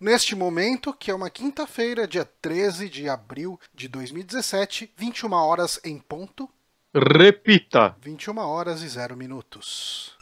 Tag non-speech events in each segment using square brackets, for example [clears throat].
Neste momento, que é uma quinta-feira, dia 13 de abril de 2017, 21 horas em ponto. Repita. 21 horas e 0 minutos.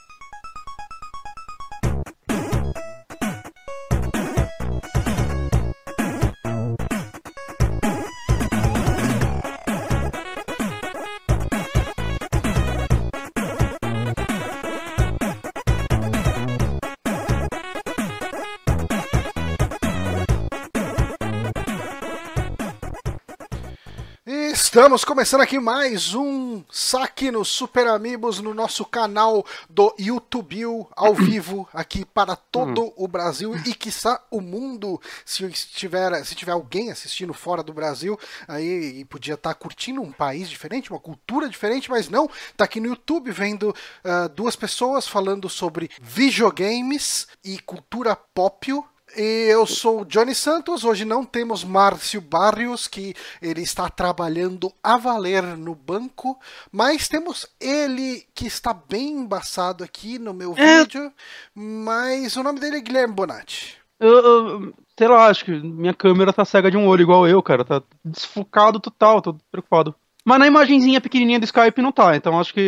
Estamos começando aqui mais um saque no Super Amigos no nosso canal do YouTube ao vivo aqui para todo o Brasil e quiçá o mundo. Se estiver, se tiver alguém assistindo fora do Brasil, aí podia estar curtindo um país diferente, uma cultura diferente, mas não, tá aqui no YouTube vendo uh, duas pessoas falando sobre videogames e cultura pop e eu sou o Johnny Santos. Hoje não temos Márcio Barrios, que ele está trabalhando a valer no banco, mas temos ele que está bem embaçado aqui no meu é... vídeo. Mas o nome dele é Guilherme Bonatti. Eu, eu, sei lá, acho que minha câmera tá cega de um olho igual eu, cara. Tá desfocado total, tô preocupado. Mas na imagenzinha pequenininha do Skype não tá, então acho que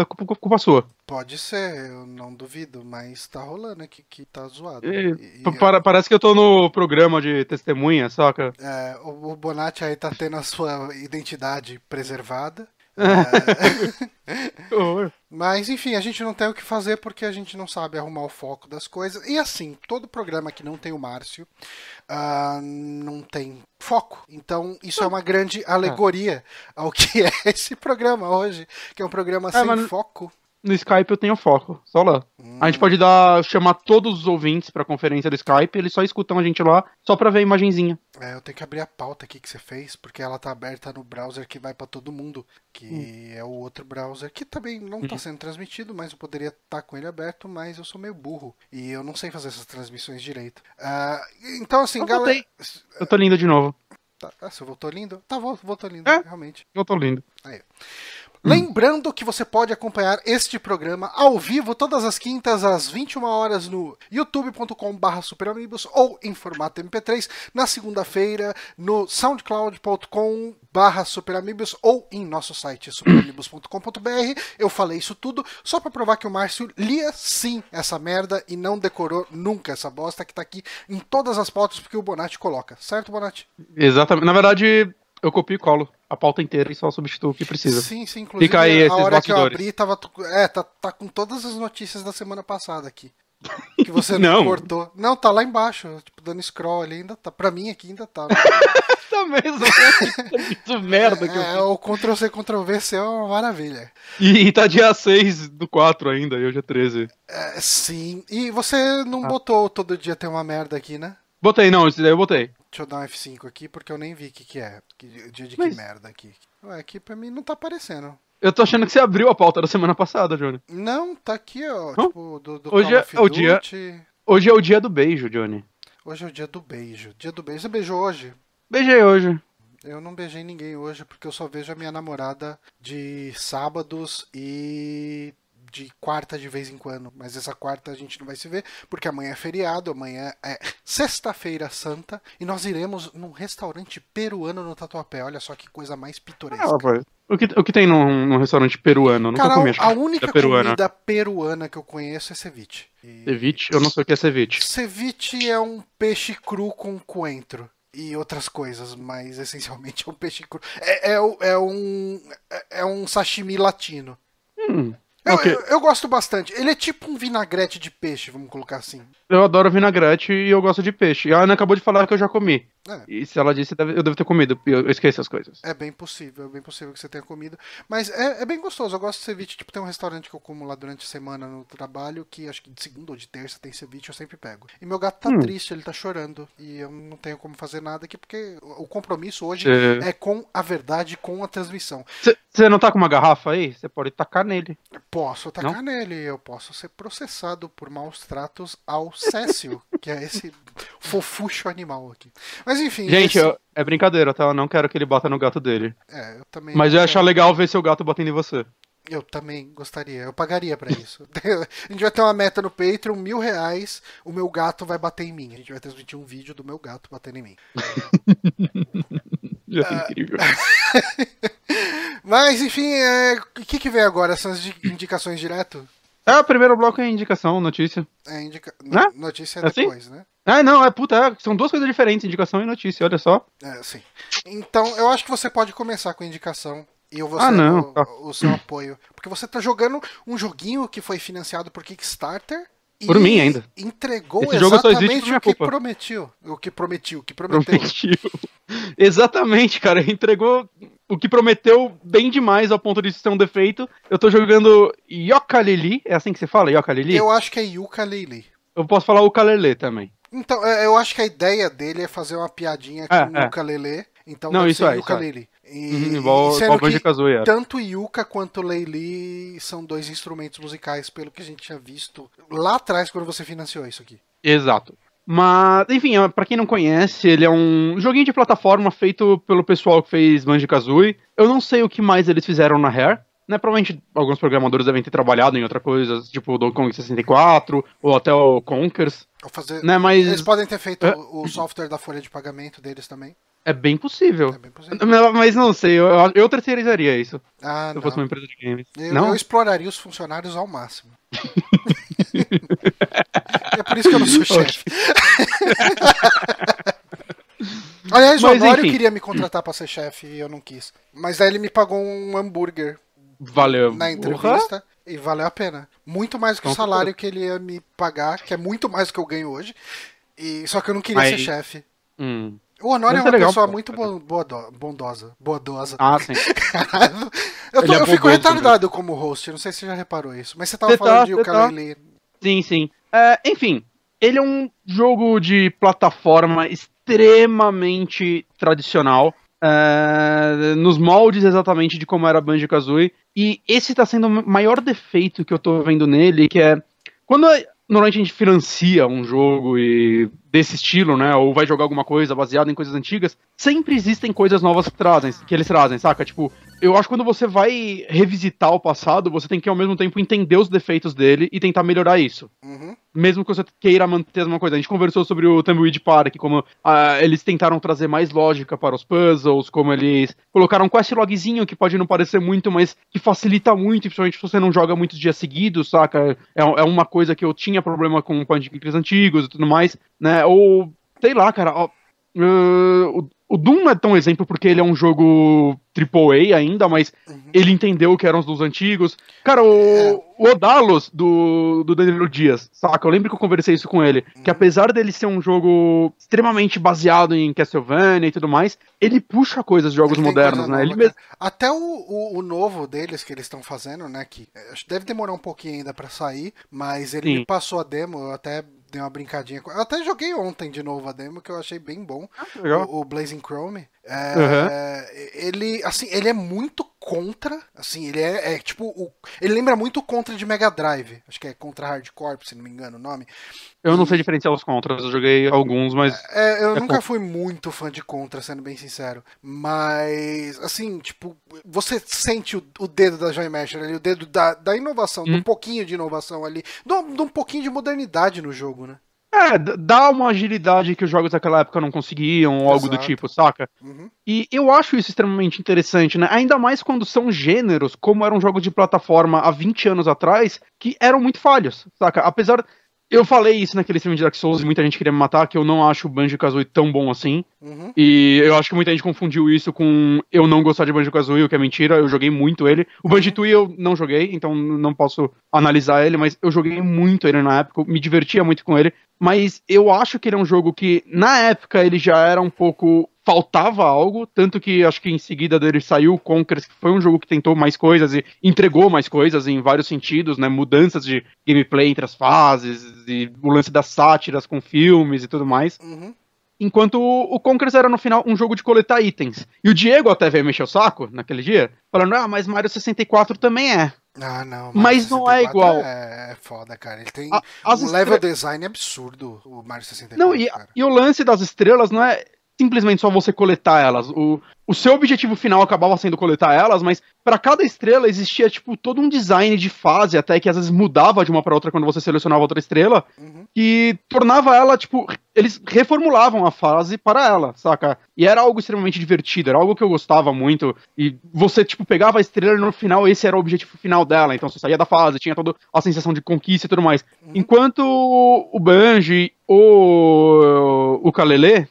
é culpa, culpa sua. Pode ser, eu não duvido, mas tá rolando aqui que tá zoado. E, e eu... Parece que eu tô no programa de testemunha, saca? É, o, o Bonatti aí tá tendo a sua identidade preservada. É... [laughs] Mas enfim, a gente não tem o que fazer porque a gente não sabe arrumar o foco das coisas. E assim, todo programa que não tem o Márcio uh, não tem foco. Então, isso é uma grande [laughs] alegoria ao que é esse programa hoje, que é um programa é, sem mas... foco no Skype eu tenho foco, só lá. Hum. A gente pode dar chamar todos os ouvintes pra conferência do Skype, eles só escutam a gente lá, só pra ver a imagenzinha. É, eu tenho que abrir a pauta aqui que você fez, porque ela tá aberta no browser que vai para todo mundo, que hum. é o outro browser, que também não tá uhum. sendo transmitido, mas eu poderia estar tá com ele aberto, mas eu sou meio burro, e eu não sei fazer essas transmissões direito. Uh, então, assim, galera... Eu tô lindo de novo. Tá, ah, você voltou lindo? Tá, voltou lindo, é? realmente. Voltou lindo. Aí. Lembrando que você pode acompanhar este programa ao vivo todas as quintas às 21 horas no youtube.com/barra superamigos ou em formato MP3 na segunda-feira no soundcloud.com barra superamigos ou em nosso site superamigos.com.br. Eu falei isso tudo só para provar que o Márcio lia sim essa merda e não decorou nunca essa bosta que tá aqui em todas as pautas porque o Bonatti coloca, certo, Bonatti? Exatamente. Na verdade, eu copio e colo a pauta inteira e só substituo o que precisa. Sim, sim, inclusive Fica aí a hora que eu abri tava. É, tá, tá com todas as notícias da semana passada aqui. [laughs] Que você não, não cortou. Não, tá lá embaixo, tipo, dando scroll ali, ainda tá. Pra mim aqui ainda tá. [laughs] tá mesmo, né? Isso [laughs] merda que é, eu... o Ctrl C, Ctrl V é uma maravilha. E, e tá dia 6 do 4 ainda, e hoje é 13. É, sim. E você não ah. botou todo dia tem uma merda aqui, né? Botei, não, esse daí eu botei. Deixa eu dar um F5 aqui porque eu nem vi o que, que é. Que, dia de Mas... que merda aqui. Ué, aqui pra mim não tá aparecendo. Eu tô achando que você abriu a pauta da semana passada, Johnny. Não, tá aqui, ó. Tipo, do, do Hoje é, o dia. Hoje é o dia do beijo, Johnny. Hoje é o dia do beijo. Dia do beijo. Você beijou hoje? Beijei hoje. Eu não beijei ninguém hoje porque eu só vejo a minha namorada de sábados e de quarta de vez em quando, mas essa quarta a gente não vai se ver, porque amanhã é feriado, amanhã é sexta-feira santa, e nós iremos num restaurante peruano no Tatuapé. Olha só que coisa mais pitoresca. Ah, o que, o que tem num, num restaurante peruano? Cara, comi, a única peruana. comida peruana que eu conheço é ceviche. E... Ceviche? Eu não sei o que é ceviche. Ceviche é um peixe cru com coentro e outras coisas, mas essencialmente é um peixe cru. É, é, é um, é, é um sashimi latino. Hum. Eu, okay. eu, eu, gosto bastante. Ele é tipo um vinagrete de peixe, vamos colocar assim. Eu adoro vinagrete e eu gosto de peixe. E a Ana acabou de falar que eu já comi. É. E se ela disse, eu devo ter comido. Eu esqueço as coisas. É bem possível, é bem possível que você tenha comido. Mas é, é bem gostoso. Eu gosto de ceviche. Tipo, tem um restaurante que eu como lá durante a semana no trabalho, que acho que de segunda ou de terça tem ceviche, eu sempre pego. E meu gato tá hum. triste, ele tá chorando. E eu não tenho como fazer nada aqui, porque o compromisso hoje Cê... é com a verdade, com a transmissão. Você não tá com uma garrafa aí? Você pode tacar nele. Posso tacar não? nele. Eu posso ser processado por maus tratos ao Cécio, que é esse [laughs] fofucho animal aqui. Mas enfim. Gente, esse... eu, é brincadeira, tá? Eu não quero que ele bata no gato dele. É, eu também. Mas eu ia achar legal ver seu gato batendo em você. Eu também gostaria, eu pagaria pra isso. [laughs] a gente vai ter uma meta no Patreon, mil reais, o meu gato vai bater em mim. A gente vai transmitir um vídeo do meu gato batendo em mim. [laughs] Já é incrível. Mas, enfim, é... o que, que vem agora? Essas indicações direto? É, o primeiro bloco é indicação, notícia. É, indica... Né? notícia é, É assim? depois, né? Ah, não, é puta, é, são duas coisas diferentes, indicação e notícia, olha só. É, sim. Então, eu acho que você pode começar com indicação. E eu vou Ah, ser não, o, tá. o seu apoio. Porque você tá jogando um joguinho que foi financiado por Kickstarter. e Por mim ainda. Entregou Esse jogo só existe exatamente o que culpa. prometiu. O que prometiu, o que prometeu. Prometiu. [laughs] Exatamente, cara. Entregou o que prometeu bem demais ao ponto de ser um defeito. Eu tô jogando Yooka-Laylee. É assim que você fala, Yooka-Laylee? Eu... Eu acho que é Yuka Laylee. posso falar Ukulele também. Então, é, eu acho que a ideia dele é fazer uma piadinha com É, é. ukulele. Então Não, deve isso é, isso é. E, Uhum, igual, igual que tanto Yuka quanto Leili são dois instrumentos musicais, pelo que a gente tinha visto lá atrás quando você financiou isso aqui. Exato. Mas, enfim, pra quem não conhece, ele é um joguinho de plataforma feito pelo pessoal que fez Banjo-Kazooie. Eu não sei o que mais eles fizeram na Rare. Né, provavelmente alguns programadores devem ter trabalhado em outra coisa, tipo o Donkey Kong 64 ou até o Conkers, fazer... né, mas Eles podem ter feito É. o software da folha de pagamento deles também. É bem possível. É bem possível. Mas não sei, eu, eu terceirizaria isso, Ah, se eu não. fosse uma empresa de games. Eu, não? eu exploraria os funcionários ao máximo. [laughs] é por isso que eu não sou chefe. [laughs] Aliás, o Mas, Honório enfim. queria me contratar pra ser chefe e eu não quis. Mas aí ele me pagou um hambúrguer Valeu. na entrevista e valeu a pena. Muito mais do que o salário que ele ia me pagar, que é muito mais do que eu ganho hoje. E, só que eu não queria Aí- ser chefe. Hum. O Honório é uma legal, pessoa pô. muito bo- boado- bondosa. Boadosa. Ah, sim. [laughs] Eu, tô- é eu fico retardado como host, não sei se você já reparou isso. Mas você tava Você falando tá, de tá. ukulele. Sim, sim. É, enfim, ele é um jogo de plataforma extremamente tradicional. é, nos moldes exatamente de como era Banjo-Kazooie. E esse tá sendo o maior defeito que eu tô vendo nele, que é... Quando normalmente a gente financia um jogo e desse estilo, né, ou vai jogar alguma coisa baseada em coisas antigas, sempre existem coisas novas que trazem, que eles trazem, saca? Tipo, eu acho que quando você vai revisitar o passado, você tem que ao mesmo tempo entender os defeitos dele e tentar melhorar isso Uhum. mesmo que você queira manter a mesma coisa. A gente conversou sobre o Tumbleweed Park, como ah, eles tentaram trazer mais lógica para os puzzles, como eles colocaram um quest logzinho que pode não parecer muito, mas que facilita muito, principalmente se você não joga muitos dias seguidos, saca? É, é uma coisa que eu tinha problema com clicks antigos e tudo mais, né? Ou, sei lá, cara, ó, ah, o, o Doom não é tão exemplo porque ele é um jogo AAA ainda, mas ele entendeu que eram os dos antigos. Cara, o, o Odalos do, do Danilo Dias, saca? Eu lembro que eu conversei isso com ele. Que apesar dele ser um jogo extremamente baseado em Castlevania e tudo mais, ele puxa coisas de jogos Ele modernos, né? nova, Ele mesmo. Até o, o, o novo deles que eles estão fazendo, né? Que é, acho que deve demorar um pouquinho ainda pra sair, mas ele Sim. me passou a demo, eu até dei uma brincadinha. com- Eu até joguei ontem de novo a demo, que eu achei bem bom. Legal. O, o Blazing Chrome. É, Uhum. Ele, assim, ele é muito contra, assim, ele é, é tipo, o, ele lembra muito o contra de Mega Drive. Acho que é contra Hardcore, se não me engano o nome. Eu não sei diferenciar os contras, eu joguei alguns, mas. É, eu É nunca contra. fui muito fã de Contra, sendo bem sincero. Mas, assim, tipo, você sente o, o dedo da Joy Masher ali, o dedo da, da inovação, de Hum. um pouquinho de inovação ali, de um, de um pouquinho de modernidade no jogo, né? É, dá uma agilidade que os jogos daquela época não conseguiam, ou algo do tipo, saca? Uhum. E eu acho isso extremamente interessante, né? Ainda mais quando são gêneros, como eram jogos de plataforma há 20 anos atrás, que eram muito falhos, saca? Apesar. Eu falei isso naquele stream de Dark Souls e muita gente queria me matar, que eu não acho o Banjo-Kazooie tão bom assim. Uhum. E eu acho que muita gente confundiu isso com eu não gostar de Banjo-Kazooie, o que é mentira. Eu joguei muito ele. O Banjo-Tooie eu não joguei, então não posso analisar ele, mas eu joguei muito ele na época, me divertia muito com ele. Mas eu acho que ele é um jogo que, na época, ele já era um pouco. Faltava algo, tanto que acho que em seguida dele saiu o Conquerors, que foi um jogo que tentou mais coisas e entregou mais coisas em vários sentidos, né? Mudanças de gameplay entre as fases, e o lance das sátiras com filmes e tudo mais. Uhum. Enquanto o, o Conquerors era no final um jogo de coletar itens. E o Diego até veio mexer o saco naquele dia, falando: ah, mas Mario 64 também é. Ah, não. Mas não é 64 igual. É, é foda, cara. Ele tem A- um estre- level design absurdo, o Mario 64. Não, e, e o lance das estrelas não é. Simplesmente só você coletar elas. O, o seu objetivo final acabava sendo coletar elas, mas para cada estrela existia, tipo, todo um design de fase, até que às vezes mudava de uma para outra quando você selecionava outra estrela, uhum. que tornava ela, tipo, eles reformulavam a fase para ela, saca? E era algo extremamente divertido, era algo que eu gostava muito. E você, tipo, pegava a estrela e no final esse era o objetivo final dela. Então você saía da fase, tinha toda a sensação de conquista e tudo mais. Uhum. Enquanto o Banji, o, o Kalele,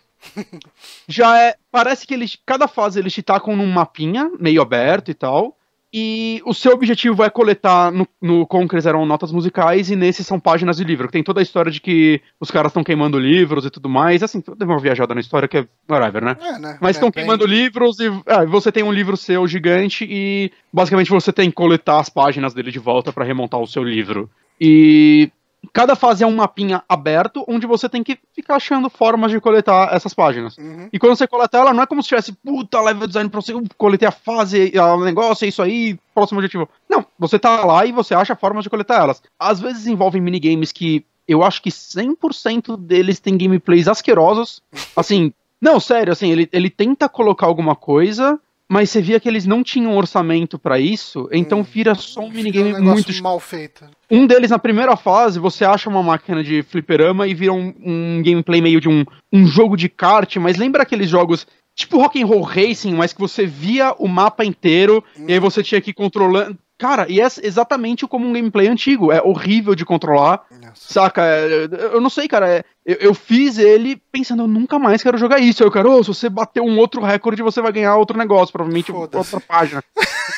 já é. Parece que eles. Cada fase eles te tacam num mapinha, meio aberto e tal. E o seu objetivo é coletar no, no Conquers eram notas musicais e nesses são páginas de livro. Tem toda a história de que os caras estão queimando livros e tudo mais. Assim, deu uma viajada na história que é whatever, né? É, né? Mas estão é, queimando bem... livros e é, você tem um livro seu gigante e basicamente você tem que coletar as páginas dele de volta para remontar o seu livro. E cada fase é um mapinha aberto onde você tem que ficar achando formas de coletar essas páginas. Uhum. E quando você coleta ela, não é como se tivesse, puta, level design pra você, coletei a fase, o negócio, é isso aí, próximo objetivo. Não, você tá lá e você acha formas de coletar elas. Às vezes envolvem minigames que eu acho que 100% deles tem gameplays asquerosos. [laughs] Assim, não, sério, assim, ele, ele tenta colocar alguma coisa mas você via que eles não tinham orçamento para isso, então hum, vira só um minigame um muito mal feito. Um deles na primeira fase, você acha uma máquina de fliperama e vira um, um gameplay meio de um, um jogo de kart, mas lembra aqueles jogos tipo Rock and Roll Racing, mas que você via o mapa inteiro hum. e aí você tinha que ir controlando. Cara, e é exatamente como um gameplay antigo. É horrível de controlar. Nossa. Saca? É, eu não sei, cara. É, eu, eu, fiz ele pensando, eu nunca mais quero jogar isso. Eu quero, oh, se você bater um outro recorde, você vai ganhar outro negócio, provavelmente outra página.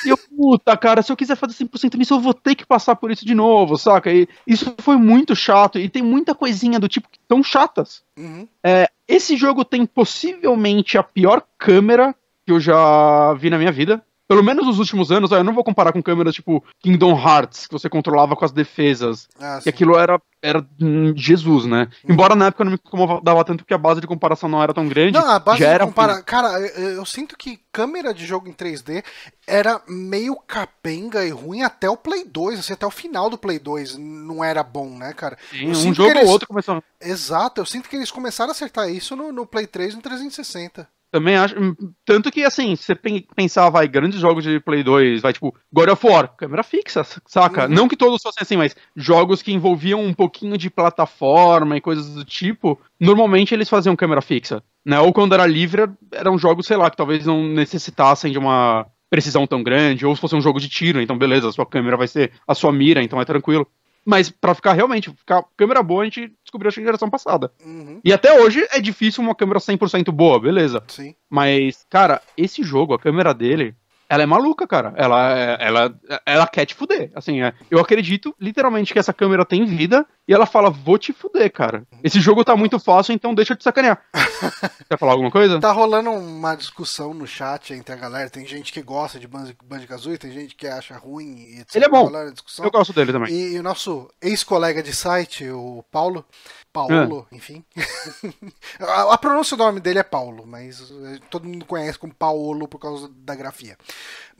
e eu, puta, cara, se eu quiser fazer 100% nisso, eu vou ter que passar por isso de novo, saca? E isso foi muito chato. E tem muita coisinha do tipo que tão chatas. Uhum. É, esse jogo tem possivelmente a pior câmera que eu já vi na minha vida pelo menos nos últimos anos, eu não vou comparar com câmeras tipo Kingdom Hearts, que você controlava com as defesas. Ah, que aquilo era, era hum, Jesus, né? Uhum. Embora na época eu não me incomodava tanto porque a base de comparação não era tão grande. Não, a base já de era compara... Cara, eu, eu, sinto que câmera de jogo em 3D era meio capenga e ruim até o Play 2, assim, até o final do Play 2 não era bom, né, cara? Sim, um jogo eles... ou outro começou. Exato, eu sinto que eles começaram a acertar isso no, no Play 3 e no 360. Também acho. Hum, tanto que, assim, você pensar, vai, grandes jogos de Play 2, vai, tipo, God of War, câmera fixa, saca? Uhum. Não que todos fossem assim, mas jogos que envolviam um pouquinho de plataforma e coisas do tipo, normalmente eles faziam câmera fixa, né? Ou quando era livre, eram jogos, sei lá, que talvez não necessitassem de uma precisão tão grande, ou se fosse um jogo de tiro, então beleza, a sua câmera vai ser a sua mira, então é tranquilo. Mas para ficar realmente, ficar câmera boa, a gente descobriu acho, na geração passada. Uhum. E até hoje é difícil uma câmera 100% boa, beleza. Sim. Mas, cara, esse jogo, a câmera dele, ela é maluca, cara. Ela, ela, ela quer te fuder. Assim, é, eu acredito literalmente que essa câmera tem vida e ela fala: Vou te fuder, cara. Esse jogo tá muito fácil, então deixa eu te sacanear. [laughs] Quer falar alguma coisa? Tá rolando uma discussão no chat entre a galera. Tem gente que gosta de Banjo-Kazooie, tem gente que acha ruim. E etc. Ele é bom. Eu gosto dele também. E, e o nosso ex-colega de site, o Paulo, Paulo, é. enfim. [laughs] a, a, pronúncia do nome dele é Paulo, mas eh, todo mundo conhece como Paulo por causa da grafia.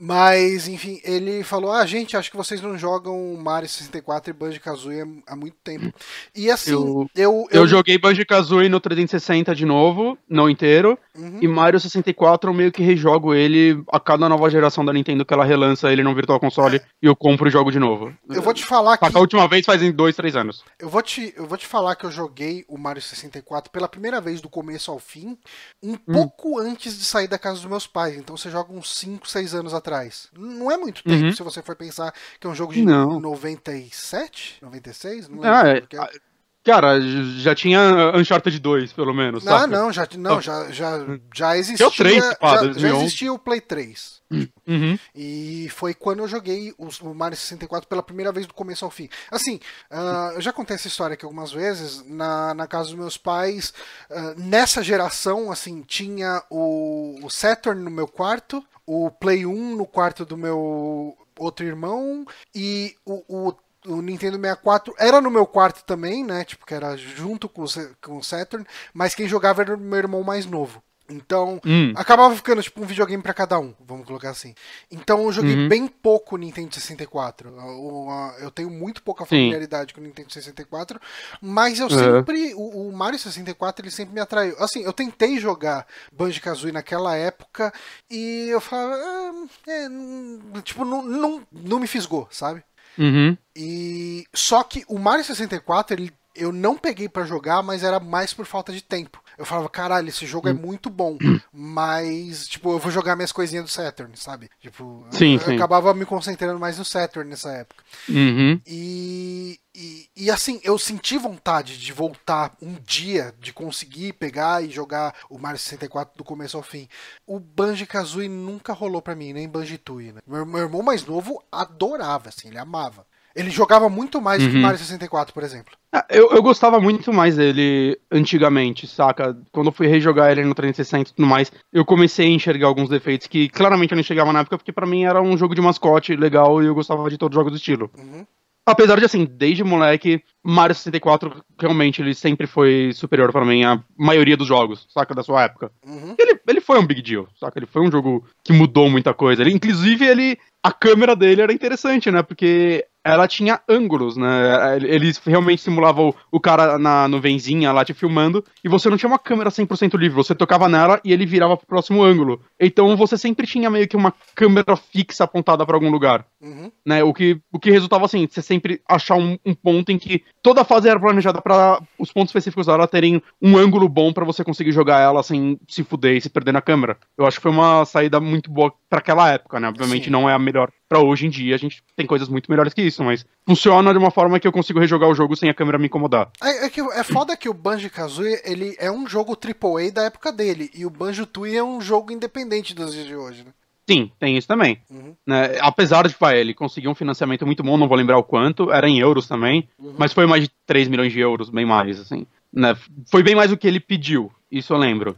Mas, enfim, ele falou: Ah, gente, acho que vocês não jogam Mario 64 e Banjo-Kazooie há muito tempo. E assim, eu. Eu, eu... eu joguei Banjo-Kazooie no 360 de novo, não inteiro. Uhum. E Mario 64 eu meio que rejogo ele a cada nova geração da Nintendo que ela relança ele no Virtual Console é. e eu compro e jogo de novo. Eu vou te falar que. A última vez fazem dois, três anos. Eu vou te, eu vou te falar que eu joguei o Mario 64 pela primeira vez do começo ao fim, um hum. pouco antes de sair da casa dos meus pais. Então você joga uns 5, 6 anos atrás atrás. Não é muito tempo, uhum. se você for pensar que é um jogo de não. 97, 96, não lembro. Ah, é, é. Cara, já tinha Uncharted 2, pelo menos. Não, não, já, não, já, já, já existia. 3, já, já existia o Play 3. Uhum. E foi quando eu joguei o Mario 64 pela primeira vez do começo ao fim. Assim, uh, eu já contei essa história aqui algumas vezes. Na, na casa dos meus pais, uh, nessa geração, assim, tinha o, o Saturn no meu quarto, o Play 1 no quarto do meu outro irmão e o, o o Nintendo 64 era no meu quarto também, né? Tipo, que era junto com o, com o Saturn, mas quem jogava era o meu irmão mais novo. Então, Hum. acabava ficando tipo um videogame pra cada um, vamos colocar assim. Então eu joguei Uhum. bem pouco Nintendo 64. O- a- Eu tenho muito pouca Sim. familiaridade com o Nintendo 64, mas eu Uhum. sempre o, o Mario 64 ele sempre me atraiu. Assim, eu tentei jogar Banjo-Kazooie naquela época e eu falava, ah, é, tipo, não, não, não me fisgou, sabe? Uhum. E só que o Mario 64, ele, eu não peguei pra jogar, mas era mais por falta de tempo. Eu falava, caralho, esse jogo é muito bom, [clears throat] mas tipo, eu vou jogar minhas coisinhas do Saturn, sabe? Tipo, Sim, eu, eu sim. acabava me concentrando mais no Saturn nessa época. Uhum. E, e, e, assim, eu senti vontade de voltar um dia, de conseguir pegar e jogar o Mario 64 do começo ao fim. O Banjo-Kazooie nunca rolou pra mim, nem Banjo-Tooie, né? Meu, meu irmão mais novo adorava, assim, ele amava. Ele jogava muito mais do que Uhum. Mario 64, por exemplo. Ah, Eu, eu gostava muito mais dele antigamente, saca? Quando eu fui rejogar ele no 360 e tudo mais, eu comecei a enxergar alguns defeitos que claramente eu não enxergava na época, porque pra mim era um jogo de mascote legal e eu gostava de todos os jogos do estilo. Uhum. Apesar de, assim, desde moleque, Mario 64 realmente ele sempre foi superior pra mim à maioria dos jogos, saca? Da sua época. Uhum. Ele, ele foi um big deal, saca? Ele foi um jogo que mudou muita coisa. Ele, inclusive, ele. A câmera dele era interessante, né? Porque ela tinha ângulos, né? Eles realmente simulavam o, o cara na nuvenzinha lá te filmando, e você não tinha uma câmera 100% livre, você tocava nela e ele virava pro próximo ângulo. Então você sempre tinha meio que uma câmera fixa apontada pra algum lugar Uhum. né? O que, o que resultava assim, você sempre achar um, um ponto em que toda a fase era planejada pra os pontos específicos dela terem um ângulo bom pra você conseguir jogar ela sem se fuder e se perder na câmera. Eu acho que foi uma saída muito boa pra aquela época, né? Obviamente Sim. não é a melhor pra hoje em dia, a gente tem coisas muito melhores que isso, mas funciona de uma forma que eu consigo rejogar o jogo sem a câmera me incomodar. É, é que, é foda que o Banjo-Kazooie, ele é um jogo AAA da época dele, e o Banjo-Tooie é um jogo independente dos dias de hoje, né? Sim, tem isso também. Uhum. né? Apesar de, vai, ele conseguir um financiamento muito bom, não vou lembrar o quanto, era em euros também, Uhum. mas foi mais de 3 milhões de euros, bem mais, assim. Né? Foi bem mais do que ele pediu, isso eu lembro.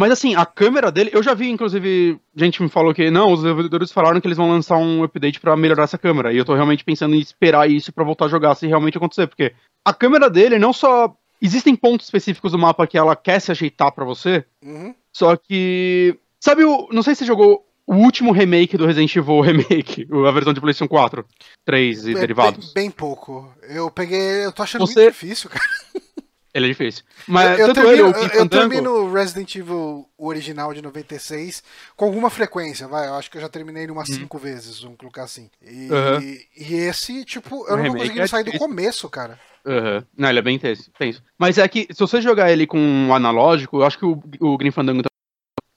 Mas assim, a câmera dele, eu já vi, inclusive, gente me falou que, não, os desenvolvedores falaram que eles vão lançar um update pra melhorar essa câmera, e eu tô realmente pensando em esperar isso pra voltar a jogar, se realmente acontecer, porque a câmera dele não só... Existem pontos específicos do mapa que ela quer se ajeitar pra você, Uhum. só que. Sabe o. Não sei se você jogou o último remake do Resident Evil [laughs] Remake, a versão de PlayStation 4, 3 e Bem- derivados. Bem, bem pouco. Eu peguei. Eu tô achando Você- muito difícil, cara. Ele é difícil. Mas eu, eu ele, termino, eu, eu termino Resident Evil original de 96 com alguma frequência, vai. Eu acho que eu já terminei ele umas cinco vezes, vamos colocar assim. E, Uhum. Aham. e esse, tipo, eu O não tô conseguindo é sair do começo, cara. Aham. Não, ele é bem tenso, tenso. Mas é que, se você jogar ele com um analógico, eu acho que o, o Grim Fandango.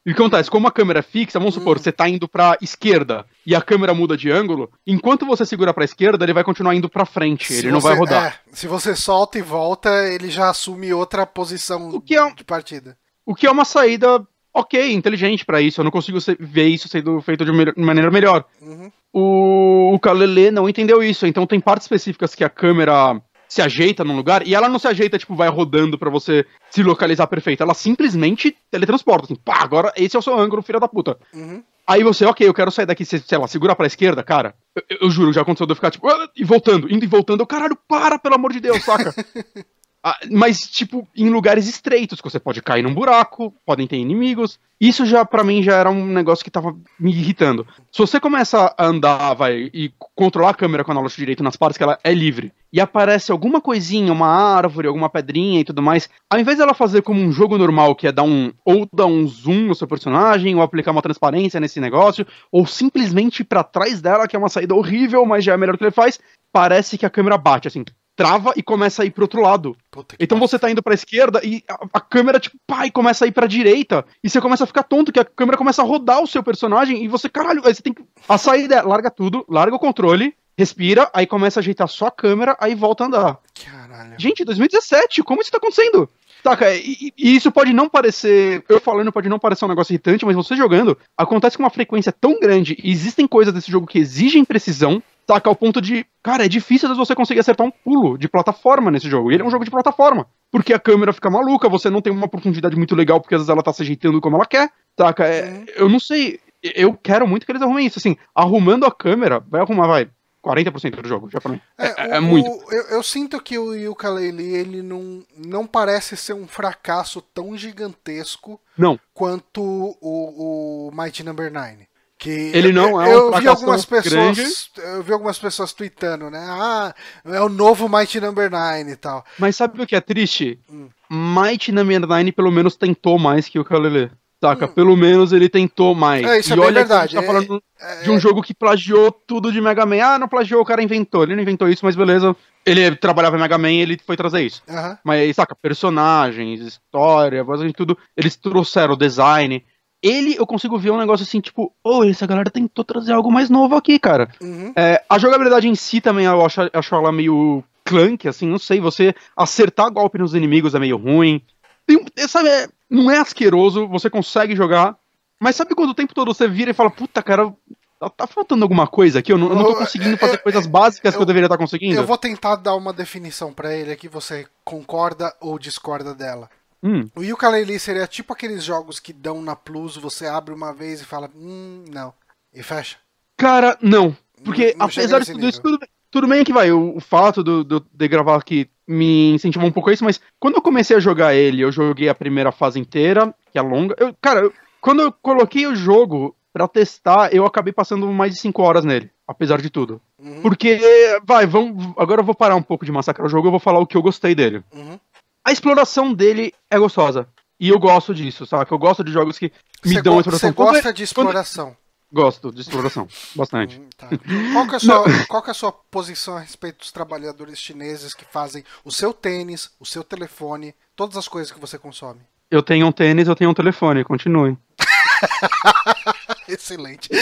E o que acontece? Como a câmera é fixa, vamos supor, Hum. você tá indo pra esquerda e a câmera muda de ângulo, enquanto você segura pra esquerda, ele vai continuar indo pra frente, Se ele não você- vai rodar. é, se você solta e volta, ele já assume outra posição O que é de partida. O que é uma saída ok, inteligente pra isso. Eu não consigo ver isso sendo feito de maneira melhor. Uhum. O, o Kalele não entendeu isso, então tem partes específicas que a câmera se ajeita num lugar e ela não se ajeita, tipo, vai rodando pra você se localizar perfeito. Ela simplesmente teletransporta, assim, pá, agora esse é o seu ângulo, filha da puta. Uhum. Aí você, ok, eu quero sair daqui, sei sei lá, segura pra esquerda, cara. Eu, eu juro, já aconteceu de eu ficar, tipo, "Ah", e voltando, indo e voltando. Eu, caralho, para, pelo amor de Deus, saca? [laughs] Ah, mas, tipo, em lugares estreitos, que você pode cair num buraco, podem ter inimigos. Isso já, pra mim, já era um negócio que tava me irritando. Se você começa a andar, vai, e controlar a câmera com o analógico direito nas partes que ela é livre, e aparece alguma coisinha, uma árvore, alguma pedrinha e tudo mais, ao invés dela fazer como um jogo normal, que é dar um, ou dar um zoom no seu personagem, ou aplicar uma transparência nesse negócio, ou simplesmente pra trás dela, que é uma saída horrível, mas já é melhor que ele faz, parece que a câmera bate, assim, trava e começa a ir pro outro lado. Então você tá indo pra esquerda e a, a câmera, tipo, pai, começa a ir pra direita. E você começa a ficar tonto, que a câmera começa a rodar o seu personagem e você, caralho, aí você tem que. A saída é, larga tudo, larga o controle, respira, aí começa a ajeitar só a câmera, aí volta a andar. Caralho. Gente, 2017, como isso tá acontecendo? Saca, e, e- e isso pode não parecer. Eu falando pode não parecer um negócio irritante, mas você jogando, acontece com uma frequência tão grande e existem coisas desse jogo que exigem precisão, saca, ao ponto de. Cara, é difícil você conseguir acertar um pulo de plataforma nesse jogo. E ele é um jogo de plataforma. Porque a câmera fica maluca, você não tem uma profundidade muito legal, porque às vezes ela tá se ajeitando como ela quer, saca? É, Uhum. eu não sei. Eu quero muito que eles arrumem isso, assim, arrumando a câmera, vai arrumar, vai. 40% do jogo, já pra mim. É, é, o, é muito. Eu, eu, sinto que o Yooka-Laylee, ele não, não parece ser um fracasso tão gigantesco não. quanto o, o Mighty Number 9. Que ele não é um eu vi algumas pessoas grande. eu vi algumas pessoas tweetando né? Ah é o novo Mighty Number 9 e tal. Mas sabe o que é triste? Hum. Mighty Number 9 pelo menos tentou mais que o Kalele saca? Hum. pelo menos ele tentou mais. É, isso e é olha verdade. tá é, falando é, de um jogo que plagiou tudo de Mega Man. Ah não plagiou o cara inventou. Ele não inventou isso mas beleza. Ele trabalhava em Mega Man ele foi trazer isso. Uhum. mas saca personagens história voz de tudo. Eles trouxeram design ele eu consigo ver um negócio assim, tipo, oh, essa galera tentou trazer algo mais novo aqui, cara. Uhum. É, a jogabilidade em si também eu acho, acho ela meio clunk, assim, não sei, você acertar golpe nos inimigos é meio ruim. Tem, é, sabe, é, não é asqueroso, você consegue jogar, mas sabe quando o tempo todo você vira e fala, puta, cara, tá, tá faltando alguma coisa aqui? Eu não, eu não tô conseguindo fazer coisas básicas eu, que eu deveria estar conseguindo. Eu vou tentar dar uma definição para ele aqui, você concorda ou discorda dela. Hum. O Yooka-Laylee seria tipo aqueles jogos que dão na Plus, você abre uma vez e fala, hum, não, e fecha? Cara, não. Porque não, apesar de tudo isso, tudo, tudo, bem que vai, o, o fato do, do, de gravar aqui me incentivou um pouco a isso, mas quando eu comecei a jogar ele, eu joguei a primeira fase inteira, que é longa. Eu, cara, eu, quando eu coloquei o jogo para testar, eu acabei passando mais de 5 horas nele, apesar de tudo. Uhum. Porque, vai, vamos, agora eu vou parar um pouco de massacrar o jogo, eu vou falar o que eu gostei dele. Uhum a exploração dele é gostosa. E eu gosto disso, sabe? Eu gosto de jogos que me cê dão exploração. Você gosta Quando... de exploração? Gosto de exploração, bastante. Hum, tá. qual, que é sua, [laughs] qual é a sua posição a respeito dos trabalhadores chineses que fazem o seu tênis, o seu telefone, todas as coisas que você consome? Eu tenho um tênis, eu tenho um telefone, continue. [laughs] Excelente. [laughs]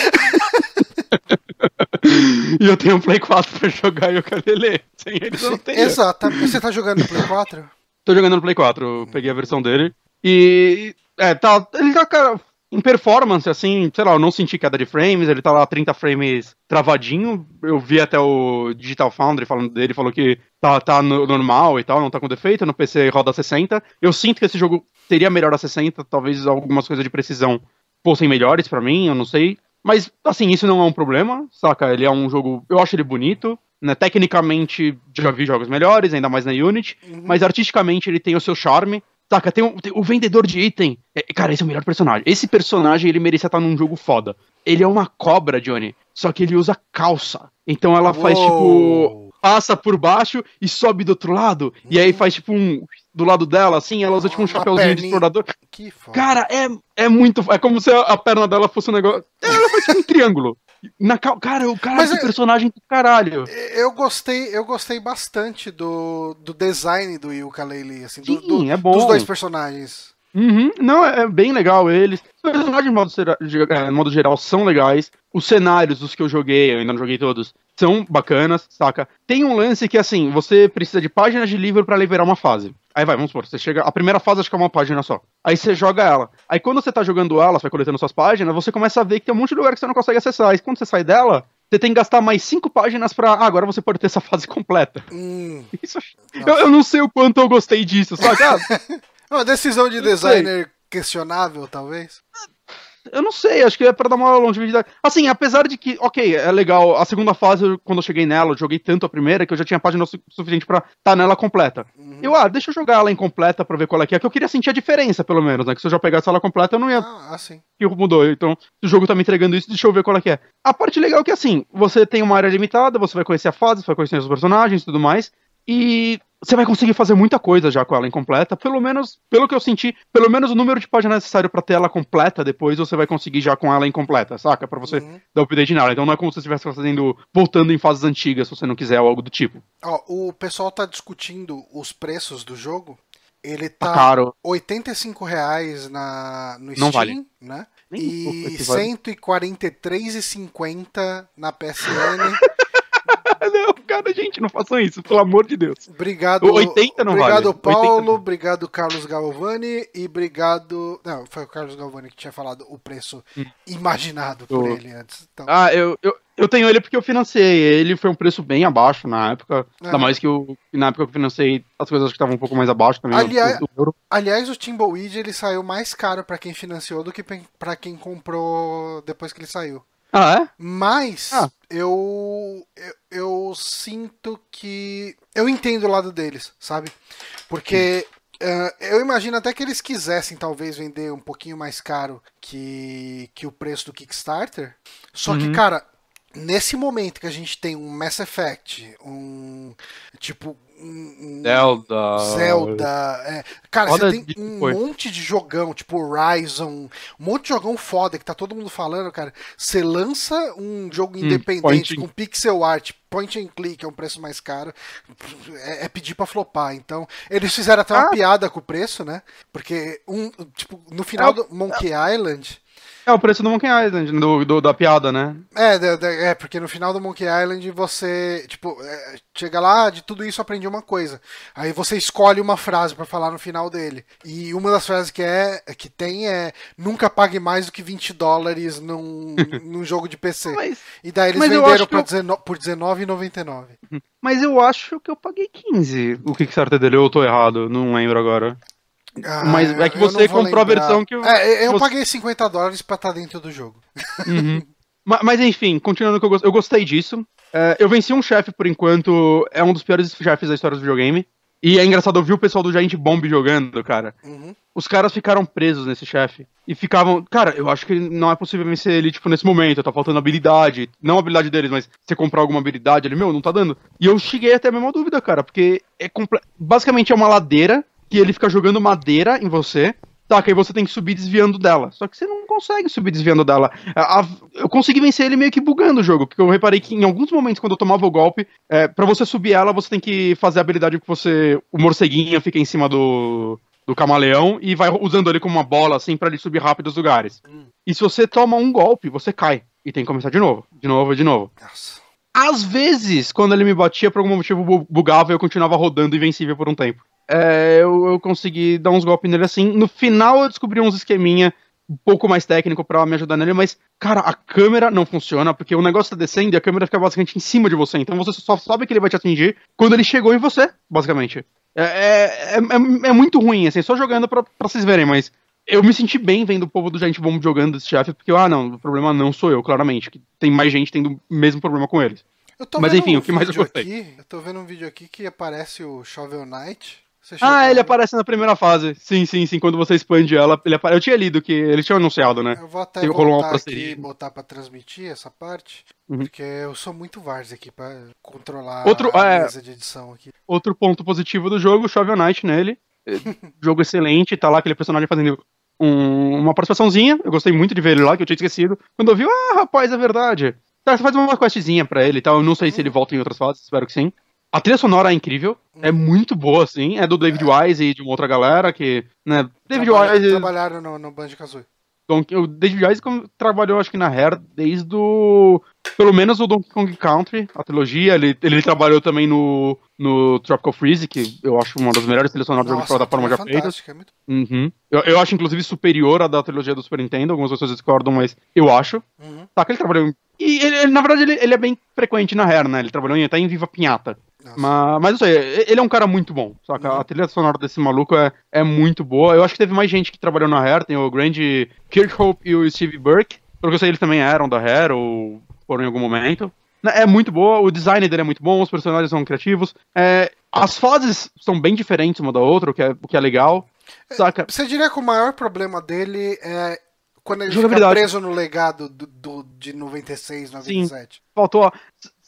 e eu tenho um Play 4 pra jogar e o Kalele. Sem eles eu não tenho. Exato. Você tá jogando Play 4? Tô jogando no Play 4, eu peguei a versão dele. E. É, tá. Ele tá, cara. Em performance, assim, sei lá, eu não senti queda de frames, ele tá lá 30 frames travadinho. Eu vi até o Digital Foundry falando dele, falou que tá, tá no, normal e tal, não tá com defeito. No PC roda 60. Eu sinto que esse jogo teria melhor a 60, talvez algumas coisas de precisão fossem melhores para mim, eu não sei. Mas, assim, isso não é um problema, saca? Ele é um jogo. Eu acho ele bonito. Né, tecnicamente, já vi jogos melhores, ainda mais na Unity, uhum. mas artisticamente ele tem o seu charme. Saca, tem, um, tem o vendedor de item. É, cara, esse é o melhor personagem. Esse personagem, ele merecia estar num jogo foda. Ele é uma cobra, Johnny. Só que ele usa calça. Então ela faz, tipo. Passa por baixo e sobe do outro lado. Uhum. E aí faz, tipo, um. Do lado dela, assim, ela usa, tipo, um chapéuzinho de explorador. Que foda. Cara, é, é muito. É como se a perna dela fosse um negócio. Ela faz, tipo, um triângulo. Na, cara, o cara Mas é personagem do caralho. Eu gostei, eu gostei bastante do, do design do Yuka Laylee, assim, Sim, do, do, é bom. dos dois personagens. Uhum. Não, é, é bem legal eles. Os personagens, de modo, de modo geral, são legais. Os cenários, os que eu joguei, eu ainda não joguei todos, são bacanas, saca? Tem um lance que, assim, você precisa de páginas de livro para liberar uma fase. Aí vai, vamos supor, você chega. A primeira fase acho que é uma página só. Aí você joga ela. Aí quando você tá jogando ela, você vai coletando suas páginas, você começa a ver que tem um monte de lugar que você não consegue acessar. E quando você sai dela, você tem que gastar mais cinco páginas pra. Ah, agora você pode ter essa fase [laughs] completa. Hum, Isso, eu, eu, não sei o quanto eu gostei disso, sabe? [laughs] uma decisão de designer questionável, talvez. Eu não sei, acho que é pra dar uma longevidade. Assim, apesar de que, ok, é legal. A segunda fase, quando eu cheguei nela, eu joguei tanto a primeira que eu já tinha página su suficiente pra estar tá nela completa. Uhum. Eu, ah, deixa eu jogar ela incompleta pra ver qual é que é, que eu queria sentir a diferença, pelo menos, né? Que se eu já pegasse ela completa, eu não ia. Ah, assim. Que mudou. Então, se o jogo tá me entregando isso, deixa eu ver qual é que é. A parte legal é que, assim, você tem uma área limitada, você vai conhecer a fase, você vai conhecer os personagens e tudo mais. E você vai conseguir fazer muita coisa já com ela incompleta, pelo menos, pelo que eu senti, pelo menos o número de páginas necessário para ter ela completa depois você vai conseguir já com ela incompleta, saca? Para você uhum. dar update nela. Então não é como se você estivesse fazendo voltando em fases antigas, se você não quiser ou algo do tipo. Ó, o pessoal tá discutindo os preços do jogo. Ele tá, tá caro. 85 reais na, no Steam, não vale. né? Nem e R$ 143,50 na PSN. [laughs] cara, gente, não façam isso, pelo amor de Deus. Obrigado. 80 não obrigado, vale. Paulo. Obrigado, Carlos Galvani. E obrigado. Não, foi o Carlos Galvani que tinha falado o preço hum. imaginado por eu... ele antes. Então... Ah, eu, eu, eu tenho ele porque eu financei. Ele foi um preço bem abaixo na época. É. Ainda mais que eu, na época que eu financei, as coisas que estavam um pouco mais abaixo também. Aliás, o, aliás, o Timbleweed ele saiu mais caro para quem financiou do que para quem comprou depois que ele saiu. Ah, é? Mas Ah. eu, eu eu sinto que eu entendo o lado deles, sabe? Porque ah, eu imagino até que eles quisessem talvez vender um pouquinho mais caro que, que o preço do Kickstarter. Só que, Uhum. cara, nesse momento que a gente tem um Mass Effect, um tipo um, um Zelda. Zelda, é. cara, Foda você tem de um coisa. monte de jogão, tipo Horizon, um monte de jogão foda que tá todo mundo falando, cara. Você lança um jogo independente Hum, point and- com pixel art, point and click, é um preço mais caro, é, é pedir pra flopar. Então, eles fizeram até uma Ah. piada com o preço, né? Porque um, tipo, no final É do Monkey Island, É o preço do Monkey Island, do, do- da piada, né? é, da- é, porque no final do Monkey Island você, tipo, é, chega lá, de tudo isso aprendi uma coisa. Aí você escolhe uma frase pra falar no final dele. E uma das frases que é que tem é nunca pague mais do que 20 dólares num, [laughs] num jogo de PC. Mas, E daí eles venderam acho que pra eu- dezeno- por R$19,99. mas eu acho que eu paguei 15 o Kickstarter dele, ou eu tô errado, não lembro agora. Ah, Mas é que você comprou a lembrar. versão que eu- É, eu você- paguei 50 dólares pra estar dentro do jogo. Uhum. [laughs] Ma- Mas, enfim, continuando que eu, gos- eu gostei disso. É, eu venci um chefe por enquanto, é um dos piores chefes da história do videogame. E é engraçado, eu vi o pessoal do Giant Bomb jogando, cara. Uhum. Os caras ficaram presos nesse chefe. E ficavam. Cara, eu acho que não é possível vencer ele, tipo, nesse momento. Tá faltando habilidade. Não a habilidade deles, mas você comprar alguma habilidade, ele, meu, não tá dando. E eu cheguei até a mesma dúvida, cara. Porque é basicamente é uma ladeira que ele fica jogando madeira em você. Tá, que aí você tem que subir desviando dela. Só que você não consegue subir desviando dela. A- a- eu consegui vencer ele meio que bugando o jogo. Porque eu reparei que em alguns momentos, quando eu tomava o golpe, é, para você subir ela, você tem que fazer a habilidade que você. O morceguinho fica em cima do do camaleão e vai usando ele como uma bola, assim, pra ele subir rápido os lugares. Hum. E se você toma um golpe, você cai. E tem que começar de novo, de novo, de novo. Nossa. Às vezes, quando ele me batia, por algum motivo bu- bugava e eu continuava rodando invencível por um tempo. É, eu, eu consegui dar uns golpes nele assim. No final eu descobri uns esqueminha um pouco mais técnico pra me ajudar nele, mas, cara, a câmera não funciona, porque o negócio tá descendo e a câmera fica basicamente em cima de você. Então você só sabe que ele vai te atingir quando ele chegou em você, basicamente. É, é, é, é- é muito ruim, assim, só jogando pra, pra vocês verem, mas eu me senti bem vendo o povo do Giant Bomb jogando esse chefe, porque, ah, não, o problema não sou eu, claramente, que tem mais gente tendo o mesmo problema com eles. Mas enfim, um o que mais eu gostei? Aqui, eu tô vendo um vídeo aqui que aparece o Shovel Knight. Ah, ele aparece na primeira fase. Sim, sim, sim. Quando você expande ela, ele apare... eu tinha lido que eles tinham anunciado, né? Eu vou até uma voltar aqui e botar pra transmitir essa parte, Uhum. porque eu sou muito Vars aqui pra controlar Outro- a é. mesa de edição aqui. Outro ponto positivo do jogo, Shovel Knight nele. É, [laughs] jogo excelente, tá lá aquele personagem fazendo um- uma participaçãozinha. Eu gostei muito de ver ele lá, que eu tinha esquecido. Quando eu vi, ah, rapaz, é verdade. Tá, você faz uma questzinha pra ele e tal. Eu não sei se ele volta em outras fases, espero que sim. A trilha sonora é incrível, é muito boa, assim. É do David Wise e de uma outra galera que, né, David Trabalha- Wise Trabalharam no, no Banjo Kazooie. O David Wise trabalhou, acho que na Rare desde o. Pelo menos o Donkey Kong Country, a trilogia. Ele, ele trabalhou também no, no Tropical Freeze, que eu acho uma das melhores trilhas sonoras de de Nossa, a plataforma já é feitas. fantástica, é muito... Uhum. Eu, eu acho, inclusive, superior à da trilogia do Super Nintendo. Algumas pessoas discordam, mas eu acho. Uhum. Tá, que ele trabalhou em. E ele, na verdade, ele, ele é bem frequente na Rare, né? Ele trabalhou em, até em Viva Pinhata. Mas, mas isso aí, ele é um cara muito bom, saca? Uhum. A trilha sonora desse maluco é, é muito boa. Eu acho que teve mais gente que trabalhou na Rare, tem o grande Kirkhope e o Steve Burke. Pelo que eu sei, eles também eram da Rare ou foram em algum momento. É muito boa, o design dele é muito bom, os personagens são criativos. É, as fases são bem diferentes uma da outra, o que é, o que é legal. Saca? Você diria que o maior problema dele é quando ele fica preso no legado do, do- de 96, 97. Faltou.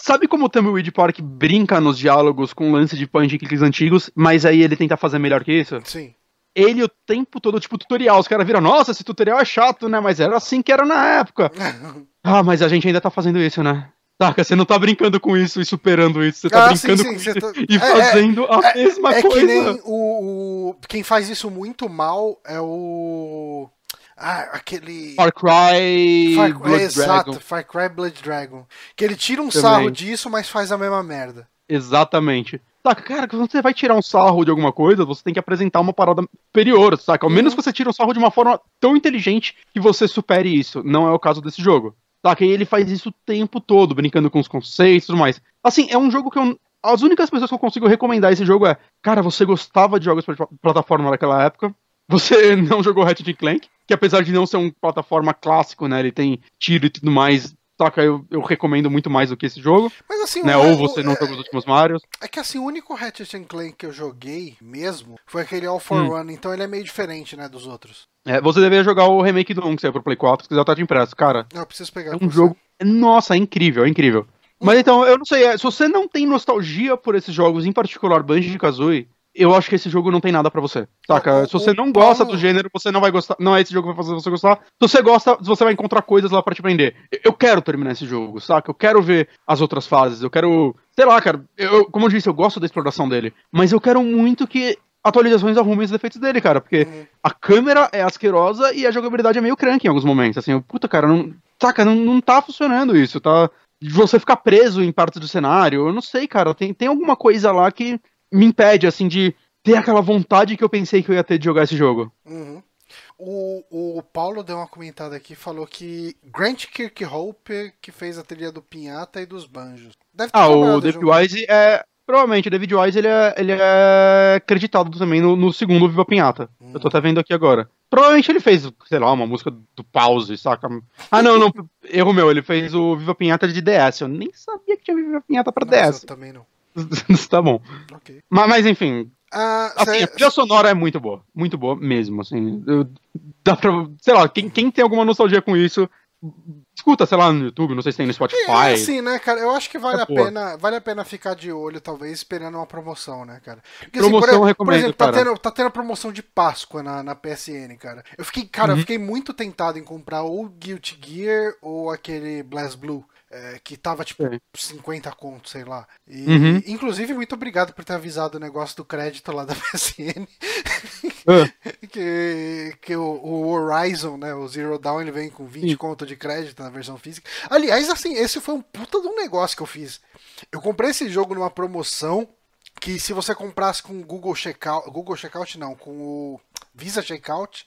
Sabe como o Tumbleweed Park brinca nos diálogos com lance de punch and clicks antigos, mas aí ele tenta fazer melhor que isso? Sim. Ele o tempo todo, tipo, tutorial. Os caras viram, nossa, esse tutorial é chato, né? Mas era assim que era na época. [laughs] Ah, mas a gente ainda tá fazendo isso, né? Saca, você não tá brincando com isso e superando isso, você tá Ah, sim, brincando sim, com você isso tá- [laughs] e é, fazendo a é, mesma é coisa. que nem o, o- Quem faz isso muito mal é o. Ah, aquele. Far Cry Far, Blood é, exato, Dragon. Far Cry Blood Dragon. Que ele tira um Também. sarro disso, mas faz a mesma merda. Exatamente. Saca, cara, quando você vai tirar um sarro de alguma coisa, você tem que apresentar uma parada superior, saca? Ao menos Uhum. que você tire um sarro de uma forma tão inteligente que você supere isso. Não é o caso desse jogo. Saca? E ele faz isso o tempo todo, brincando com os conceitos e tudo mais. Assim, é um jogo que eu. As únicas pessoas que eu consigo recomendar esse jogo é, cara, você gostava de jogos de plataforma naquela época. Você [laughs] não jogou Ratchet Clank, que apesar de não ser um plataforma clássico, né? Ele tem tiro e tudo mais. saca? Eu, eu recomendo muito mais do que esse jogo. Mas assim, né? Ou você o- não é- jogou os últimos Marios. É que assim, o único Ratchet and Clank que eu joguei mesmo foi aquele All for Hum. One, então ele é meio diferente, né, dos outros. É, você deveria jogar o remake do 1 que saiu pro Play 4, se quiser tá te impresso. Cara, Não, eu preciso pegar. é um você. jogo. Nossa, é incrível, é incrível. Mas então, eu não sei, é, se você não tem nostalgia por esses jogos, em particular Banjo Kazooie, eu acho que esse jogo não tem nada pra você. Saca? Se você não gosta do gênero, você não vai gostar. Não é esse jogo que vai fazer você gostar. Se você gosta, você vai encontrar coisas lá pra te prender. Eu- quero terminar esse jogo, saca? Eu quero ver as outras fases. Eu quero. Sei lá, cara. Eu, como eu disse, eu gosto da exploração dele. Mas eu quero muito que atualizações arrumem os defeitos dele, cara. Porque Uhum. a câmera é asquerosa e a jogabilidade é meio crank em alguns momentos. Assim, eu, puta, cara, não. Saca, não, não tá funcionando isso, tá? De Você ficar preso em partes do cenário, eu não sei, cara. Tem, tem alguma coisa lá que me impede, assim, de ter aquela vontade que eu pensei que eu ia ter de jogar esse jogo. Uhum. O, o Paulo deu uma comentada aqui falou que Grant Kirkhope que fez a trilha do Pinhata e dos Banjos. Deve ter Ah, o David. Wise é. Provavelmente, o David Wise ele é, ele é acreditado também no, no segundo Viva Pinhata. Eu tô até vendo aqui agora. Provavelmente ele fez, sei lá, uma música do Pause, saca? Ah, não, não. Erro meu, ele fez o Viva Pinhata de DS. Eu nem sabia que tinha Viva Pinhata pra Nossa, DS. eu também não. [laughs] tá bom. Ok. Mas, mas enfim, Ah, assim, cê- a trilha sonora é muito boa. Muito boa mesmo, assim. Eu- dá pra. Sei lá, quem, quem tem alguma nostalgia com isso, escuta, sei lá, no YouTube, não sei se tem no Spotify. É assim, né, cara? Eu acho que vale É a pena, vale a pena ficar de olho, talvez, esperando uma promoção, né, cara? Porque, Promoção por, e- eu por recomendo, exemplo, tá cara. tendo, tá tendo a promoção de Páscoa na, na PSN, cara. Eu fiquei, cara, eu Uhum. fiquei muito tentado em comprar ou Guilty Gear ou aquele Blast Blue. É, que tava tipo Sei. 50 contos, sei lá. E, Uhum. Inclusive, muito obrigado por ter avisado o negócio do crédito lá da [laughs] PSN. Ah, que, que o, o Horizon, né, o Zero Dawn, ele vem com 20 Sim. conto de crédito na versão física. Aliás, assim, esse foi um puta de um negócio que eu fiz. Eu comprei esse jogo numa promoção que se você comprasse com o Google Checkout, Google Checkout não, com o Visa Checkout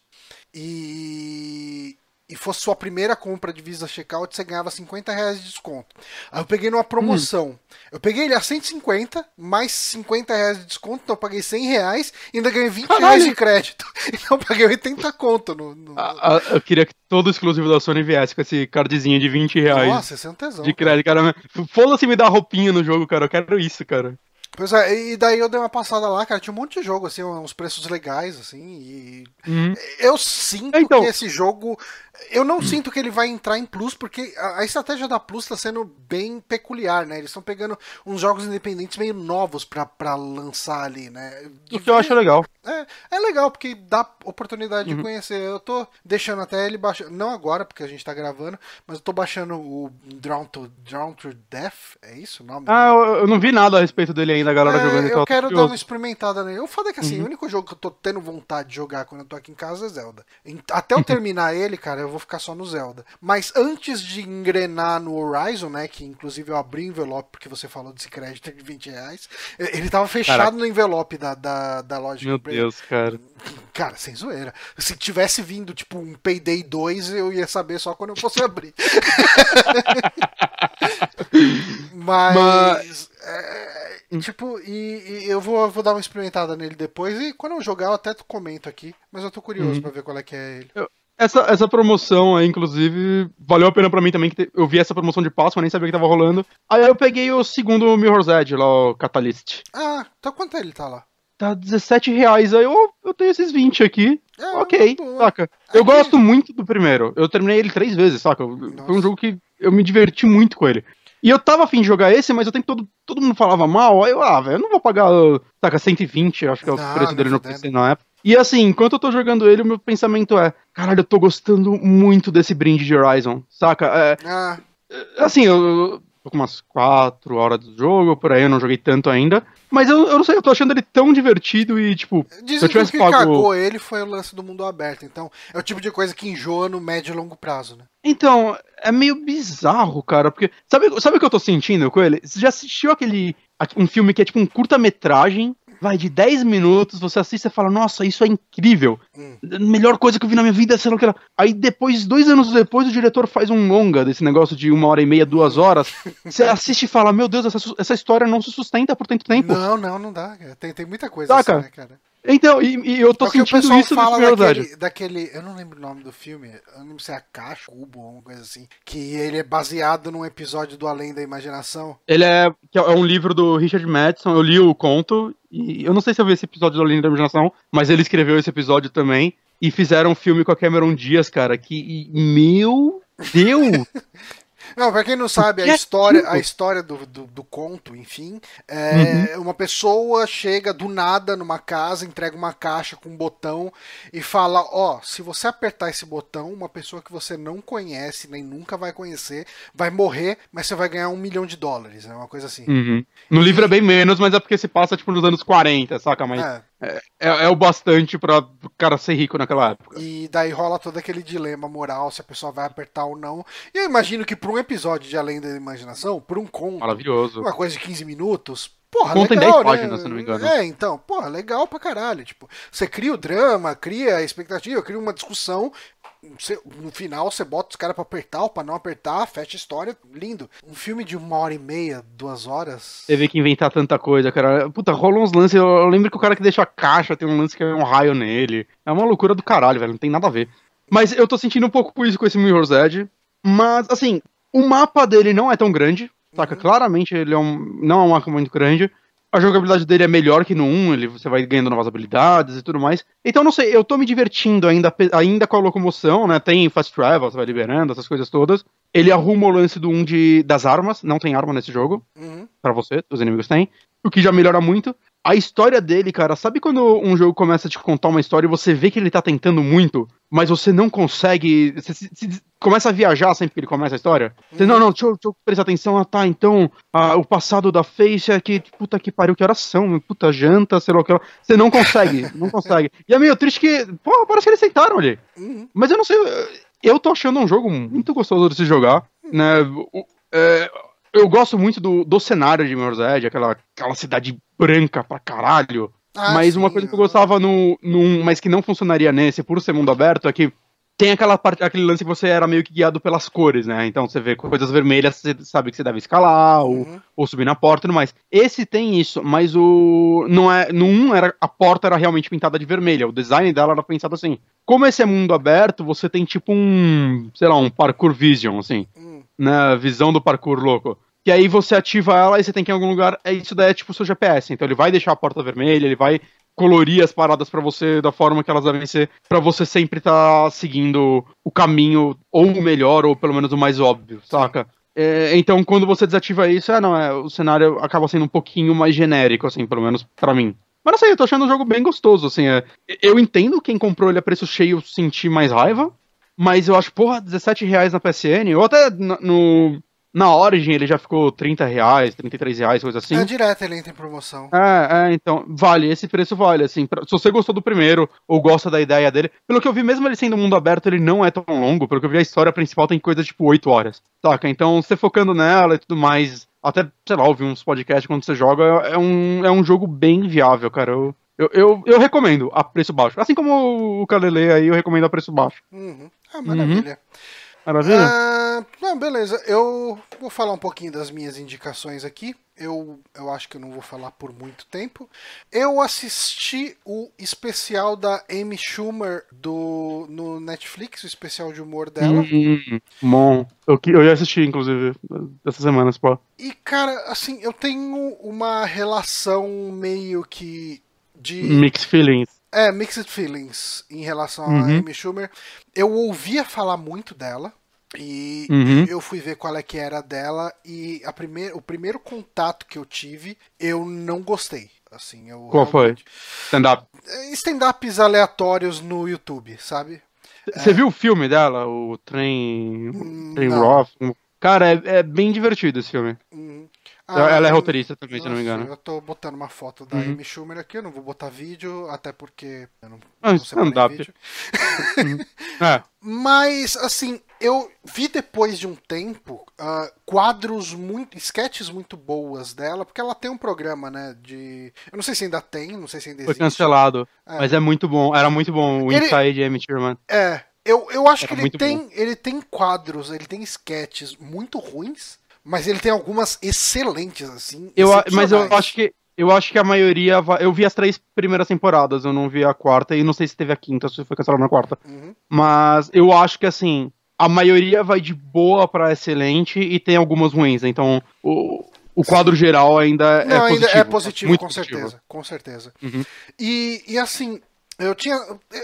e e fosse sua primeira compra de Visa Checkout, você ganhava 50 reais de desconto. Aí eu peguei numa promoção. Eu peguei ele a 150, mais 50 reais de desconto, então eu paguei 100 reais e ainda ganhei 20 Caralho! reais de crédito. [laughs] Então eu paguei 80 conto no. no- a- a- eu queria que todo exclusivo da Sony viesse com esse cardzinho de 20 reais Nossa, esse é um tesão. de cara. crédito, cara. Foda-se me dar roupinha no jogo, cara. Eu quero isso, cara. Pois é, e daí eu dei uma passada lá, cara, tinha um monte de jogo, assim, uns preços legais, assim, e Uhum. eu sinto Então- que esse jogo. Eu não sinto que ele vai entrar em Plus, porque a, a estratégia da Plus tá sendo bem peculiar, né? Eles estão pegando uns jogos independentes meio novos pra, pra lançar ali, né? O que eu acho legal. É, é legal, porque dá oportunidade Uhum. de conhecer. Eu tô deixando até ele baixar. Não agora, porque a gente tá gravando, mas eu tô baixando o Drown to, Drown to Death. É isso o nome? Ah, eu, eu não vi nada a respeito dele ainda, a galera É, jogando. eu quero dar uma experimentada nele. O foda é que assim, Uhum. o único jogo que eu tô tendo vontade de jogar quando eu tô aqui em casa é Zelda. Até eu terminar ele, cara, eu vou ficar só no Zelda. Mas antes de engrenar no Horizon, né? Que inclusive eu abri o envelope porque você falou desse crédito de 20 reais. Ele tava fechado Caraca. no envelope da, da, da loja Meu. Deus, cara. Cara, sem zoeira. Se tivesse vindo, tipo, um Payday 2, eu ia saber só quando eu fosse abrir. [laughs] Mas. Mas- é, tipo, e, e eu vou, vou dar uma experimentada nele depois. E quando eu jogar, eu até comento aqui. Mas eu tô curioso Uhum. pra ver qual é que é ele. Essa, essa promoção aí, inclusive, valeu a pena pra mim também, que te- eu vi essa promoção de Páscoa, nem sabia que tava rolando. Aí eu peguei o segundo Mirror's Edge lá, o Catalyst. Ah, então quanto ele tá lá? Tá 17 reais, aí eu, eu tenho esses 20 aqui. É, ok, boa. saca? Eu Aqui- gosto muito do primeiro. Eu terminei ele três vezes, saca? Foi um Nossa. jogo que eu me diverti muito com ele. E eu tava afim de jogar esse, mas eu tenho que todo, todo mundo falava mal. Aí eu, ah, velho, eu não vou pagar, saca, 120, acho que é o Não, preço dele no fudendo. PC na época. E assim, enquanto eu tô jogando ele, o meu pensamento é, caralho, eu tô gostando muito desse brinde de Horizon, saca? É, Ah, assim, eu tô com umas 4 horas do jogo, por aí, eu não joguei tanto ainda. Mas eu, eu não sei, eu tô achando ele tão divertido e, tipo, se dizem eu que o tivesse que pago. cagou ele foi o lance do mundo aberto. Então, é o tipo de coisa que enjoa no médio e longo prazo, né? Então, é meio bizarro, cara, porque. Sabe, sabe o que eu tô sentindo com ele? Você já assistiu aquele. um filme que é tipo um curta-metragem? Vai de 10 minutos, você assiste e fala, nossa, isso é incrível. Hum. Melhor coisa que eu vi na minha vida, sei lá o que lá. Aí depois, dois anos depois, o diretor faz um longa desse negócio de uma hora e meia, duas horas. [laughs] Você assiste e fala, meu Deus, essa, essa história não se sustenta por tanto tempo. Não, não, não dá. cara. Tem, tem muita coisa Saca? assim, né, cara? Então, e, e eu tô É sentindo isso nesse fala primeiro daquele, daquele. Eu não lembro o nome do filme. Eu não lembro se é a Caixa, Cubo ou alguma coisa assim. Que ele é baseado num episódio do Além da Imaginação. Ele é, que é um livro do Richard Madison, eu li o conto, e eu não sei se eu vi esse episódio da Linha da Imaginação, mas ele escreveu esse episódio também, e fizeram um filme com a Cameron Diaz, cara, que, e- meu Deus! [laughs] Não, pra quem não sabe, a é história, a história do, do, do conto, enfim, é Uhum. uma pessoa chega do nada numa casa, entrega uma caixa com um botão e fala: Ó, se você apertar esse botão, uma pessoa que você não conhece, nem nunca vai conhecer, vai morrer, mas você vai ganhar um milhão de dólares. É uma coisa assim. Uhum. No livro é bem menos, mas é porque se passa, tipo, nos anos 40, saca? Mas É. é, é o bastante pra o cara ser rico naquela época. E daí rola todo aquele dilema moral se a pessoa vai apertar ou não. E eu imagino que por um episódio de Além da Imaginação, por um conto, Maravilhoso. uma coisa de 15 minutos, porra, Conta em legal, 10 né? páginas, se não me engano. É, então, porra, legal pra caralho. Tipo, você cria o drama, cria a expectativa, cria uma discussão. No final você bota os caras pra apertar ou pra não apertar, fecha a história, lindo. Um filme de uma hora e meia, duas horas. Teve que inventar tanta coisa, cara. Puta, rolou uns lances. Eu, eu lembro que o cara que deixa a caixa tem um lance que é um raio nele. É uma loucura do caralho, velho. Não tem nada a ver. Mas eu tô sentindo um pouco isso com esse Mirror's Edge. Mas, assim, o mapa dele não é tão grande. Saca? Uhum. Claramente ele é um, não é um mapa muito grande. A jogabilidade dele é melhor que no 1, ele, você vai ganhando novas habilidades e tudo mais. Então, não sei, eu tô me divertindo ainda, ainda com a locomoção, né? Tem fast travel, você vai liberando, essas coisas todas. Ele arruma o lance do 1 de, das armas, não tem arma nesse jogo Uhum. Pra você, os inimigos têm, o que já melhora muito. A história dele, cara, sabe quando um jogo começa a te contar uma história e você vê que ele tá tentando muito, mas você não consegue. Você se- se- começa a viajar sempre que ele começa a história? Você, não, não, deixa eu, deixa eu prestar atenção. Ah, tá, então, ah, o passado da Face é que, puta que pariu, que horas são? Puta janta, sei lá o que. Você não consegue, [laughs] não consegue. E é meio triste que, porra, parece que eles sentaram ali. Uhum. Mas eu não sei, eu tô achando um jogo muito gostoso de se jogar, né? O- é, eu gosto muito do, do cenário de Mirror's Edge, aquela, aquela cidade branca pra caralho. Ah, mas uma sim, coisa que eu gostava no, num, mas que não funcionaria nesse, por ser mundo aberto, é que tem aquela parte, aquele lance que você era meio que guiado pelas cores, né? Então você vê coisas vermelhas, você sabe que você deve escalar, ou, Uhum. ou subir na porta e tudo mais. Esse tem isso, mas o. Não é. No 1 era, a porta era realmente pintada de vermelha. O design dela era pensado assim. Como esse é mundo aberto, você tem tipo um. sei lá, um parkour vision, assim. Uhum. Né? Visão do parkour louco. Que aí você ativa ela e você tem que ir em algum lugar. é Isso daí é tipo o seu GPS. Então ele vai deixar a porta vermelha, ele vai colorir as paradas pra você da forma que elas devem ser, pra você sempre estar seguindo o caminho ou o melhor ou pelo menos o mais óbvio, saca? É, então quando você desativa isso, é, não, é, o cenário acaba sendo um pouquinho mais genérico, assim, pelo menos pra mim. Mas não sei, eu tô achando o jogo bem gostoso, assim, é, eu entendo quem comprou ele a preço cheio sentir mais raiva, mas eu acho, porra, 17 reais na PSN, ou até no, na Origin ele já ficou 30 reais, 33 reais, coisa assim. É direto, ele entra em promoção. É, é, então, vale, esse preço vale, assim, pra- se você gostou do primeiro, ou gosta da ideia dele, pelo que eu vi, mesmo ele sendo mundo aberto, ele não é tão longo, pelo que eu vi, a história principal tem coisa tipo 8 horas, saca? Então, você focando nela e tudo mais, até, sei lá, ouvir uns podcasts quando você joga, é um, é um jogo bem viável, cara, eu, eu, eu, eu recomendo a preço baixo, assim como o Kalele aí, eu recomendo a preço baixo. Uhum. Ah, maravilha. Maravilha? Ah, não, beleza. Eu vou falar um pouquinho das minhas indicações aqui. Eu, eu acho que eu não vou falar por muito tempo. Eu assisti o especial da Amy Schumer do, no Netflix, o especial de humor dela. Hum, bom, eu, eu ia assistir, inclusive, essa semana, pô. E, cara, assim, eu tenho uma relação meio que de. Mixed feelings. É, mixed feelings em relação a Uhum. Amy Schumer. Eu ouvia falar muito dela. E Uhum. eu fui ver qual é que era dela. E a primeir, o primeiro contato que eu tive, eu não gostei. Assim, eu Qual foi? Stand-up. É, Stand-ups aleatórios no YouTube, sabe? Você viu o filme dela, o Trem. Trem. Roth? Cara, é, é bem divertido esse filme. Hum. Ela é roteirista também, se não me engano. Eu tô botando uma foto da Uhum. Amy Schumer aqui, eu não vou botar vídeo, até porque eu não, Ah, não separei vídeo. [laughs] É. Mas, assim, eu vi depois de um tempo ah, quadros muito. sketches muito boas dela, porque ela tem um programa, né? De. Eu não sei se ainda tem, não sei se ainda Foi existe. cancelado. É. Mas é muito bom. Era muito bom o Ele- Inside Amy Sherman. É. Eu, eu acho Era que ele tem, ele tem quadros, ele tem sketches muito ruins, mas ele tem algumas excelentes, assim. Eu, mas eu acho que Eu acho que a maioria. vai- Eu vi as três primeiras temporadas, eu não vi a quarta, e não sei se teve a quinta, se foi cancelada na quarta. Uhum. Mas eu acho que assim, a maioria vai de boa pra excelente e tem algumas ruins. Então, o, o quadro geral ainda Não, é ainda positivo. é positivo, muito com positivo. certeza. Com certeza. Uhum. E, e assim, eu tinha.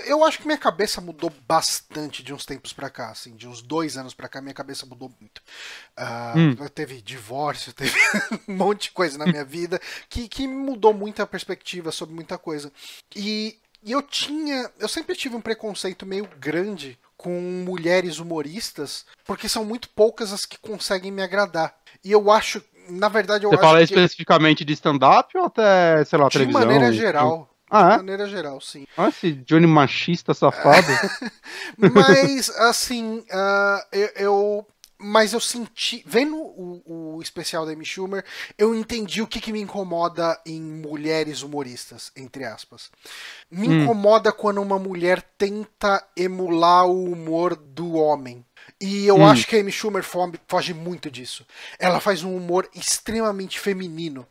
Eu acho que minha cabeça mudou bastante de uns tempos pra cá, assim, de uns dois anos pra cá, minha cabeça mudou muito. Ah, Hum. Teve divórcio, [laughs] teve um monte de coisa na minha vida que, que mudou muito a perspectiva sobre muita coisa. E, e eu tinha. Eu sempre tive um preconceito meio grande com mulheres humoristas, porque são muito poucas as que conseguem me agradar. E eu acho. Na verdade, eu Você acho fala que especificamente de stand-up ou até, sei lá, de televisão? maneira geral. Ah, De é? maneira geral, sim. Olha esse Johnny machista safado. [laughs] Mas, assim, ah, eu, eu- Mas eu senti. Vendo o, o especial da Amy Schumer, eu entendi o que, que me incomoda em mulheres humoristas, entre aspas. Me Hum. incomoda quando uma mulher tenta emular o humor do homem. E eu Hum. acho que a Amy Schumer fo- foge muito disso. Ela faz um humor extremamente feminino.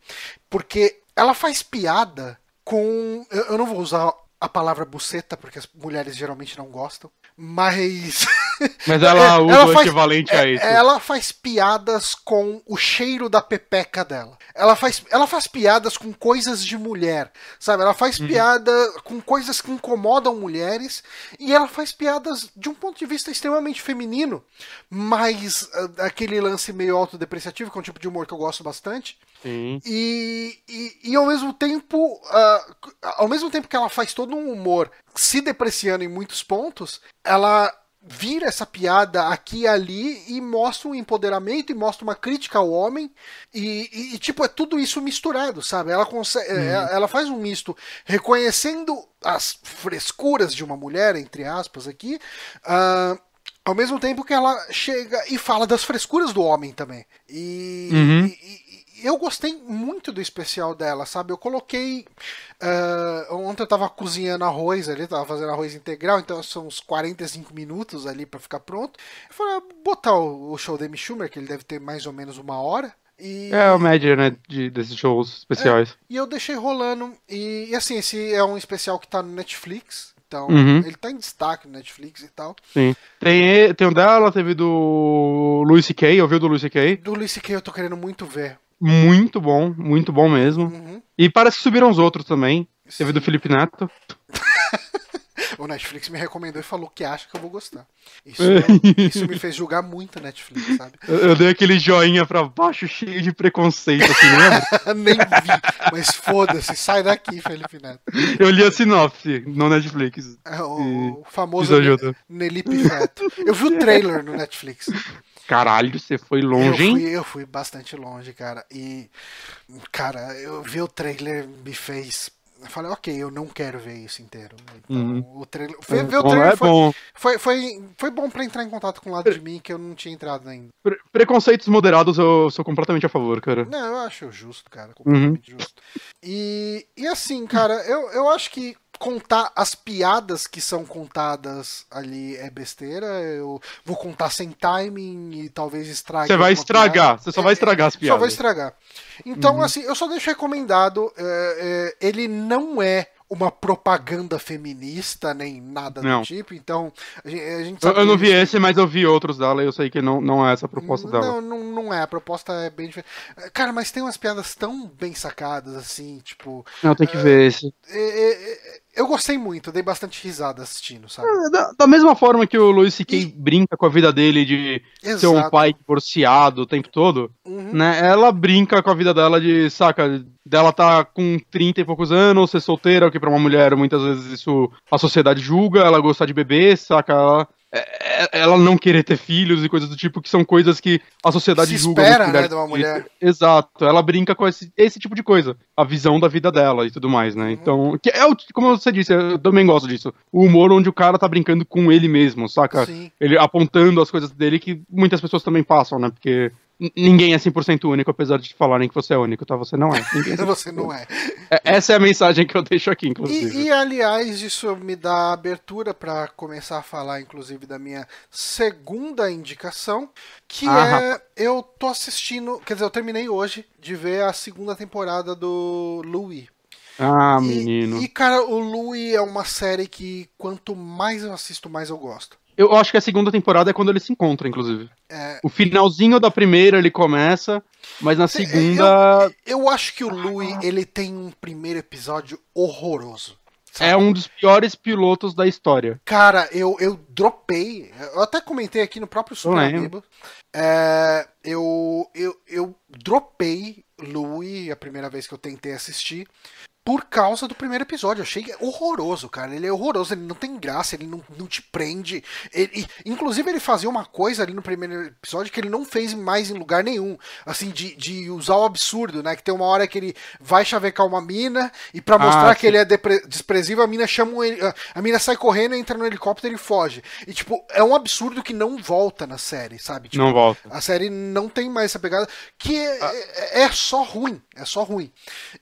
Porque ela faz piada com. Eu, não vou usar a palavra buceta, porque as mulheres geralmente não gostam. Mas. [laughs] Mas ela usa ela o faz- equivalente a é- isso. ela faz piadas com o cheiro da pepeca dela. Ela faz, ela faz piadas com coisas de mulher, sabe? Ela Uhum. faz piada com coisas que incomodam mulheres e ela faz piadas de um ponto de vista extremamente feminino, mas ah, aquele lance meio autodepreciativo, que é um tipo de humor que eu gosto bastante. Sim. E, e, e ao mesmo tempo, ah, ao mesmo tempo que ela faz todo um humor se depreciando em muitos pontos, ela vira essa piada aqui e ali e mostra um empoderamento e mostra uma crítica ao homem e, e- e, tipo é tudo isso misturado sabe ela consegue ela, ela faz um misto reconhecendo as frescuras de uma mulher entre aspas aqui ah, ao mesmo tempo que ela chega e fala das frescuras do homem também e, Uhum. e eu gostei muito do especial dela, sabe? Eu coloquei. ah, ontem eu tava cozinhando arroz ali, tava fazendo arroz integral, então são uns 45 minutos ali pra ficar pronto. Eu falei, ah, botar o, o show da Amy Schumer, que ele deve ter mais ou menos uma hora. E, É a média, né, de, desses shows especiais. e eu deixei rolando. E, e assim, esse é um especial que tá no Netflix. Então, Uhum. ele tá em destaque no Netflix e tal. Sim. Tem, tem o dela, teve do Louis C.K., ouviu do Louis C.K.? Do Luis C.K. eu tô querendo muito ver. Muito bom, muito bom mesmo. Uhum. E parece que subiram os outros também. Teve do Felipe Neto. [laughs] O Netflix me recomendou e falou que acha que eu vou gostar. Isso, É. isso me fez julgar muito a Netflix, sabe? [laughs] Eu, eu dei aquele joinha pra baixo cheio de preconceito, assim, lembra? [laughs] Nem vi, mas foda-se, sai daqui, Felipe Neto. Eu li a sinopse no Netflix. É, o, famoso. Nelipe Feto. Eu vi o trailer no Netflix. Caralho, você foi Eu longe, hein? fui, eu fui bastante longe, cara. E, cara, eu vi o trailer, me fez. Eu falei, ok, eu não quero ver isso inteiro. Então, Uhum. o trailer. Ver, ver o trailer é foi, bom. foi, foi, foi bom pra entrar em contato com o lado de mim que eu não tinha entrado ainda. Pre- preconceitos moderados eu sou completamente a favor, cara. Não, eu acho justo, cara. Uhum. Completamente justo. E, e assim, cara, eu, eu acho que contar as piadas que são contadas ali é besteira. Eu vou contar sem timing e talvez estrague. Você vai estragar, você só vai estragar as Só vou piadas. estragar. Então, Uhum. assim, eu só deixo recomendado. é, é, ele não é uma propaganda feminista, nem nada Não. do tipo. Então, a gente, Eu, eu não vi esse, mas eu vi outros dela e eu sei que não, não é essa a proposta dela. não, não, não é. A proposta é bem diferente. Cara, mas tem umas piadas tão bem sacadas, assim, tipo. Não, tem que ver esse. é, é, é, eu gostei muito, dei bastante risada assistindo, sabe? Da, da mesma forma que o Louis C.K. E- brinca com a vida dele de ser um Exato. pai divorciado o tempo todo, Uhum. né? Ela brinca com a vida dela de, saca, dela tá com 30 e poucos anos, ser solteira, o que pra uma mulher muitas vezes isso a sociedade julga, ela gostar de beber, saca? Ela, é- é- ela não querer ter filhos e coisas do tipo, que são coisas que a sociedade Se julga. espera, né, de uma mulher. Exato, ela brinca com esse, esse tipo de coisa, a visão da vida dela e tudo mais, Uhum. né? Então, que é o, como você disse, eu também gosto disso. O humor onde o cara tá brincando com ele mesmo, saca? Sim. Ele apontando as coisas dele que muitas pessoas também passam, né? Porque ninguém é 100% único, apesar de falarem que você é único, tá? Você não é. Ninguém é [laughs] você não é. é. Essa é a mensagem que eu deixo aqui, inclusive. E, e aliás, isso me dá abertura para começar a falar, inclusive, da minha segunda indicação, que ah, é eu tô assistindo, quer dizer, eu terminei hoje de ver a segunda temporada do Louis. Ah, menino. E, e, cara, o Louis é uma série que quanto mais eu assisto, mais eu gosto. Eu acho que a segunda temporada é quando ele se encontra, inclusive. É... O finalzinho da primeira ele começa, mas na segunda. Eu, eu acho que o Louis ele tem um primeiro episódio horroroso. Sabe? É um dos piores pilotos da história. Cara, eu, eu dropei. Eu até comentei aqui no próprio Super Amiibo. É, eu, eu, eu dropei Louis a primeira vez que eu tentei assistir por causa do primeiro episódio. Eu achei horroroso, cara. Ele é horroroso, ele não tem graça, ele não, não te prende. Ele, inclusive, ele fazia uma coisa ali no primeiro episódio que ele não fez mais em lugar nenhum. Assim, de, de usar o absurdo, né? Que tem uma hora que ele vai chavecar uma mina e para mostrar ah, que ele é desprezível, a mina chama ele. A mina sai correndo, entra no helicóptero e foge. E, tipo, é um absurdo que não volta na série, sabe? Tipo, não volta. A série não tem mais essa pegada. Que é, ah. é, é só ruim. É só ruim.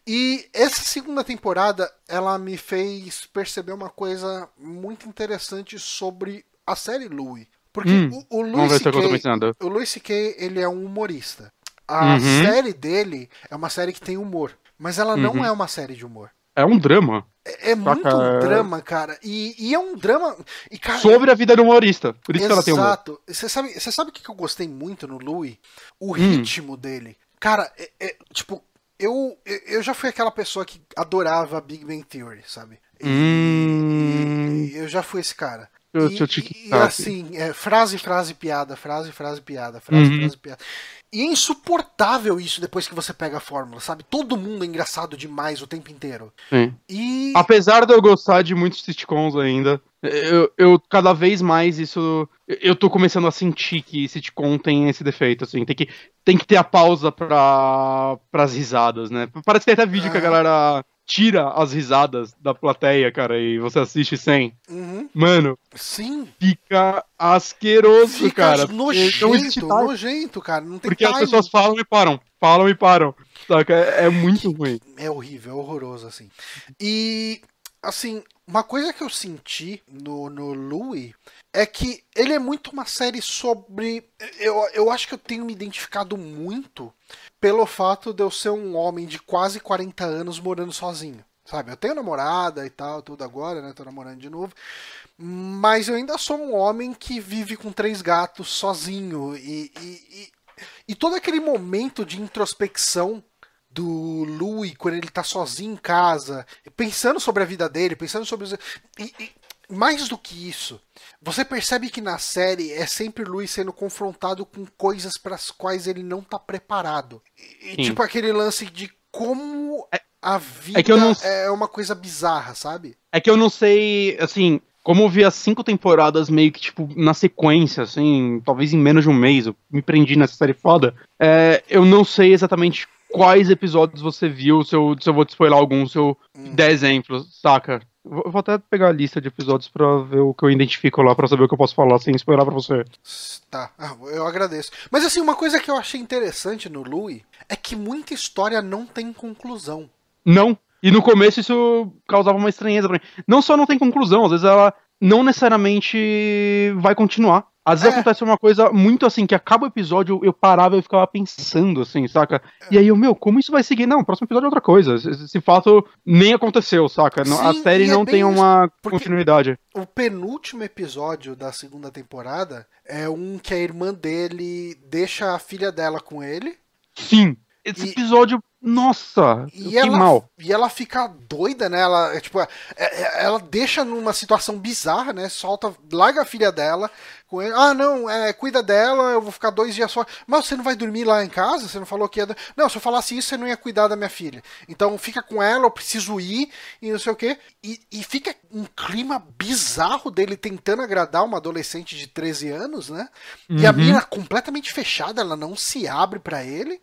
E essa segunda temporada, ela me fez perceber uma coisa muito interessante sobre a série Louis. Porque hum, o, o Louis C.K. O Louis C.K. ele é um humorista. A uhum. série dele é uma série que tem humor, mas ela não uhum. é uma série de humor. É um drama. É, é muito um drama, cara. E, e, é um drama. E, cara, Sobre a vida do humorista. Por isso Exato. que ela tem humor. Exato. Você sabe, você sabe o que eu gostei muito no Louis? O hum. ritmo dele. Cara, é, é, tipo, eu, eu já fui aquela pessoa que adorava Big Bang Theory, sabe? E, hum... e eu já fui esse cara. Eu, e, eu e assim, é, frase, frase, piada, frase, frase, piada, frase, uhum. frase, piada. E é insuportável isso depois que você pega a fórmula, sabe? Todo mundo é engraçado demais o tempo inteiro. Sim. E... Apesar de eu gostar de muitos sitcoms ainda, eu, eu, cada vez mais isso. Eu tô começando a sentir que sitcom tem esse defeito, assim. Tem que, tem que ter a pausa pra, pras risadas, né? Parece que tem até vídeo é. que a galera tira as risadas da plateia, cara, e você assiste sem. Uhum. Mano. Sim. Fica asqueroso, fica cara. Nojento, nojento, cara. Não tem Porque time. as pessoas falam e param. Falam e param. Saca? É, é muito ruim. É horrível, é horroroso, assim. E assim, uma coisa que eu senti no, no Louis é que ele é muito uma série sobre. Eu, eu acho que eu tenho me identificado muito pelo fato de eu ser um homem de quase 40 anos morando sozinho. Sabe, eu tenho namorada e tal, tudo agora, né? Tô namorando de novo. Mas eu ainda sou um homem que vive com três gatos sozinho. E, e, e, e todo aquele momento de introspecção do Louis quando ele tá sozinho em casa, pensando sobre a vida dele, pensando sobre os... e, e, mais do que isso, você percebe que na série é sempre o Louis sendo confrontado com coisas para as quais ele não tá preparado. E, tipo aquele lance de como é, a vida é, não... é uma coisa bizarra, sabe? É que eu não sei, assim, como eu vi as cinco temporadas meio que, tipo, na sequência, assim, talvez em menos de um mês, eu me prendi nessa série foda, é, eu não sei exatamente quais episódios você viu, se eu, se eu vou te spoiler algum, se eu hum. der exemplos, saca? Vou até pegar a lista de episódios pra ver o que eu identifico lá, pra saber o que eu posso falar sem spoiler pra você. Tá, ah, eu agradeço. Mas assim, uma coisa que eu achei interessante no Louis é que muita história não tem conclusão. Não. E no começo isso causava uma estranheza pra mim. Não só não tem conclusão, às vezes ela não necessariamente vai continuar. Às vezes é. acontece uma coisa muito assim, que acaba o episódio, eu parava e ficava pensando, assim, saca? E aí eu, meu, como isso vai seguir? Não, o próximo episódio é outra coisa. Esse fato nem aconteceu, saca? Sim, a série é não tem uma continuidade. O penúltimo episódio da segunda temporada é um que a irmã dele deixa a filha dela com ele. Sim. Esse e... episódio nossa, e ela, mal. E ela fica doida, né? Ela, é, tipo, é, é, ela deixa numa situação bizarra, né? Solta, larga a filha dela com ele. Ah, não, é, cuida dela, eu vou ficar dois dias só. Mas você não vai dormir lá em casa? Você não falou que ia. Não, se eu falasse isso, você não ia cuidar da minha filha. Então fica com ela, eu preciso ir e não sei o quê. E, e fica um clima bizarro dele tentando agradar uma adolescente de 13 anos, né? Uhum. E a uhum. mina completamente fechada, ela não se abre para ele.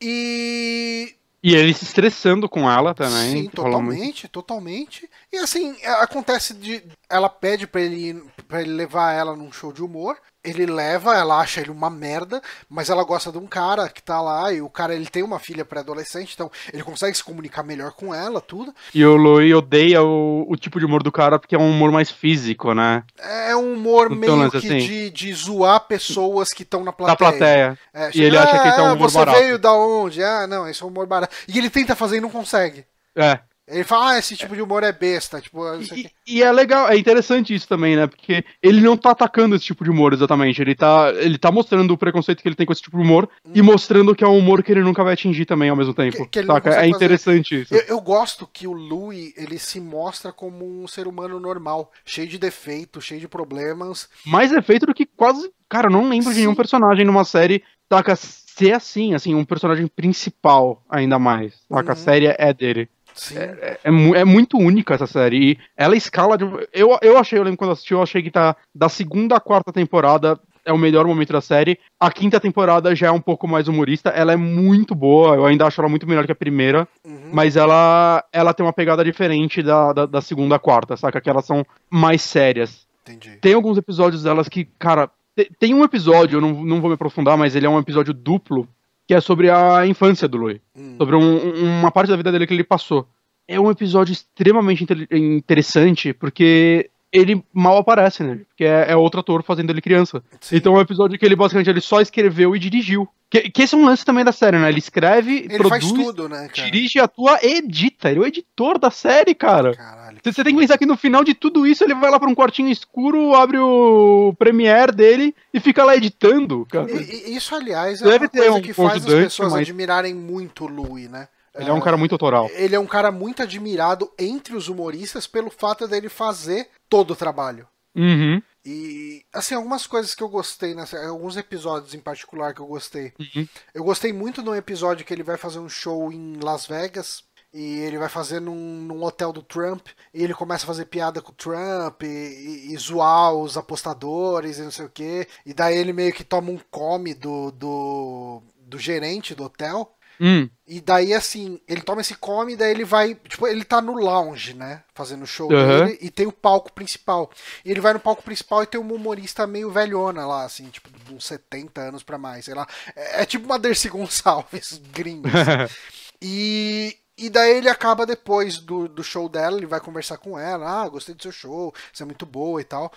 E. E ele se estressando com ela também. Sim, totalmente, totalmente. E assim, acontece de. Ela pede pra ele, pra ele levar ela num show de humor. Ele leva, ela acha ele uma merda, mas ela gosta de um cara que tá lá, e o cara ele tem uma filha pré-adolescente, então ele consegue se comunicar melhor com ela, tudo. E o Louis odeia o, o tipo de humor do cara porque é um humor mais físico, né? É um humor Então, meio que assim- de, de zoar pessoas que estão na plateia. Da plateia. É, E ele acha que esse é um "Ah, humor você barato." veio da onde? Ah, não, esse é um humor barato. E ele tenta fazer e não consegue. É. Ele fala, ah, esse tipo de humor é besta. Tipo, E, e é legal, é interessante isso também, né? Porque ele não tá atacando esse tipo de humor exatamente. Ele tá, ele tá mostrando o preconceito que ele tem com esse tipo de humor e mostrando que é um humor que ele nunca vai atingir também ao mesmo tempo. Que- que É fazer. interessante isso. Eu, eu gosto que o Louis, ele se mostra como um ser humano normal, cheio de defeitos, cheio de problemas. Mais efeito do que quase. Cara, eu não lembro de Sim. nenhum personagem numa série, saca? Ser assim, assim, um personagem principal ainda mais. Saca? A Uhum. série é dele. É, é mu- é muito única essa série. E ela escala de. Eu, eu achei, eu lembro quando assisti, eu achei que tá da segunda à quarta temporada é o melhor momento da série. A quinta temporada já é um pouco mais humorista. Ela é muito boa. Eu ainda acho ela muito melhor que a primeira. Uhum. Mas ela, ela tem uma pegada diferente da, da, da segunda à quarta, saca? Que elas são mais sérias. Entendi. Tem alguns episódios delas que, cara. te- Tem um episódio, eu não, não vou me aprofundar, mas ele é um episódio duplo, que é sobre a infância do Louis Hum. sobre um- um- uma parte da vida dele que ele passou. É um episódio extremamente inte- interessante, porque ele mal aparece, né? Porque é, é outro ator fazendo ele criança. Sim. Então é um episódio que ele basicamente ele só escreveu e dirigiu. Que, que esse é um lance também da série, né? Ele escreve, ele produz, faz tudo, né, cara? dirige, atua e edita. Ele é o editor da série, cara. Caralho. Você tem que pensar que no final de tudo isso ele vai lá pra um quartinho escuro, abre o Premiere dele e fica lá editando, cara. E- isso, aliás, é Deve uma coisa um que faz as pessoas mas- admirarem muito o Louis, né? Ele é um cara muito autoral. Ele é um cara muito admirado entre os humoristas pelo fato dele fazer todo o trabalho. Uhum. E, assim, algumas coisas que eu gostei, nessa, alguns episódios em particular que eu gostei. Uhum. Eu gostei muito de um episódio que ele vai fazer um show em Las Vegas. E ele vai fazer num, num hotel do Trump. E ele começa a fazer piada com o Trump. E, e- e zoar os apostadores e não sei o que. E daí ele meio que toma um come do, do, do gerente do hotel. Hum. E daí, assim, ele toma esse come e daí ele vai. Tipo, ele tá no lounge, né? Fazendo o show Aham. dele. E tem o palco principal. E ele vai no palco principal e tem uma humorista meio velhona lá, assim, tipo, de uns 70 anos pra mais, sei lá. É, é tipo uma Dercy [laughs] Gonçalves gringa. assim. [laughs] E. E daí ele acaba depois do, do show dela, ele vai conversar com ela, ah, gostei do seu show, você é muito boa e tal.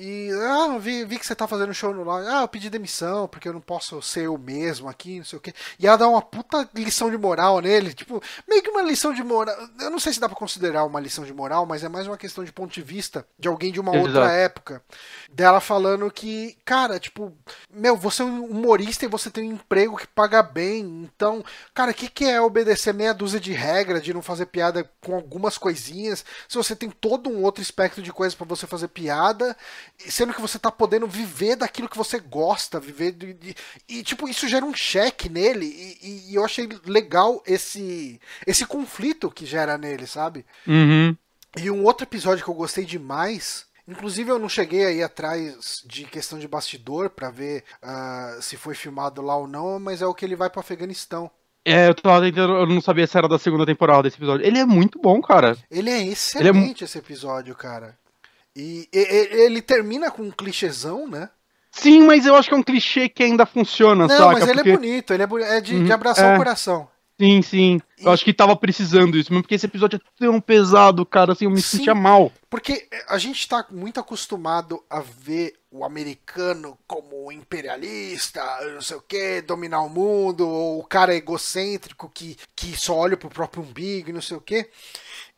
E, ah, vi, vi que você tá fazendo show no lounge. Ah, eu pedi demissão, porque eu não posso ser eu mesmo aqui, não sei o quê. E ela dá uma puta lição de moral nele, tipo, meio que uma lição de moral. Eu não sei se dá pra considerar uma lição de moral, mas é mais uma questão de ponto de vista de alguém de uma Exato. outra época. Dela falando que, cara, tipo, meu, você é um humorista e você tem um emprego que paga bem. Então, cara, o que, que é obedecer meia dúzia de regra, de não fazer piada com algumas coisinhas, se você tem todo um outro espectro de coisas pra você fazer piada, sendo que você tá podendo viver daquilo que você gosta, viver de, de- e tipo isso gera um cheque nele e, e- eu achei legal esse esse conflito que gera nele, sabe? Uhum. E um outro episódio que eu gostei demais, inclusive eu não cheguei aí atrás de questão de bastidor pra ver ah, se foi filmado lá ou não, mas é o que ele vai pro Afeganistão. É, eu tava tentando, eu não sabia se era da segunda temporada desse episódio. Ele é muito bom, cara. Ele é excelente esse episódio, cara. E, e- ele termina com um clichêzão, né? Sim, mas eu acho que é um clichê que ainda funciona, Não, saca? mas ele Porque- é bonito, ele é, é de, Uhum, de abraçar é. o coração. Sim, sim. Eu E- acho que tava precisando isso, mesmo porque esse episódio é tão pesado, cara, assim, eu me Sim. sentia mal. Porque a gente tá muito acostumado a ver o americano como imperialista, não sei o que, dominar o mundo, ou o cara egocêntrico que, que só olha pro próprio umbigo e não sei o que.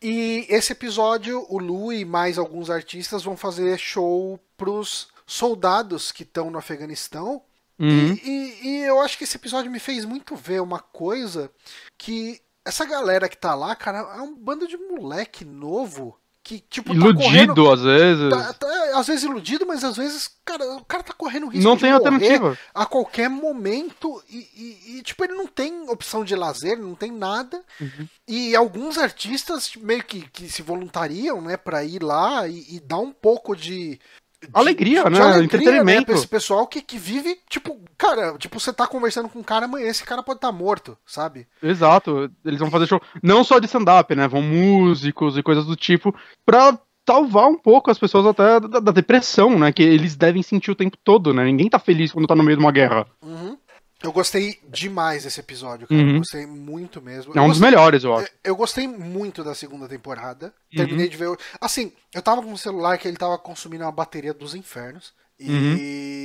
E esse episódio, o Lu e mais alguns artistas vão fazer show pros soldados que estão no Afeganistão. Uhum. E, e- e eu acho que esse episódio me fez muito ver uma coisa que essa galera que tá lá, cara, é um bando de moleque novo que, tipo, tá correndo. Iludido, às vezes. Tá, tá, às vezes iludido, mas às vezes, cara, o cara tá correndo risco não de tem alternativa. a qualquer momento e, e- e, tipo, ele não tem opção de lazer, não tem nada. Uhum. E alguns artistas meio que, que se voluntariam, né, pra ir lá e, e dar um pouco de. De- Alegria, de né? alegria, Entretenimento. Né, pra esse pessoal que, que vive, tipo, cara, tipo, você tá conversando com um cara amanhã, esse cara pode estar morto, sabe? Exato. Eles vão fazer show não só de stand-up, né? Vão músicos e coisas do tipo pra salvar um pouco as pessoas até da, da, depressão, né? Que eles devem sentir o tempo todo, né? Ninguém tá feliz quando tá no meio de uma guerra. Uhum. Eu gostei demais desse episódio, cara. Uhum. Gostei muito mesmo. É um dos melhores, eu acho. Eu gostei muito da segunda temporada. Terminei uhum. de ver. Assim, eu tava com um celular que ele tava consumindo uma bateria dos infernos. E uhum.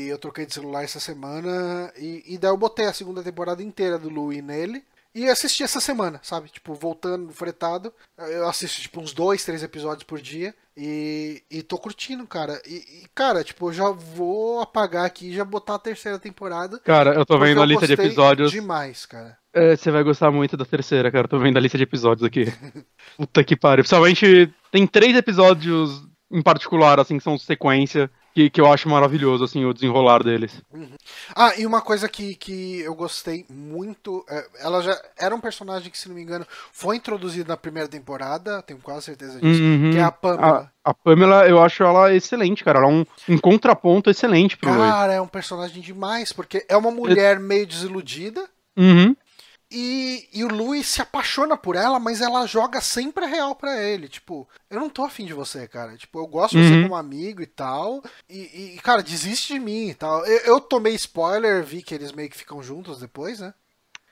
eu troquei de celular essa semana. E, e daí eu botei a segunda temporada inteira do Louie nele. E assisti essa semana, sabe? Tipo, voltando fretado. Eu assisto, tipo, uns dois, três episódios por dia. E, e tô curtindo, cara. E, e, cara, tipo, eu já vou apagar aqui e já botar a terceira temporada. Cara, eu tô vendo a lista de episódios. demais, cara. É, você vai gostar muito da terceira, cara. Tô vendo a lista de episódios aqui. [laughs] Puta que pariu. Principalmente, tem três episódios em particular, assim, que são sequência que, que eu acho maravilhoso, assim, o desenrolar deles. Uhum. Ah, e uma coisa que, que eu gostei muito, é, ela já era um personagem que, se não me engano, foi introduzido na primeira temporada, tenho quase certeza disso, uhum. que é a Pamela. A, a, Pamela, eu acho ela excelente, cara, ela é um, um contraponto excelente pro Cara, é um personagem demais, porque é uma mulher meio desiludida, Uhum. E, e o Louis se apaixona por ela, mas ela joga sempre a real para ele. Tipo, eu não tô afim de você, cara. Tipo, eu gosto de você uhum. como amigo e tal. E, e, cara, desiste de mim e tal. Eu, eu tomei spoiler, vi que eles meio que ficam juntos depois, né?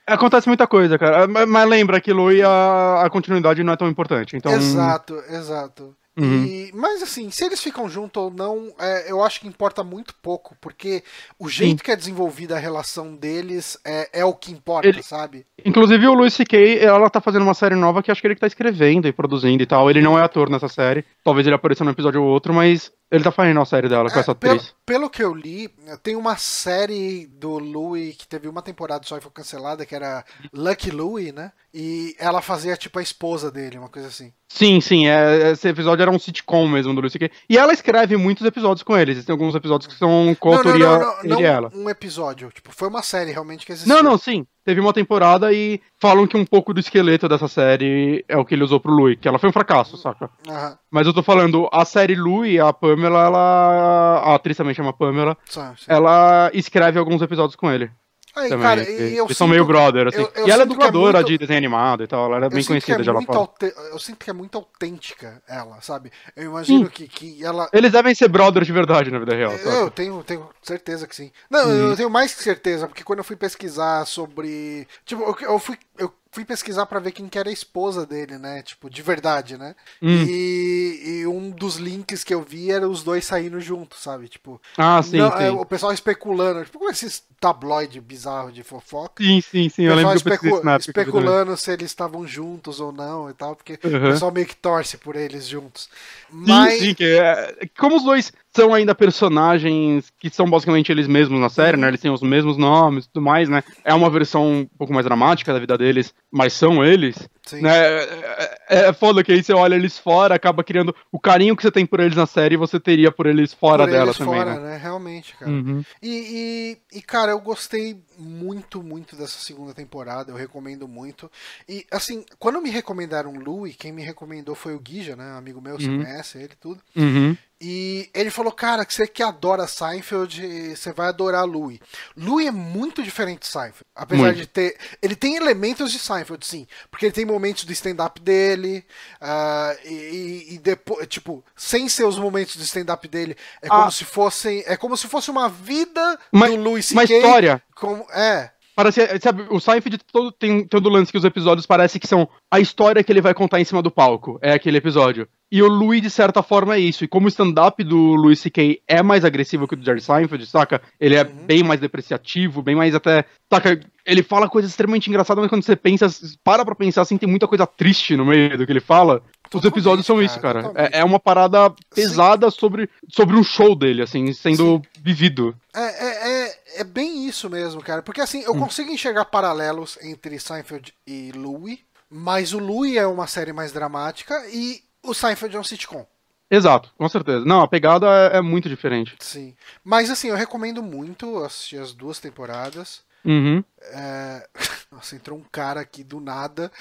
Acontece muita coisa, cara. Mas lembra que Louis a, a continuidade não é tão importante. Então... Exato, exato. Uhum. E, mas assim, se eles ficam juntos ou não, é, eu acho que importa muito pouco, porque o jeito Sim. que é desenvolvida a relação deles é, é o que importa, ele, sabe? Inclusive o Luis C.K., ela tá fazendo uma série nova que acho que ele que tá escrevendo e produzindo e tal. Ele não é ator nessa série, talvez ele apareça num episódio ou outro, mas ele tá fazendo a série dela com é, essa atriz. Pelo, pelo, que eu li, tem uma série do Louis que teve uma temporada só e foi cancelada, que era Lucky Louie, né? E ela fazia tipo a esposa dele, uma coisa assim. Sim, sim, é, esse episódio era um sitcom mesmo do Lucy C.K. E ela escreve muitos episódios com eles. Tem alguns episódios que são com autoria não, não, não, ele e ela. Um episódio, tipo, foi uma série realmente que existiu. Não, não, sim teve uma temporada e falam que um pouco do esqueleto dessa série é o que ele usou pro Louis, que ela foi um fracasso, saca? Uhum. Mas eu tô falando, a série Louis, a Pamela, ela. A atriz também chama Pamela. Sim, sim. Ela escreve alguns episódios com ele. Aí, também. cara, e Eles são meio brother, assim. Eu, eu e ela é, é dubladora é muito... de desenho animado e tal, ela é bem conhecida é já lá fora. Eu sinto que é muito autêntica ela, sabe? Eu imagino que, que ela. Eles devem ser brothers de verdade na vida real. Eu, eu tenho, tenho certeza que sim. Não, hum. eu tenho mais que certeza, porque quando eu fui pesquisar sobre. Tipo, eu, eu fui. Eu fui pesquisar para ver quem que era a esposa dele, né? Tipo, de verdade, né? Hum. E, e, um dos links que eu vi era os dois saindo juntos, sabe? Tipo, ah, sim, não, sim. É, o pessoal especulando, tipo, como esses tabloide bizarro de fofoca. Sim, sim, sim. Eu lembro especu que eu especulando se eles estavam juntos ou não e tal, porque uhum. o pessoal meio que torce por eles juntos. Mas... Sim, sim, que é, como os dois são ainda personagens que são basicamente eles mesmos na série, né? Eles têm os mesmos nomes e tudo mais, né? É uma versão um pouco mais dramática da vida deles, mas são eles. Sim. Né? É, é, é foda que aí você olha eles fora, acaba criando o carinho que você tem por eles na série, você teria por eles fora por dela eles também. Fora, né? né? Realmente, cara. Uhum. E, e, e, cara, eu gostei muito, muito dessa segunda temporada, eu recomendo muito. E assim, quando me recomendaram Louie, quem me recomendou foi o Guija, né? Amigo meu, você uhum. conhece ele tudo. Uhum. E ele falou, cara, que você que adora Seinfeld, você vai adorar Louie. Louie é muito diferente de Seinfeld. Apesar muito. de ter. Ele tem elementos de Seinfeld, sim. Porque ele tem momentos do stand-up dele. Uh, e, e, depois, tipo, sem ser os momentos do stand-up dele, é como ah. se fossem. É como se fosse uma vida uma, do Louis C.K. Uma história. Como, é. Parece, sabe, o Seinfeld todo, tem todo lance que os episódios parecem que são a história que ele vai contar em cima do palco. É aquele episódio. E o Louis, de certa forma, é isso. E como o stand-up do Louis C.K. é mais agressivo que o do Jerry Seinfeld, saca? Ele é uhum. bem mais depreciativo, bem mais até. Saca? Ele fala coisas extremamente engraçadas, mas quando você pensa, para pra pensar assim, tem muita coisa triste no meio do que ele fala. Os episódios são isso, cara. É, é, uma parada pesada sobre, sobre um show dele, assim, sendo Sim. vivido. É, é, é, é, bem isso mesmo, cara. Porque assim, eu hum. consigo enxergar paralelos entre Seinfeld e Louis, mas o Louis é uma série mais dramática e o Seinfeld é um sitcom. Exato, com certeza. Não, a pegada é, é muito diferente. Sim. Mas assim, eu recomendo muito assistir as duas temporadas. Uhum. É... [laughs] Nossa, entrou um cara aqui do nada,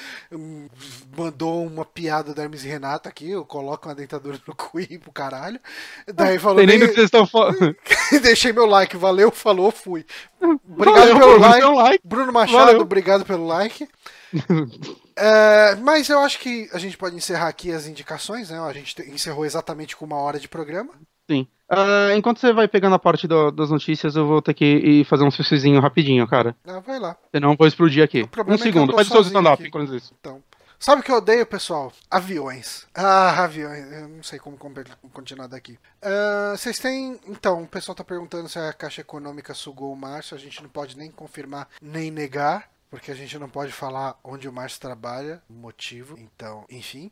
mandou uma piada da Hermes e Renata aqui, eu coloco uma dentadura no cu e pro caralho. Daí falou. Tem nem do que vocês estão falando. [laughs] Deixei meu like, valeu, falou, fui. Obrigado valeu, pelo like. like. Bruno Machado, valeu. obrigado pelo like. [laughs] É, mas eu acho que a gente pode encerrar aqui as indicações, né? A gente te- encerrou exatamente com uma hora de programa. Sim. Ah, enquanto você vai pegando a parte do- das notícias, eu vou ter que ir fazer um suicizinho rapidinho, cara. Ah, vai lá. Senão eu vou explodir aqui. Um é segundo, faz o seu stand-up enquanto isso. Então, sabe o que eu odeio, pessoal? Aviões. Ah, aviões. Eu não sei como com- continuar daqui. Ah, Vocês têm. Então, o pessoal tá perguntando se a Caixa Econômica sugou o Márcio. A gente não pode nem confirmar nem negar. Porque a gente não pode falar onde o Márcio trabalha, o motivo. Então, enfim.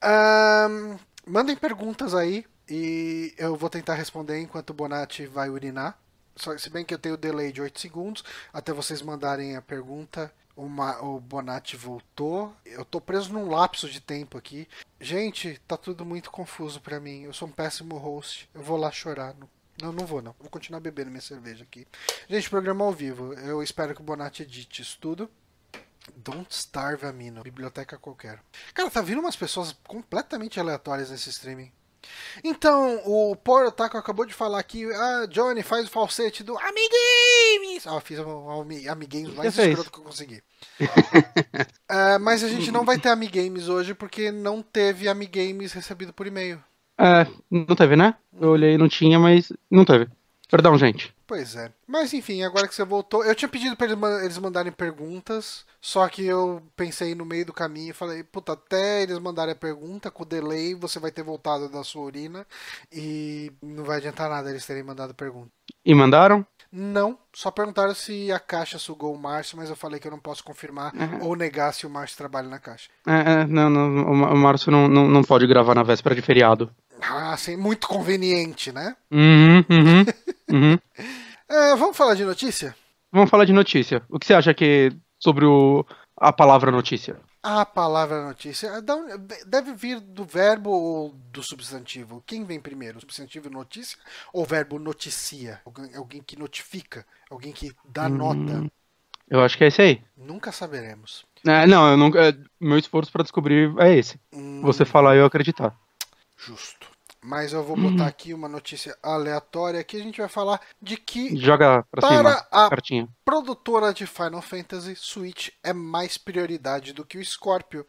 Ahn, mandem perguntas aí e eu vou tentar responder enquanto o Bonatti vai urinar. Só, se bem que eu tenho delay de 8 segundos até vocês mandarem a pergunta. O, Ma- o Bonatti voltou. Eu tô preso num lapso de tempo aqui. Gente, tá tudo muito confuso pra mim. Eu sou um péssimo host. Eu vou lá chorar. Não, não, não vou não. Vou continuar bebendo minha cerveja aqui. Gente, programa ao vivo. Eu espero que o Bonatti edite isso tudo. Don't Starve Amino, biblioteca qualquer. Cara, tá vindo umas pessoas completamente aleatórias nesse streaming. Então, o Power Otaku acabou de falar aqui, ah, Johnny, faz o falsete do Amigames! Ah, fiz o Ami- Amigames mais escroto que eu consegui. Ah, [laughs] mas a gente não vai ter Amigames hoje porque não teve Amigames recebido por e-mail. É, não teve, né? Eu olhei não tinha, mas não teve. Perdão, gente. Pois é. Mas enfim, agora que você voltou, eu tinha pedido pra eles ma- eles mandarem perguntas, só que eu pensei no meio do caminho e falei, puta, até eles mandarem a pergunta, com o delay você vai ter voltado da sua urina e não vai adiantar nada eles terem mandado pergunta. E mandaram? Não, só perguntaram se a caixa sugou o Márcio, mas eu falei que eu não posso confirmar ou negar se o Márcio trabalha na caixa. É, é, não, não, o Márcio não, não, não pode gravar na véspera de feriado. Ah, sim, muito conveniente, né? Uhum, uhum, [laughs] uhum. [laughs] É, vamos falar de notícia? Vamos falar de notícia. O que você acha que sobre o, a palavra notícia? A palavra notícia é deve vir do verbo ou do substantivo? Quem vem primeiro? O substantivo notícia ou o verbo noticia? Alguém, que notifica? Alguém que dá nota? Eu acho que é esse aí. Nunca saberemos. É, não, eu nunca, é, meu esforço pra descobrir é esse. Hum, Você falar e eu acreditar. Justo. Mas eu vou botar aqui uma notícia aleatória. Aqui a gente vai falar de que Joga pra Para cima a- cartinha. produtora de Final Fantasy, Switch é mais prioridade do que o Scorpio.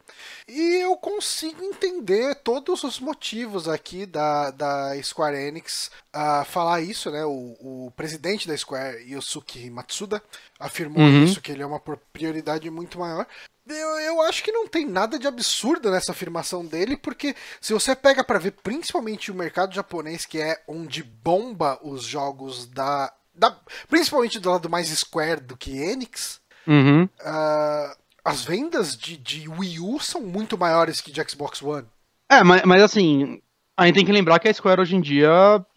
E eu consigo entender todos os motivos aqui da, da Square Enix a falar isso, né? O, o presidente da Square, Yosuke Matsuda, afirmou Uhum. isso, que ele é uma prioridade muito maior. Eu, eu acho que não tem nada de absurdo nessa afirmação dele, porque se você pega pra ver principalmente o mercado japonês, que é onde bomba os jogos da, da principalmente do lado mais Square do que Enix, Uhum. ah, as vendas de, de Wii U são muito maiores que de Xbox One. É, mas, mas assim, a gente tem que lembrar que a Square hoje em dia,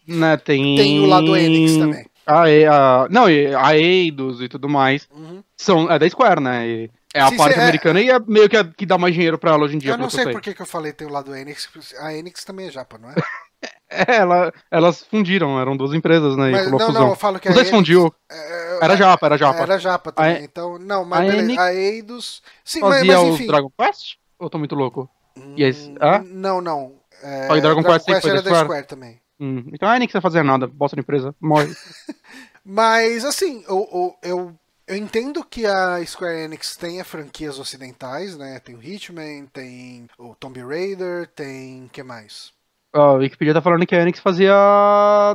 né, tem. Tem o lado Enix também. A, a, não, a Eidos e tudo mais. Uhum. São, é da Square, né? E é a Sim, parte é- americana e é meio que a que dá mais dinheiro pra ela hoje em dia. Eu não sei por que, que eu falei tem o lado Enix, a Enix também é japa, não é? [laughs] É, ela, elas fundiram, eram duas empresas, né? e Mas, não, fusão. não, eu falo que a Os dois Enix- fundiu. é, Era japa, era japa. Era japa também, A- então, não, mas a beleza, Enix a Eidos... Sim, mas, Fazia mas os enfim... Dragon Quest? Ou eu tô muito louco? E Hum, hã? Não, não. É, Ah, e Dragon Quest foi era da Square? Square também. Hum, então a Enix não fazia nada, bosta de empresa, morre. [laughs] Mas, assim, eu, eu, eu, eu entendo que a Square Enix tenha franquias ocidentais, né? Tem o Hitman, tem o Tomb Raider, tem... que mais? a Wikipedia tá falando que a Enix fazia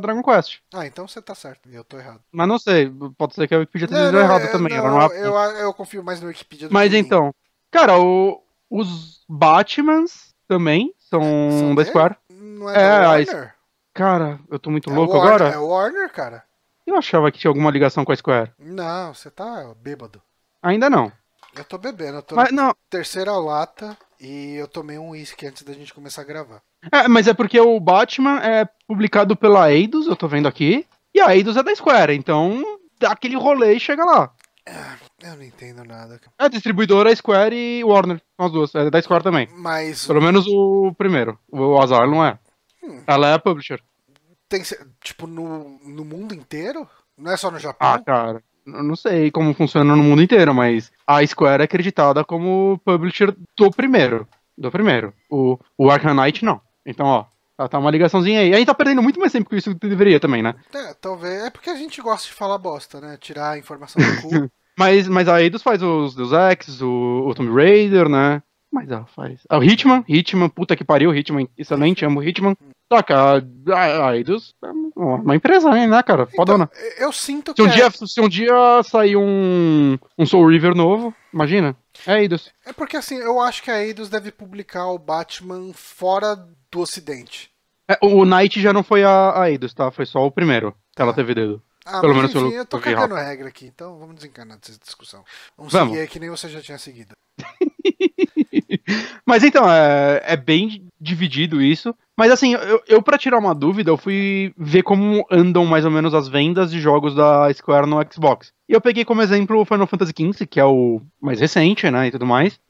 Dragon Quest. Ah, então você tá certo, eu tô errado. Mas não sei, pode ser que a Wikipedia esteja não, errada eu- também. não, não é- eu, eu confio mais no Wikipedia do Mas que em mim. então, cara, o- os Batmans também são, São da? Square. Não é, É, da a Warner? Cara, eu tô muito É louco Warner- agora. É Warner, cara. Eu achava que tinha alguma ligação com a Square. Não, você tá bêbado. Ainda não. Eu tô bebendo, eu tô Mas não. na terceira lata e eu tomei um uísque antes da gente começar a gravar. É, mas é porque o Batman é publicado pela Eidos, eu tô vendo aqui. E a Eidos é da Square, então dá aquele rolê e chega lá. Eu não entendo nada. É distribuidora Square e Warner, são as duas. É da Square também. Mas Pelo menos o primeiro. O Azar não é. Hum. Ela é a publisher. Tem tipo no, no mundo inteiro? Não é só no Japão? Ah, cara. Eu não sei como funciona no mundo inteiro, mas a Square é acreditada como publisher do primeiro. Do primeiro. O, o Arkham Knight não. Então, ó, tá, tá uma ligaçãozinha aí. A gente tá perdendo muito mais tempo que isso que deveria também, né? É, talvez. É porque a gente gosta de falar bosta, né? Tirar a informação do cu. [laughs] Mas, mas a Eidos faz os Deus Ex, o, o Tomb Raider, né? Mas ela faz. Ah, o Hitman, Hitman, puta que pariu, Hitman, excelente, amo o Hitman. Saca, a, a, a Eidos é uma empresa, né, cara? Fodona. Então, eu sinto Se que. um, é- dia, se um dia sair um, um Soul River novo, imagina. É Eidos. É porque assim, eu acho que a Eidos deve publicar o Batman fora do ocidente. É, o Night já não foi a, a Eidos, tá? Foi só o primeiro que ela teve dedo. Ah, Pelo mas menos enfim, pelo- eu tô que cagando regra aqui, então vamos desencanar dessa discussão. Vamos, Vamos. seguir aí que nem você já tinha seguido. [laughs] Mas então, é, é bem dividido isso. Mas assim, eu, eu para tirar uma dúvida, eu fui ver como andam mais ou menos as vendas de jogos da Square no Xbox. E eu peguei como exemplo o Final Fantasy XV, que é o mais recente, né, e tudo mais.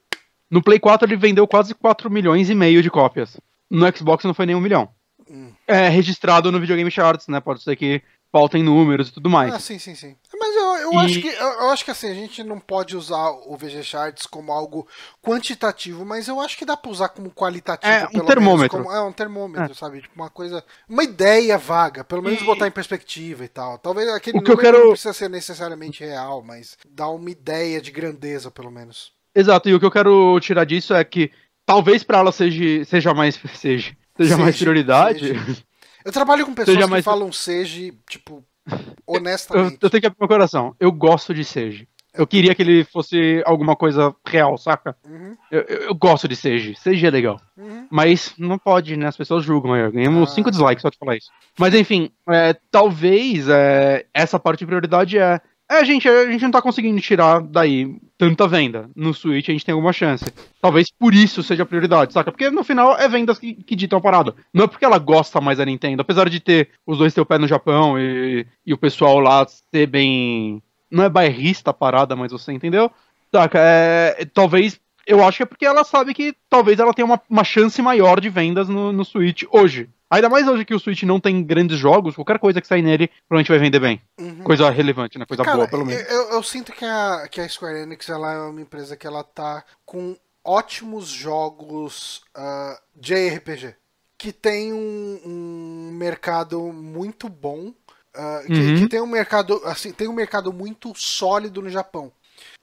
No Play 4 ele vendeu quase 4 milhões e meio de cópias. No Xbox não foi nem um milhão. Hum. É registrado no Videogame Charts, né, pode ser que faltem números e tudo mais. Ah, sim, sim, sim. Mas eu, eu E- acho que eu, acho que assim, a gente não pode usar o VG Charts como algo quantitativo, mas eu acho que dá pra usar como qualitativo. É, um termômetro. Como, é, um termômetro, sabe? Tipo, uma coisa. Uma ideia vaga, pelo menos E- botar em perspectiva e tal. Talvez aquele O que eu quero- não precisa ser necessariamente real, mas dá uma ideia de grandeza, pelo menos. Exato, e o que eu quero tirar disso é que talvez pra ela seja, seja mais [laughs] seja, seja mais Seja, prioridade. seja. Eu trabalho com pessoas Seja que mais- falam seja, tipo, [laughs] Eu, honestamente. eu tenho que abrir meu coração. Eu gosto de Sage. Eu queria que ele fosse alguma coisa real, saca? Uhum, Eu, eu- eu gosto de Sage. Sage é legal. uhum. Mas não pode, né? As pessoas julgam. aí. Ganhamos Ah. 5 dislikes só de falar isso. Mas enfim, é, talvez é, essa parte de prioridade é. É, gente, a gente não tá conseguindo tirar daí tanta venda. No Switch a gente tem alguma chance. Talvez por isso seja a prioridade, saca? Porque no final é vendas que, que ditam a parada. Não é porque ela gosta mais da Nintendo. Apesar de ter os dois ter o pé no Japão e, e o pessoal lá ser bem. Não é bairrista a parada, mas você entendeu? Saca? É, talvez eu acho que é porque ela sabe que talvez ela tenha uma, uma chance maior de vendas no, no Switch hoje. Ainda mais hoje que o Switch não tem grandes jogos, qualquer coisa que sair nele provavelmente vai vender bem. Uhum. Coisa relevante, né? Coisa Cara, boa, pelo menos. Eu, eu sinto que a, que a Square Enix ela é uma empresa que ela tá com ótimos jogos ah, de RPG. Que tem um, um mercado muito bom. ah, que, Uhum. que tem um mercado. Assim, tem um mercado muito sólido no Japão.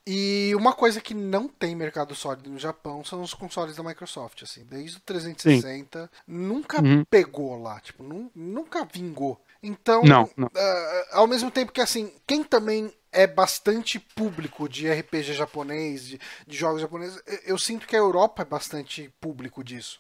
E uma coisa que não tem mercado sólido no Japão são os consoles da Microsoft, assim, desde o 360 nunca Uhum. pegou lá, tipo, nu- nunca vingou. Então, Não, não. ah, ao mesmo tempo que assim, quem também é bastante público de RPG japonês, de, de jogos japoneses, eu- eu sinto que a Europa é bastante público disso.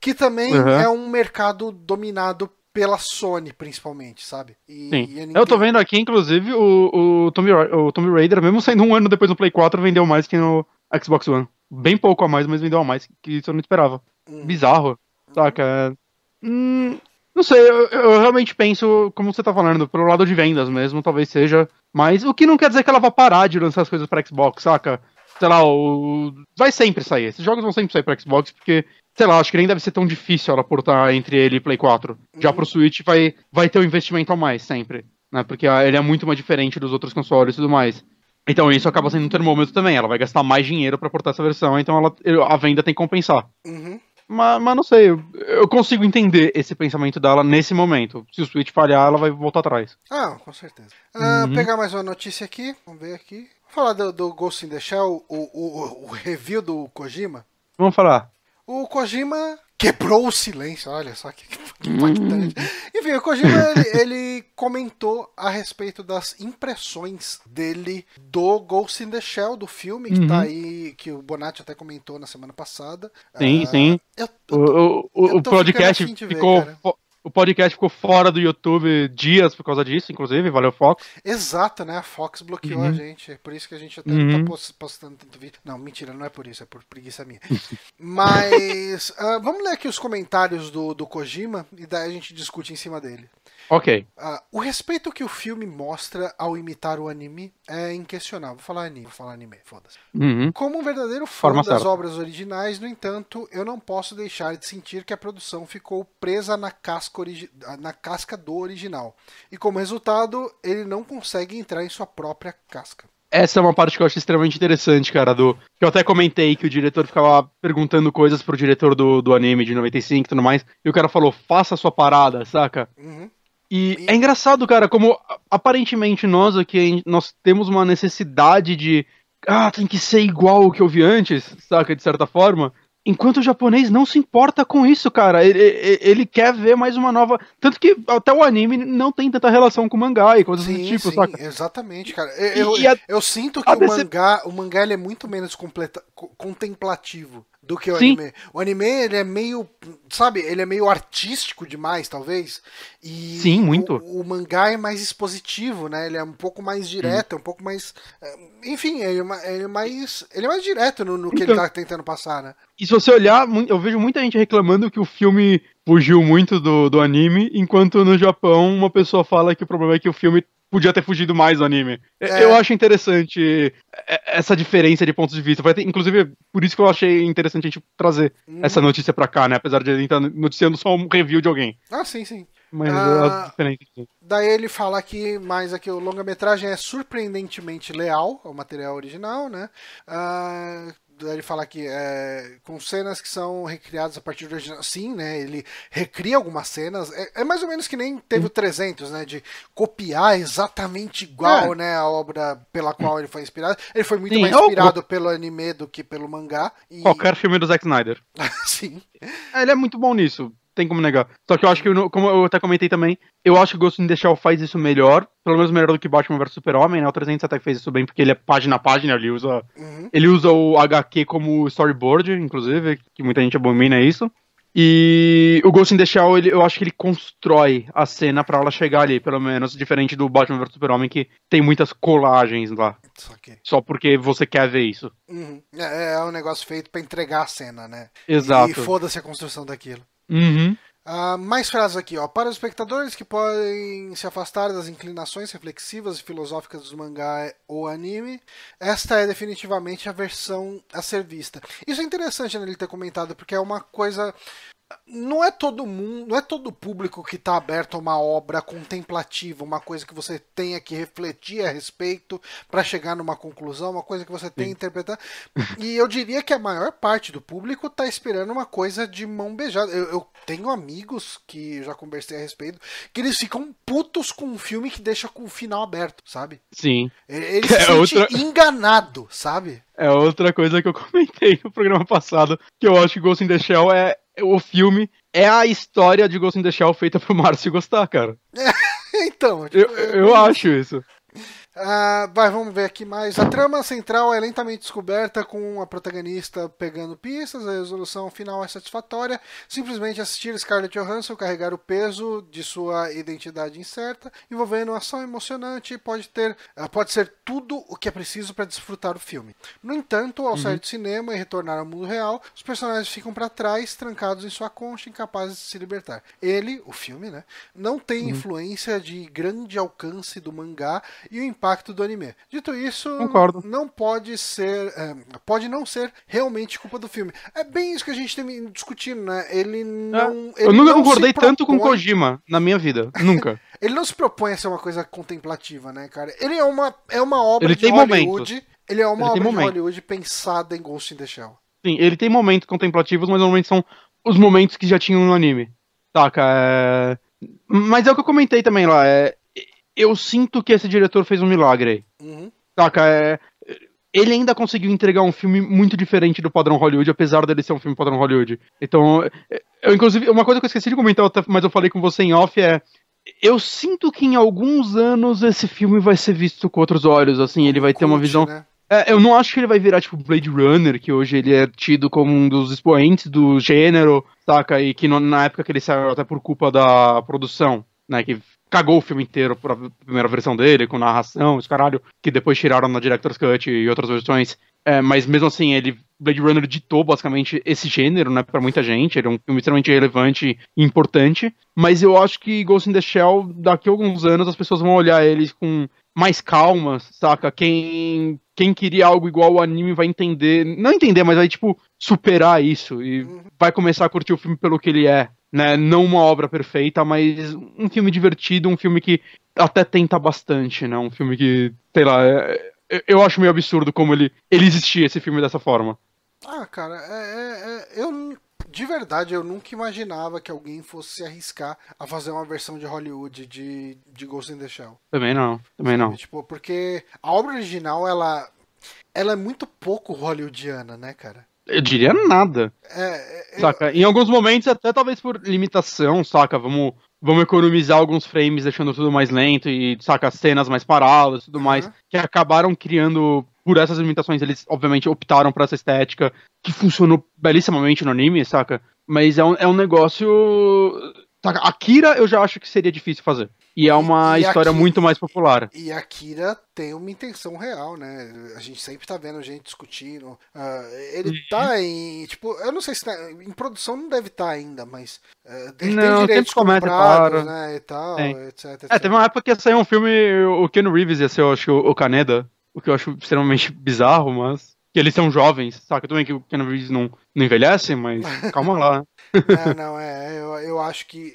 Que também Uhum. é um mercado dominado pela Sony, principalmente, sabe? E, Sim. e Eu tô vendo aqui, inclusive, o, o, Tomb, o Tomb Raider, mesmo saindo um ano depois no Play 4, vendeu mais que no Xbox One. Bem pouco a mais, mas vendeu a mais, que isso eu não esperava. Hum. Bizarro, saca? Hum, não sei, eu, eu realmente penso, como você tá falando, pelo lado de vendas mesmo, talvez seja. Mas o que não quer dizer que ela vá parar de lançar as coisas pra Xbox, saca? Sei lá, o... vai sempre sair. Esses jogos vão sempre sair pra Xbox, porque, sei lá, acho que nem deve ser tão difícil ela portar entre ele e Play 4. Já Uhum. pro Switch vai, vai ter um investimento a mais sempre, né? Porque ele é muito mais diferente dos outros consoles e tudo mais. Então isso acaba sendo um termômetro também. Ela vai gastar mais dinheiro pra portar essa versão, então ela, a venda tem que compensar. Uhum. Mas, mas não sei, eu, eu consigo entender esse pensamento dela nesse momento. Se o Switch falhar, ela vai voltar atrás. Ah, com certeza. Ah, Uhum. Pegar mais uma notícia aqui, vamos ver aqui. Vou falar do, do Ghost in the Shell, o, o, o review do Kojima. Vamos falar. O Kojima quebrou o silêncio, olha só que, [laughs] que Hum. impactante. Enfim, o Kojima [laughs] ele, ele comentou a respeito das impressões dele do Ghost in the Shell, do filme, que Uhum. tá aí, que o Bonatti até comentou na semana passada. Sim, Ah, sim. eu- O, o, Eu o podcast ver, ficou. O podcast ficou fora do YouTube dias por causa disso, inclusive, valeu Fox. Exato, né? A Fox bloqueou Uhum. a gente. É por isso que a gente até Uhum. não tá pos- postando tanto vídeo. Não, mentira, não é por isso, é por preguiça minha. [laughs] Mas ah, vamos ler aqui os comentários do, do Kojima e daí a gente discute em cima dele. Ok. Ah, o respeito que o filme mostra ao imitar o anime é inquestionável. Vou falar anime, vou falar anime, foda-se. Uhum. Como um verdadeiro fã Forma das certa. obras originais, no entanto, eu não posso deixar de sentir que a produção ficou presa na casca, na casca do original. E como resultado, ele não consegue entrar em sua própria casca. Essa é uma parte que eu acho extremamente interessante, cara, do. Que eu até comentei que o diretor ficava perguntando coisas pro diretor do, do anime de 95 e tudo mais. E o cara falou, faça a sua parada, saca? Uhum. E, é engraçado, cara, como aparentemente nós aqui, nós temos uma necessidade de. Ah, tem que ser igual o que eu vi antes, saca? De certa forma. Enquanto o japonês não se importa com isso, cara. Ele, ele, quer ver mais uma nova. Tanto que até o anime não tem tanta relação com o mangá e coisas sim, do tipo, sim, saca? Exatamente, cara. Eu, eu, a, eu sinto que o mangá, o mangá ele é muito menos completa, contemplativo do que o Sim. anime. O anime, ele é meio, sabe, ele é meio artístico demais, talvez. E Sim, muito. O, o mangá é mais expositivo, né? Ele é um pouco mais direto, hum. um pouco mais, eh, enfim, ele é, ele é mais, ele é mais direto no, no que então, ele tá tentando passar, né? E se você olhar, eu vejo muita gente reclamando que o filme fugiu muito do, do anime, enquanto no Japão uma pessoa fala que o problema é que o filme podia ter fugido mais do anime. É. Eu acho interessante essa diferença de pontos de vista. Ter, inclusive, por isso que eu achei interessante a gente trazer hum. essa notícia pra cá, né? Apesar de a gente estar noticiando só um review de alguém. Ah, sim, sim. Mas ah, é diferente. Daí ele fala que mais aqui o longa-metragem é surpreendentemente leal ao material original, né? Ah, ele fala que é, com cenas que são recriadas a partir do original. Sim, né? Ele recria algumas cenas. É, é mais ou menos que nem teve o 300, né? De copiar exatamente igual, é. né? A obra pela qual ele foi inspirado. Ele foi muito Sim, mais inspirado ou... pelo anime do que pelo mangá. E... Qualquer filme do Zack Snyder. [laughs] Sim. É, ele é muito bom nisso tem como negar. Só que eu acho que, como eu até comentei também, eu acho que Ghost in the Shell faz isso melhor, pelo menos melhor do que Batman vs Super-Homem, né? O 300 até fez isso bem, porque ele é página a página, ele usa, uhum. ele usa o HQ como storyboard, inclusive, que muita gente abomina isso. E o Ghost in the Shell, ele, eu acho que ele constrói a cena para ela chegar ali, pelo menos, diferente do Batman vs Super-Homem, que tem muitas colagens lá. Só porque você quer ver isso. Uhum. É, é um negócio feito para entregar a cena, né? Exato. E foda-se a construção daquilo. Uhum. Uh, mais frases aqui, ó. Para os espectadores que podem se afastar das inclinações reflexivas e filosóficas do mangá ou anime, esta é definitivamente a versão a ser vista. Isso é interessante né, ele ter comentado, porque é uma coisa não é todo mundo, não é todo público que está aberto a uma obra contemplativa, uma coisa que você tenha que refletir a respeito para chegar numa conclusão, uma coisa que você tenha que interpretar. E eu diria que a maior parte do público está esperando uma coisa de mão beijada. Eu, eu, tenho amigos que já conversei a respeito que eles ficam putos com um filme que deixa com o final aberto, sabe? Sim. Ele se é sente outra... enganado, sabe? É outra coisa que eu comentei no programa passado, que eu acho que Ghost in the Shell é o filme é a história de Ghost in the Shell feita pro Márcio gostar, cara. [laughs] então, tipo, eu, eu acho isso. Ah, vai, vamos ver aqui mais. A trama central é lentamente descoberta com a protagonista pegando pistas, a resolução final é satisfatória. Simplesmente assistir Scarlett Johansson carregar o peso de sua identidade incerta, envolvendo uma ação emocionante, pode ter, ah, pode ser tudo o que é preciso para desfrutar o filme. No entanto, ao uhum. sair do cinema e retornar ao mundo real, os personagens ficam para trás, trancados em sua concha, incapazes de se libertar. Ele, o filme, né, não tem uhum. influência de grande alcance do mangá e o impacto do anime. Dito isso, Concordo. não pode ser, é, pode não ser realmente culpa do filme. É bem isso que a gente tem discutindo, né? Ele é. não. É. Ele Eu nunca concordei tanto com Kojima na minha vida, [laughs] nunca. ele não se propõe a ser uma coisa contemplativa, né, cara? Ele é uma, é uma obra ele de Hollywood. Momentos. Ele é uma ele obra de Hollywood pensada em Ghost in the Shell. Sim, ele tem momentos contemplativos, mas normalmente são os momentos que já tinham no anime. Saca? É... Mas é o que eu comentei também lá. É eu sinto que esse diretor fez um milagre aí. Uhum. Saca? É, ele ainda conseguiu entregar um filme muito diferente do padrão Hollywood, apesar dele ser um filme padrão Hollywood. Então, eu, inclusive, uma coisa que eu esqueci de comentar, mas eu falei com você em off, é. Eu sinto que em alguns anos esse filme vai ser visto com outros olhos, assim, ele vai ter uma visão. Né? É, eu não acho que ele vai virar tipo Blade Runner, que hoje ele é tido como um dos expoentes do gênero, saca? E que no, na época que ele saiu até por culpa da produção, né? Que cagou o filme inteiro pra primeira versão dele, com narração, os caralho, que depois tiraram na Director's Cut e outras versões. É, mas mesmo assim, ele Blade Runner ditou basicamente esse gênero, né, para muita gente. Ele é um filme extremamente relevante e importante. Mas eu acho que Ghost in the Shell, daqui a alguns anos, as pessoas vão olhar eles com mais calma, saca? Quem, quem queria algo igual ao anime vai entender. Não entender, mas vai, tipo, superar isso. E uhum. vai começar a curtir o filme pelo que ele é né? Não uma obra perfeita, mas um filme divertido, um filme que até tenta bastante, né? Um filme que, sei lá, é, é, eu acho meio absurdo como ele, ele existia, esse filme dessa forma. Ah, cara, é, é, é eu de verdade, eu nunca imaginava que alguém fosse se arriscar a fazer uma versão de Hollywood de, de Ghost in the Shell. Também não, também não. Tipo, porque a obra original, ela, ela é muito pouco hollywoodiana, né, cara? Eu diria nada. É, é, Saca? Em alguns momentos, até talvez por limitação, saca? Vamos, vamos economizar alguns frames, deixando tudo mais lento e, saca, cenas mais paradas e tudo mais, Uhum. que acabaram criando, por essas limitações, eles obviamente optaram por essa estética que funcionou belíssimamente no anime, saca? Mas é um, é um negócio. Akira eu já acho que seria difícil fazer. E é uma E- e história aqui- muito mais popular. E Akira tem uma intenção real, né? A gente sempre tá vendo gente discutindo. Ah, ele Uhum. tá em. Tipo, eu não sei se tá. Em produção não deve estar ainda, mas. ah, ele Não, tem direitos comprados, claro. né? E tal, etc, etc. É, teve uma época que ia sair um filme, o Ken Reeves ia ser, eu acho, o Caneda, o que eu acho extremamente bizarro, mas. Que eles são jovens, saca? Tudo bem que o Ken Reeves não, não envelhece, mas [laughs] calma lá. É, não, é. Eu, eu acho que.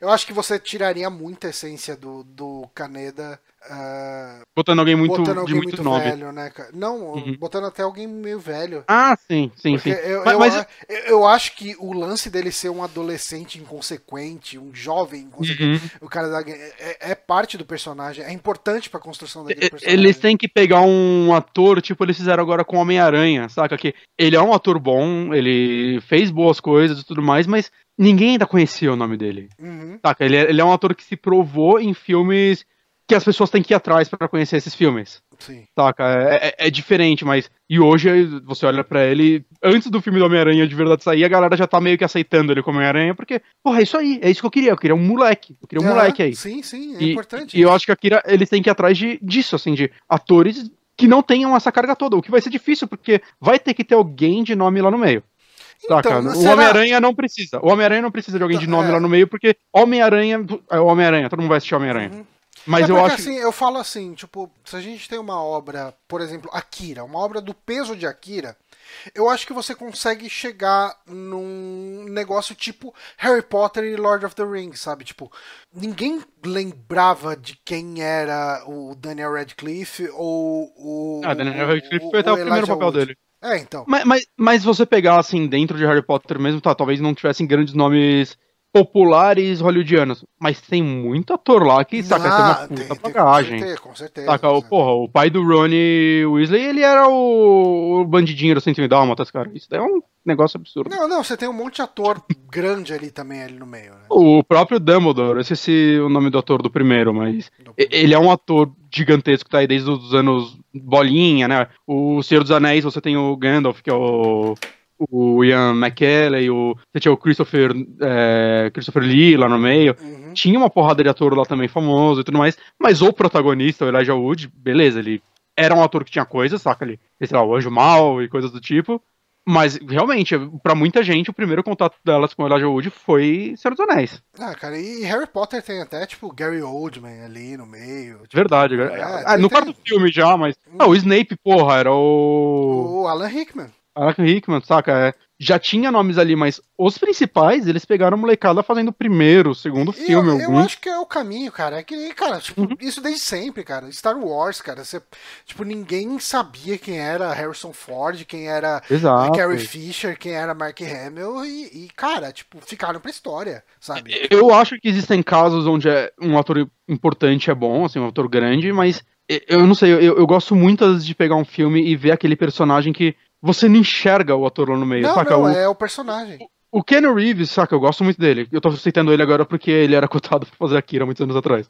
Eu acho que você tiraria muita essência do, do Kaneda. ah, Botando alguém muito, botando de alguém muito, muito nome. velho, né, cara? Não, Uhum. botando até alguém meio velho. Ah, sim, sim, Porque sim. Eu, Mas- eu, mas- eu, eu acho que o lance dele ser um adolescente inconsequente, um jovem inconsequente, Uhum. o cara da, é, é parte do personagem, é importante pra construção daquele personagem. Eles têm que pegar um ator, tipo eles fizeram agora com o Homem-Aranha, saca? Que ele é um ator bom, ele fez boas coisas e tudo mais, mas ninguém ainda conhecia o nome dele. Uhum. Saca? Ele é, ele é um ator que se provou em filmes que as pessoas têm que ir atrás pra conhecer esses filmes. Sim. Saca? É, é- é diferente, mas. E hoje você olha pra ele. Antes do filme do Homem-Aranha de verdade sair, a galera já tá meio que aceitando ele como Homem-Aranha, porque, porra, é isso aí, é isso que eu queria. Eu queria um moleque. Eu queria um Ah, moleque aí. Sim, sim, é E, importante. e eu acho que a Kira, eles têm que ir atrás de, disso, assim, de atores que não tenham essa carga toda, o que vai ser difícil, porque vai ter que ter alguém de nome lá no meio. Saca? Então, o será- Homem-Aranha não precisa. O Homem-Aranha não precisa de alguém de nome É. lá no meio, porque Homem-Aranha é o Homem-Aranha, todo mundo vai assistir Homem-Aranha. Uhum. Mas é eu acho. assim, eu falo assim, tipo, se a gente tem uma obra, por exemplo, Akira, uma obra do peso de Akira, eu acho que você consegue chegar num negócio tipo Harry Potter e Lord of the Rings, sabe? Tipo, ninguém lembrava de quem era o Daniel Radcliffe ou o. Ah, Daniel o- Radcliffe o- foi até o, primeiro Elijah papel Wood. dele. É, então. Mas, mas, mas você pegar, assim, dentro de Harry Potter mesmo, tá, talvez não tivessem grandes nomes populares hollywoodianos, mas tem muito ator lá que, saca, Ah, tem uma puta tem- tem- bagagem. Com certeza, com certeza. Saca, o, com porra, o pai do Ronnie Weasley, ele era o, o bandidinho do 101 Dálmatas, cara. Isso daí é um negócio absurdo. Não, não, você tem um monte de ator grande ali também, ali no meio, né? O próprio Dumbledore, eu esqueci o nome do ator do primeiro, mas e- ele é um ator gigantesco, tá aí desde os anos bolinha, né? O Senhor dos Anéis, você tem o Gandalf, que é o, o Ian McKellen, o, você tinha o Christopher, é, Christopher Lee lá no meio. Uhum. Tinha uma porrada de ator lá também famoso e tudo mais, mas o protagonista, o Elijah Wood, beleza, ele era um ator que tinha coisas, saca? Ele, sei lá, o Anjo Mal e coisas do tipo. Mas, realmente, pra muita gente, o primeiro contato delas com o Elijah Wood foi Senhor dos Anéis. Ah, cara, e Harry Potter tem até, tipo, Gary Oldman ali no meio. Tipo, Verdade. É, ah, tem- no tem- quarto filme já, mas. Ah, o Snape, porra, era o. o Alan Rickman. Alan Rickman, saca? É, já tinha nomes ali, mas os principais, eles pegaram a molecada fazendo o primeiro, o segundo filme, eu, eu algum. acho que é o caminho, cara. É que, cara, tipo, Uhum. isso desde sempre, cara. Star Wars, cara. Você, tipo, ninguém sabia quem era Harrison Ford, quem era Exato. Carrie Fisher, quem era Mark Hamill. E, e, cara, tipo, ficaram pra história, sabe? Eu acho que existem casos onde é um ator importante é bom, assim, um ator grande, mas eu- eu não sei, eu, eu gosto muito às vezes de pegar um filme e ver aquele personagem que você não enxerga o ator lá no meio, Não, saca? não, o, é o personagem. o Keanu Reeves, saca? Eu gosto muito dele. Eu tô citando ele agora porque ele era [laughs] cotado pra fazer Akira muitos anos atrás.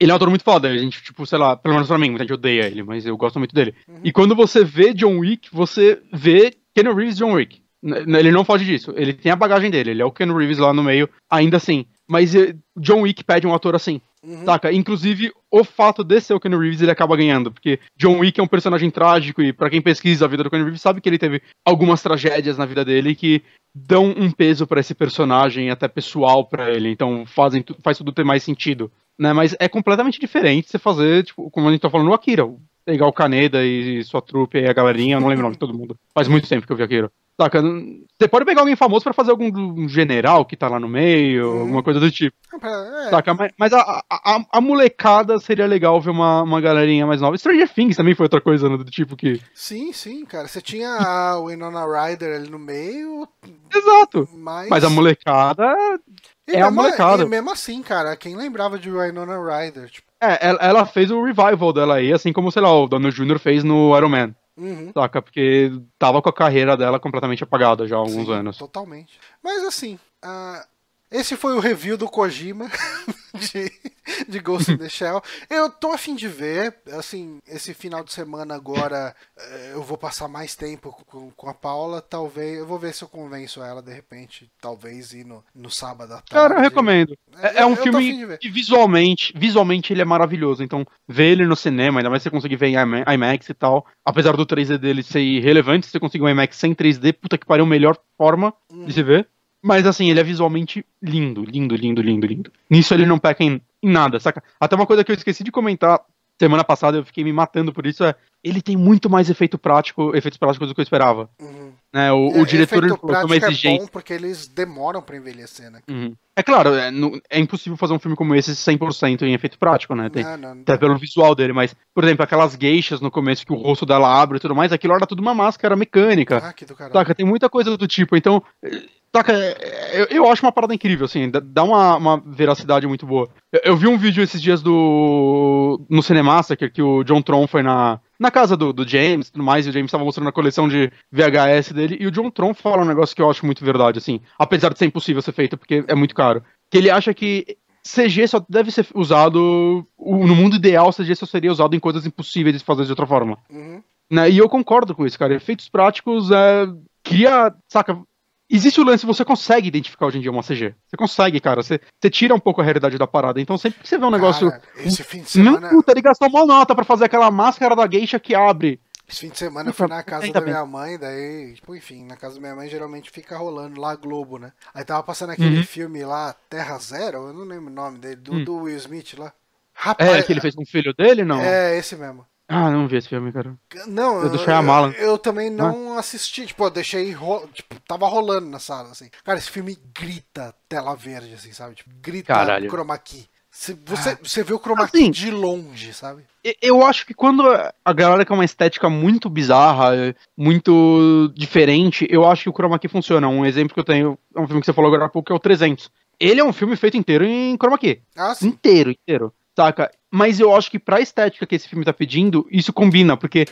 Ele é um ator muito foda, a gente, tipo, sei lá, pelo menos pra mim, muita gente odeia ele, mas eu gosto muito dele. E quando você vê John Wick, você vê Keanu Reeves John Wick. Ele não foge disso. Ele tem a bagagem dele, ele é o Keanu Reeves lá no meio, ainda assim. Mas eh, John Wick pede um ator assim. Uhum. Saca? Inclusive, o fato de ser o Keanu Reeves, ele acaba ganhando. Porque John Wick é um personagem trágico e pra quem pesquisa a vida do Keanu Reeves sabe que ele teve algumas tragédias na vida dele que dão um peso pra esse personagem, até pessoal pra ele. Então fazem, faz tudo ter mais sentido. Né? Mas é completamente diferente você fazer, tipo, como a gente tá falando, o Akira. Pegar o Kaneda e sua trupe e a galerinha, eu não lembro o nome de todo mundo. Faz muito tempo que eu vi Akira. Saca? Você pode pegar alguém famoso pra fazer algum um general que tá lá no meio, Uhum. alguma coisa do tipo. É, Saca? Mas, mas a, a, a molecada seria legal ver uma, uma galerinha mais nova. Stranger Things também foi outra coisa né, do tipo que. Sim, sim, cara. Você tinha [laughs] a Winona Ryder ali no meio, Exato. mas. Mas a molecada. E é a molecada. E mesmo assim, cara, quem lembrava de Winona Ryder? Tipo, É, ela, ela fez o revival dela aí, assim como, sei lá, o Donald Jr. fez no Iron Man. Uhum, Saca? Porque tava com a carreira dela completamente apagada já há alguns sim, anos. Totalmente. Mas assim, ah, esse foi o review do Kojima [laughs] de, de Ghost in the Shell. Eu tô a fim de ver, assim, esse final de semana agora eh, eu vou passar mais tempo com, com a Paula, talvez, eu vou ver se eu convenço ela de repente, talvez ir no, no sábado à tarde. Cara, eu recomendo. É, é um Eu- filme que visualmente, visualmente ele é maravilhoso. Então, ver ele no cinema, ainda mais se você conseguir ver em IMA- IMAX e tal, apesar do 3D dele ser irrelevante, se você conseguir um IMAX sem 3D, puta que pariu, melhor forma de se ver. Mas assim, ele é visualmente lindo, lindo, lindo, lindo, lindo. Nisso ele não peca em, em nada, saca? Até uma coisa que eu esqueci de comentar semana passada, eu fiquei me matando por isso, é ele tem muito mais efeito prático, efeitos práticos do que eu esperava. Uhum. Né? O, É, o diretor ele efeito colocou uma prático exigência. É bom porque eles demoram pra envelhecer, né? Uhum. É claro, é, é impossível fazer um filme como esse 100% em efeito prático, né? Tem, Não, não, não. até pelo visual dele, mas, por exemplo, aquelas geixas no começo que o rosto dela abre e tudo mais, aquilo era tudo uma máscara mecânica. Ah, que do caralho. Saca, tem muita coisa do tipo, então. Saca, eu, eu acho uma parada incrível, assim, dá- uma, uma veracidade muito boa. Eu, eu vi um vídeo esses dias do. no Cinemassacre, que o John Tron foi na, na casa do, do James e tudo mais, e o James tava mostrando a coleção de VHS dele, e o John Tron fala um negócio que eu acho muito verdade, assim, apesar de ser impossível ser feito, porque é muito caro. Que ele acha que CG só deve ser usado. No mundo ideal, CG só seria usado em coisas impossíveis de fazer de outra forma. Uhum. Né? E eu concordo com isso, cara. Efeitos práticos é. Cria. Saca? Existe o lance, você consegue identificar hoje em dia uma CG. Você consegue, cara. Você, você tira um pouco a realidade da parada. Então sempre que você vê um negócio. Cara, esse fim de Não, semana. puta, ele gastou mal nota pra fazer aquela máscara da geisha que abre. Esse fim de semana eu fui na casa da minha mãe, daí, tipo, enfim, na casa da minha mãe geralmente fica rolando lá Globo, né? Aí tava passando aquele Uhum. filme lá, Terra Zero, eu não lembro o nome dele, do, Hum. do Will Smith lá. Rapaz, É, que ele fez com o filho dele, não? É, esse mesmo. Ah, não vi esse filme, cara. Não, Eu deixei a mala. Ah. Eu, também não assisti, tipo, eu deixei, ro- tipo, tava rolando na sala, assim. Cara, esse filme grita tela verde, assim, sabe? Tipo, grita Caralho. chroma key. Cê- Você, você vê o chroma key Assim. de longe, sabe? Eu acho que quando a galera quer uma estética muito bizarra, muito diferente, eu acho que o Chroma Key funciona. Um exemplo que eu tenho é um filme que você falou agora há pouco, que é o 300. Ele é um filme feito inteiro em Chroma Key. Ah, sim. Inteiro, inteiro. Saca? Mas eu acho que pra estética que esse filme tá pedindo, isso combina, porque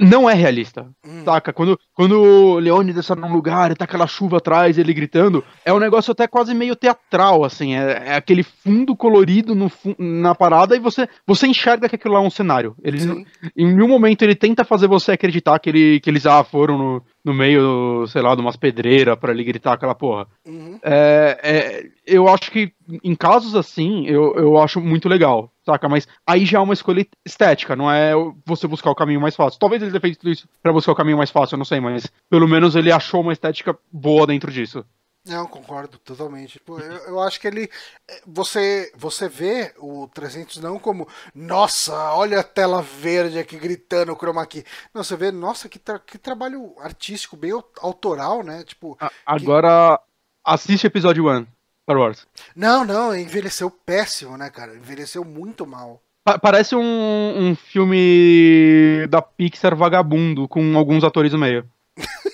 não é realista. Hum. Saca? Quando, quando o Leônidas tá num lugar e tá aquela chuva atrás, ele gritando, é um negócio até quase meio teatral, assim. É, é aquele fundo colorido no, na parada e você, você enxerga que aquilo lá é um cenário. Ele, Sim. em nenhum momento ele tenta fazer você acreditar que, ele, que eles ah, foram no, no meio, sei lá, de umas pedreiras pra ele gritar aquela porra. Uhum. É, é, eu acho que em casos assim, eu, eu acho muito legal, saca? Mas aí já é uma escolha estética, não é você buscar o caminho mais fácil. Talvez ele tenha feito isso pra buscar o caminho mais fácil, eu não sei, mas pelo menos ele achou uma estética boa dentro disso. Não, concordo totalmente. Pô, eu, eu acho que ele. eh, Você, você vê o 300 não como, nossa, olha a tela verde aqui gritando o chroma key. Não, você vê, nossa, que, tra- que trabalho artístico, bem au- autoral, né? Tipo, A- agora, assiste episódio 1, Star Wars. não, não, envelheceu péssimo, né, cara? Envelheceu muito mal. Pa- parece um, um filme da Pixar vagabundo, com alguns atores no meio. [laughs]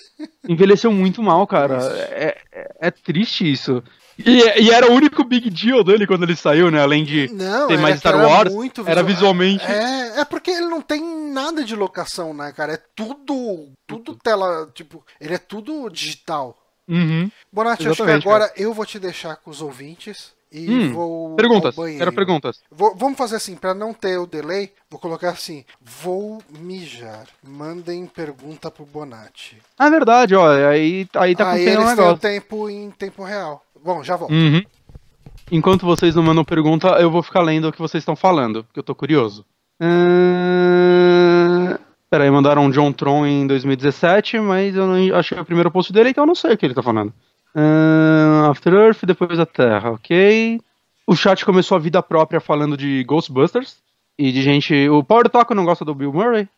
Envelheceu muito mal, cara. É, é- é triste isso. E, e era o único big deal dele quando ele saiu, né? Além de Não, ter era mais Star era Wars, muito era visual- visualmente. É, é porque ele não tem nada de locação, né, cara? É tudo, tudo tela, tipo, ele é tudo digital. Uhum. Bonatti, acho que agora eu vou te deixar com os ouvintes e Hum, vou Perguntas. Era perguntas. Vou- vamos fazer assim, pra não ter o delay, vou colocar assim: vou mijar. Mandem pergunta pro Bonatti. Ah, verdade, ó. Aí, aí tá Aí acontecendo um têm o negócio. tempo em tempo real. Bom, já volto. Uhum. Enquanto vocês não mandam pergunta, eu vou ficar lendo o que vocês estão falando, porque eu tô curioso. Uh... Peraí, mandaram John Tron em 2017, mas eu não achei o primeiro post dele, então eu não sei o que ele tá falando. After Earth, depois a Terra, ok. O chat começou a vida própria falando de Ghostbusters e de gente. O Power Taco não gosta do Bill Murray?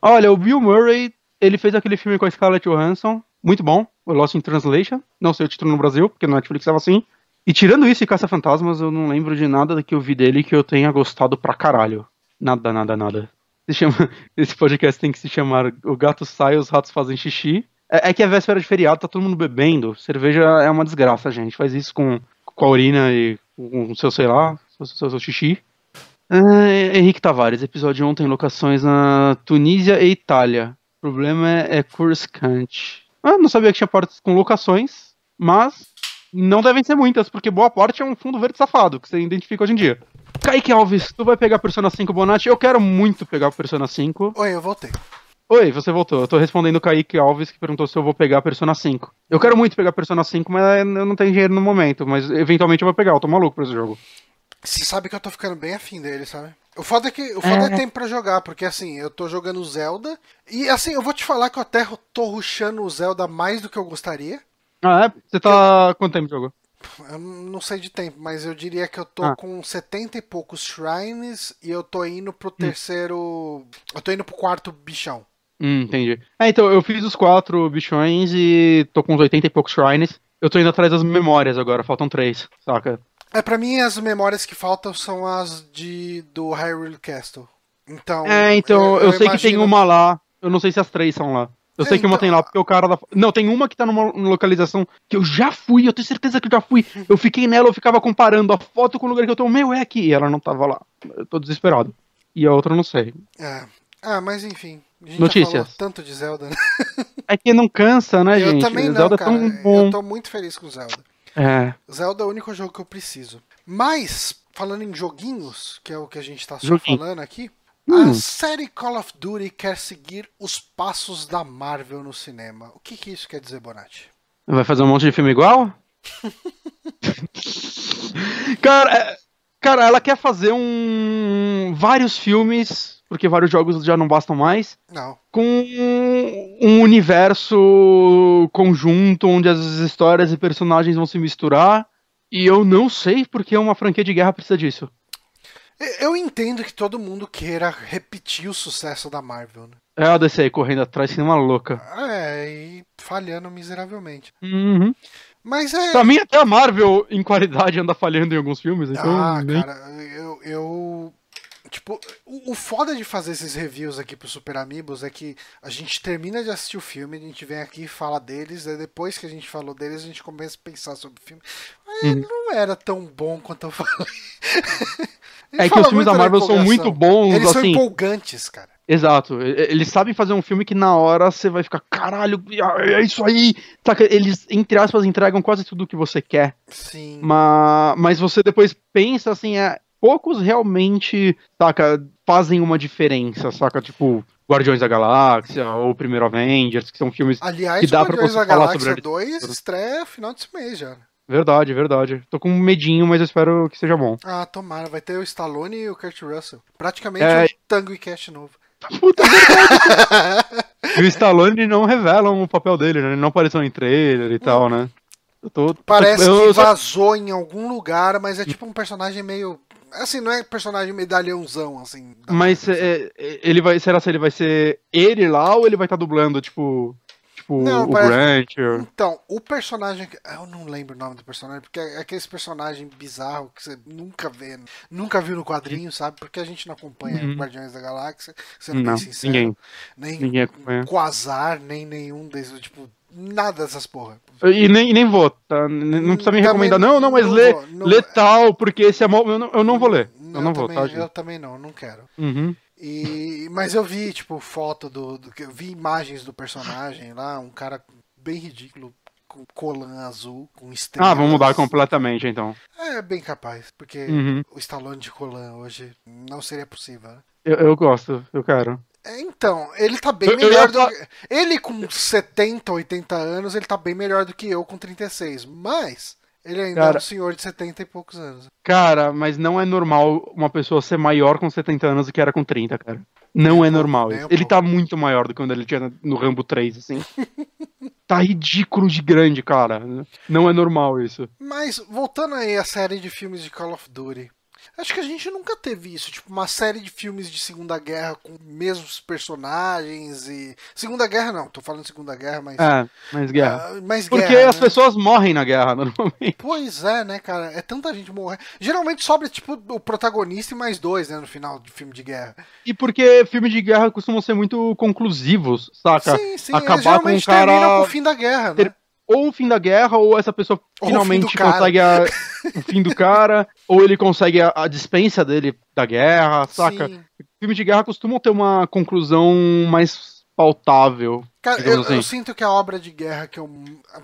Olha, o Bill Murray ele fez aquele filme com a Scarlett Johansson, muito bom, o Lost in Translation. Não sei o título no Brasil, porque no Netflix estava assim. E tirando isso e Caça Fantasmas, eu não lembro de nada que eu vi dele que eu tenha gostado pra caralho. Nada, nada, nada. Se chama... [laughs] Esse podcast tem que se chamar O Gato Sai, os Ratos Fazem Xixi. É, é que é véspera de feriado, tá todo mundo bebendo. Cerveja é uma desgraça, gente. Faz isso com, com a urina e com o seu, sei lá, seu, seu, seu xixi. Ah, Henrique Tavares, episódio ontem, locações na Tunísia e Itália. O problema é, é Coruscant. Ah, não sabia que tinha portas com locações, mas não devem ser muitas, porque boa parte é um fundo verde safado, que você identifica hoje em dia. Kaique Alves, tu vai pegar Persona 5 Bonatti? Eu quero muito pegar Persona 5. Oi, eu voltei. Oi, você voltou. Eu tô respondendo o Kaique Alves, que perguntou se eu vou pegar Persona 5. Eu quero muito pegar Persona 5, mas eu não tenho dinheiro no momento. Mas eventualmente eu vou pegar, eu tô maluco pra esse jogo. Você sabe que eu tô ficando bem afim dele, sabe? O foda é que o foda é, É. tempo pra jogar, porque assim, eu tô jogando Zelda. E assim, eu vou te falar que eu até tô rushando o Zelda mais do que eu gostaria. Ah, é? Você tá. Quanto tempo de jogo? Eu não sei de tempo, mas eu diria que eu tô Ah. com 70 e poucos shrines e eu tô indo pro terceiro. Eu tô indo pro quarto bichão. Hum, entendi. É, então, eu fiz os quatro bichões e tô com uns 80 e poucos shrines. Eu tô indo atrás das memórias agora, faltam três, saca? É, pra mim as memórias que faltam são as de do Hyrule Castle. Então. É, então, eu, sei que tem imagino- uma lá. Eu não sei se as três são lá. Eu É, sei que uma então- tem lá, porque o cara da. Não, tem uma que tá numa localização que eu já fui, eu tenho certeza que eu já fui. Eu fiquei nela, eu ficava comparando a foto com o lugar que eu tô. Meu, é aqui. E ela não tava lá. Eu tô desesperado. E a outra eu não sei. É. Ah, mas enfim. Notícias. tanto de Zelda, né? É que não cansa, né, Eu gente? também não, Zelda cara. é tão bom. Eu tô muito feliz com Zelda. É. Zelda é o único jogo que eu preciso. Mas, falando em joguinhos, que é o que a gente tá só Joguinho. falando aqui, Hum. a série Call of Duty quer seguir os passos da Marvel no cinema. O que, que isso quer dizer, Bonatti? Vai fazer um monte de filme igual? [laughs] cara, é- cara, ela quer fazer um vários filmes, porque vários jogos já não bastam mais, Não. com um universo conjunto onde as histórias e personagens vão se misturar. E eu não sei porque uma franquia de guerra precisa disso. Eu entendo que todo mundo queira repetir o sucesso da Marvel, né? É a DC aí correndo atrás, sendo uma louca. É, e falhando miseravelmente. Uhum. Mas é. Pra mim, até a Marvel, em qualidade, anda falhando em alguns filmes, então. Ah, nem- cara, eu, eu. Tipo, o, o foda de fazer esses reviews aqui pro Super Amigos é que a gente termina de assistir o filme, a gente vem aqui e fala deles, aí depois que a gente falou deles, a gente começa a pensar sobre o filme. Mas Uhum. não era tão bom quanto eu falei. [laughs] É que os filmes da Marvel são muito bons, Eles são assim. empolgantes, cara. Exato. E- Eles sabem fazer um filme que na hora você vai ficar, caralho, é isso aí. Saca? Eles, entre aspas, entregam quase tudo o que você quer. Sim. Mas, mas você depois pensa assim, é, poucos realmente, saca, fazem uma diferença, saca? Tipo, Guardiões da Galáxia ou Primeiro Avengers, que são filmes. Aliás, que dá pra Guardiões você da falar Galáxia sobre 2 estreia final desse mês já. Verdade, verdade. Tô com um medinho, mas eu espero que seja bom. Ah, tomara, vai ter o Stallone e o Kurt Russell. Praticamente É. um Tango e Cash novo. Puta, é [laughs] e o Stallone não revelam o papel dele, né? Ele não apareceu em trailer e tal, né? Tô, Parece eu, que vazou em algum lugar, mas é tipo um personagem meio. Assim, não é personagem medalhãozão, assim. Mas é, é, ele vai. Será se ele vai ser ele lá ou ele vai estar dublando, tipo. Tipo, Não, o parece- Grant? assim. ou- Então, o personagem. Eu não lembro o nome do personagem, porque é aquele personagem bizarro que você nunca vê, nunca viu no quadrinho, sabe? Porque a gente não acompanha Uhum. Guardiões da Galáxia, sendo Não, bem sincero. ninguém. Nem Ninguém acompanha. Quasar, nem nenhum desses, tipo, nada dessas porra. E nem, nem vou, tá? Não precisa me Também recomendar. Não, não, mas não lê, vou, não- lê tal, porque esse é mó. Eu não, eu não vou ler. Eu não vou, também, tá, gente? Eu também não, não quero. Uhum. E, mas eu vi, tipo, foto do, do. Eu vi imagens do personagem lá, um cara bem ridículo, com colã azul, com estrelas. Ah, vamos mudar completamente então. É bem capaz, porque Uhum. o Stallone de colã hoje não seria possível. né? Eu, eu gosto, eu quero. É, Então, ele tá bem Eu- eu melhor ia do que. Ele com 70, 80 anos, ele tá bem melhor do que eu com 36. Mas ele ainda é Cara- um senhor de 70 e poucos anos. Cara, mas não é normal uma pessoa ser maior com 70 anos do que era com 30, cara. Não é normal isso. Ele tá muito maior do que quando ele tinha no Rambo 3, assim. [laughs] tá ridículo de grande, cara. Não é normal isso. Mas, voltando aí à série de filmes de Call of Duty. Acho que a gente nunca teve isso, tipo, uma série de filmes de Segunda Guerra com mesmos personagens e. Segunda Guerra não, tô falando Segunda Guerra, mas. É, mais guerra. Ah, mas Porque guerra, as né? pessoas morrem na guerra, [laughs] normalmente. Pois é, né, cara? É tanta gente morrer. Geralmente sobra, tipo, o protagonista e mais dois, né, no final de filme de guerra. E porque filmes de guerra costumam ser muito conclusivos, saca? Sim, sim, acabar eles geralmente com um cara- terminam com o fim da guerra, né? Ter- Ou o fim da guerra, ou essa pessoa Ou finalmente consegue a- o fim do cara, [laughs] ou ele consegue a, a dispensa dele da guerra, saca? Sim. Filmes de guerra costumam ter uma conclusão mais pautável. Cara, eu, assim. eu sinto que a obra de guerra que eu.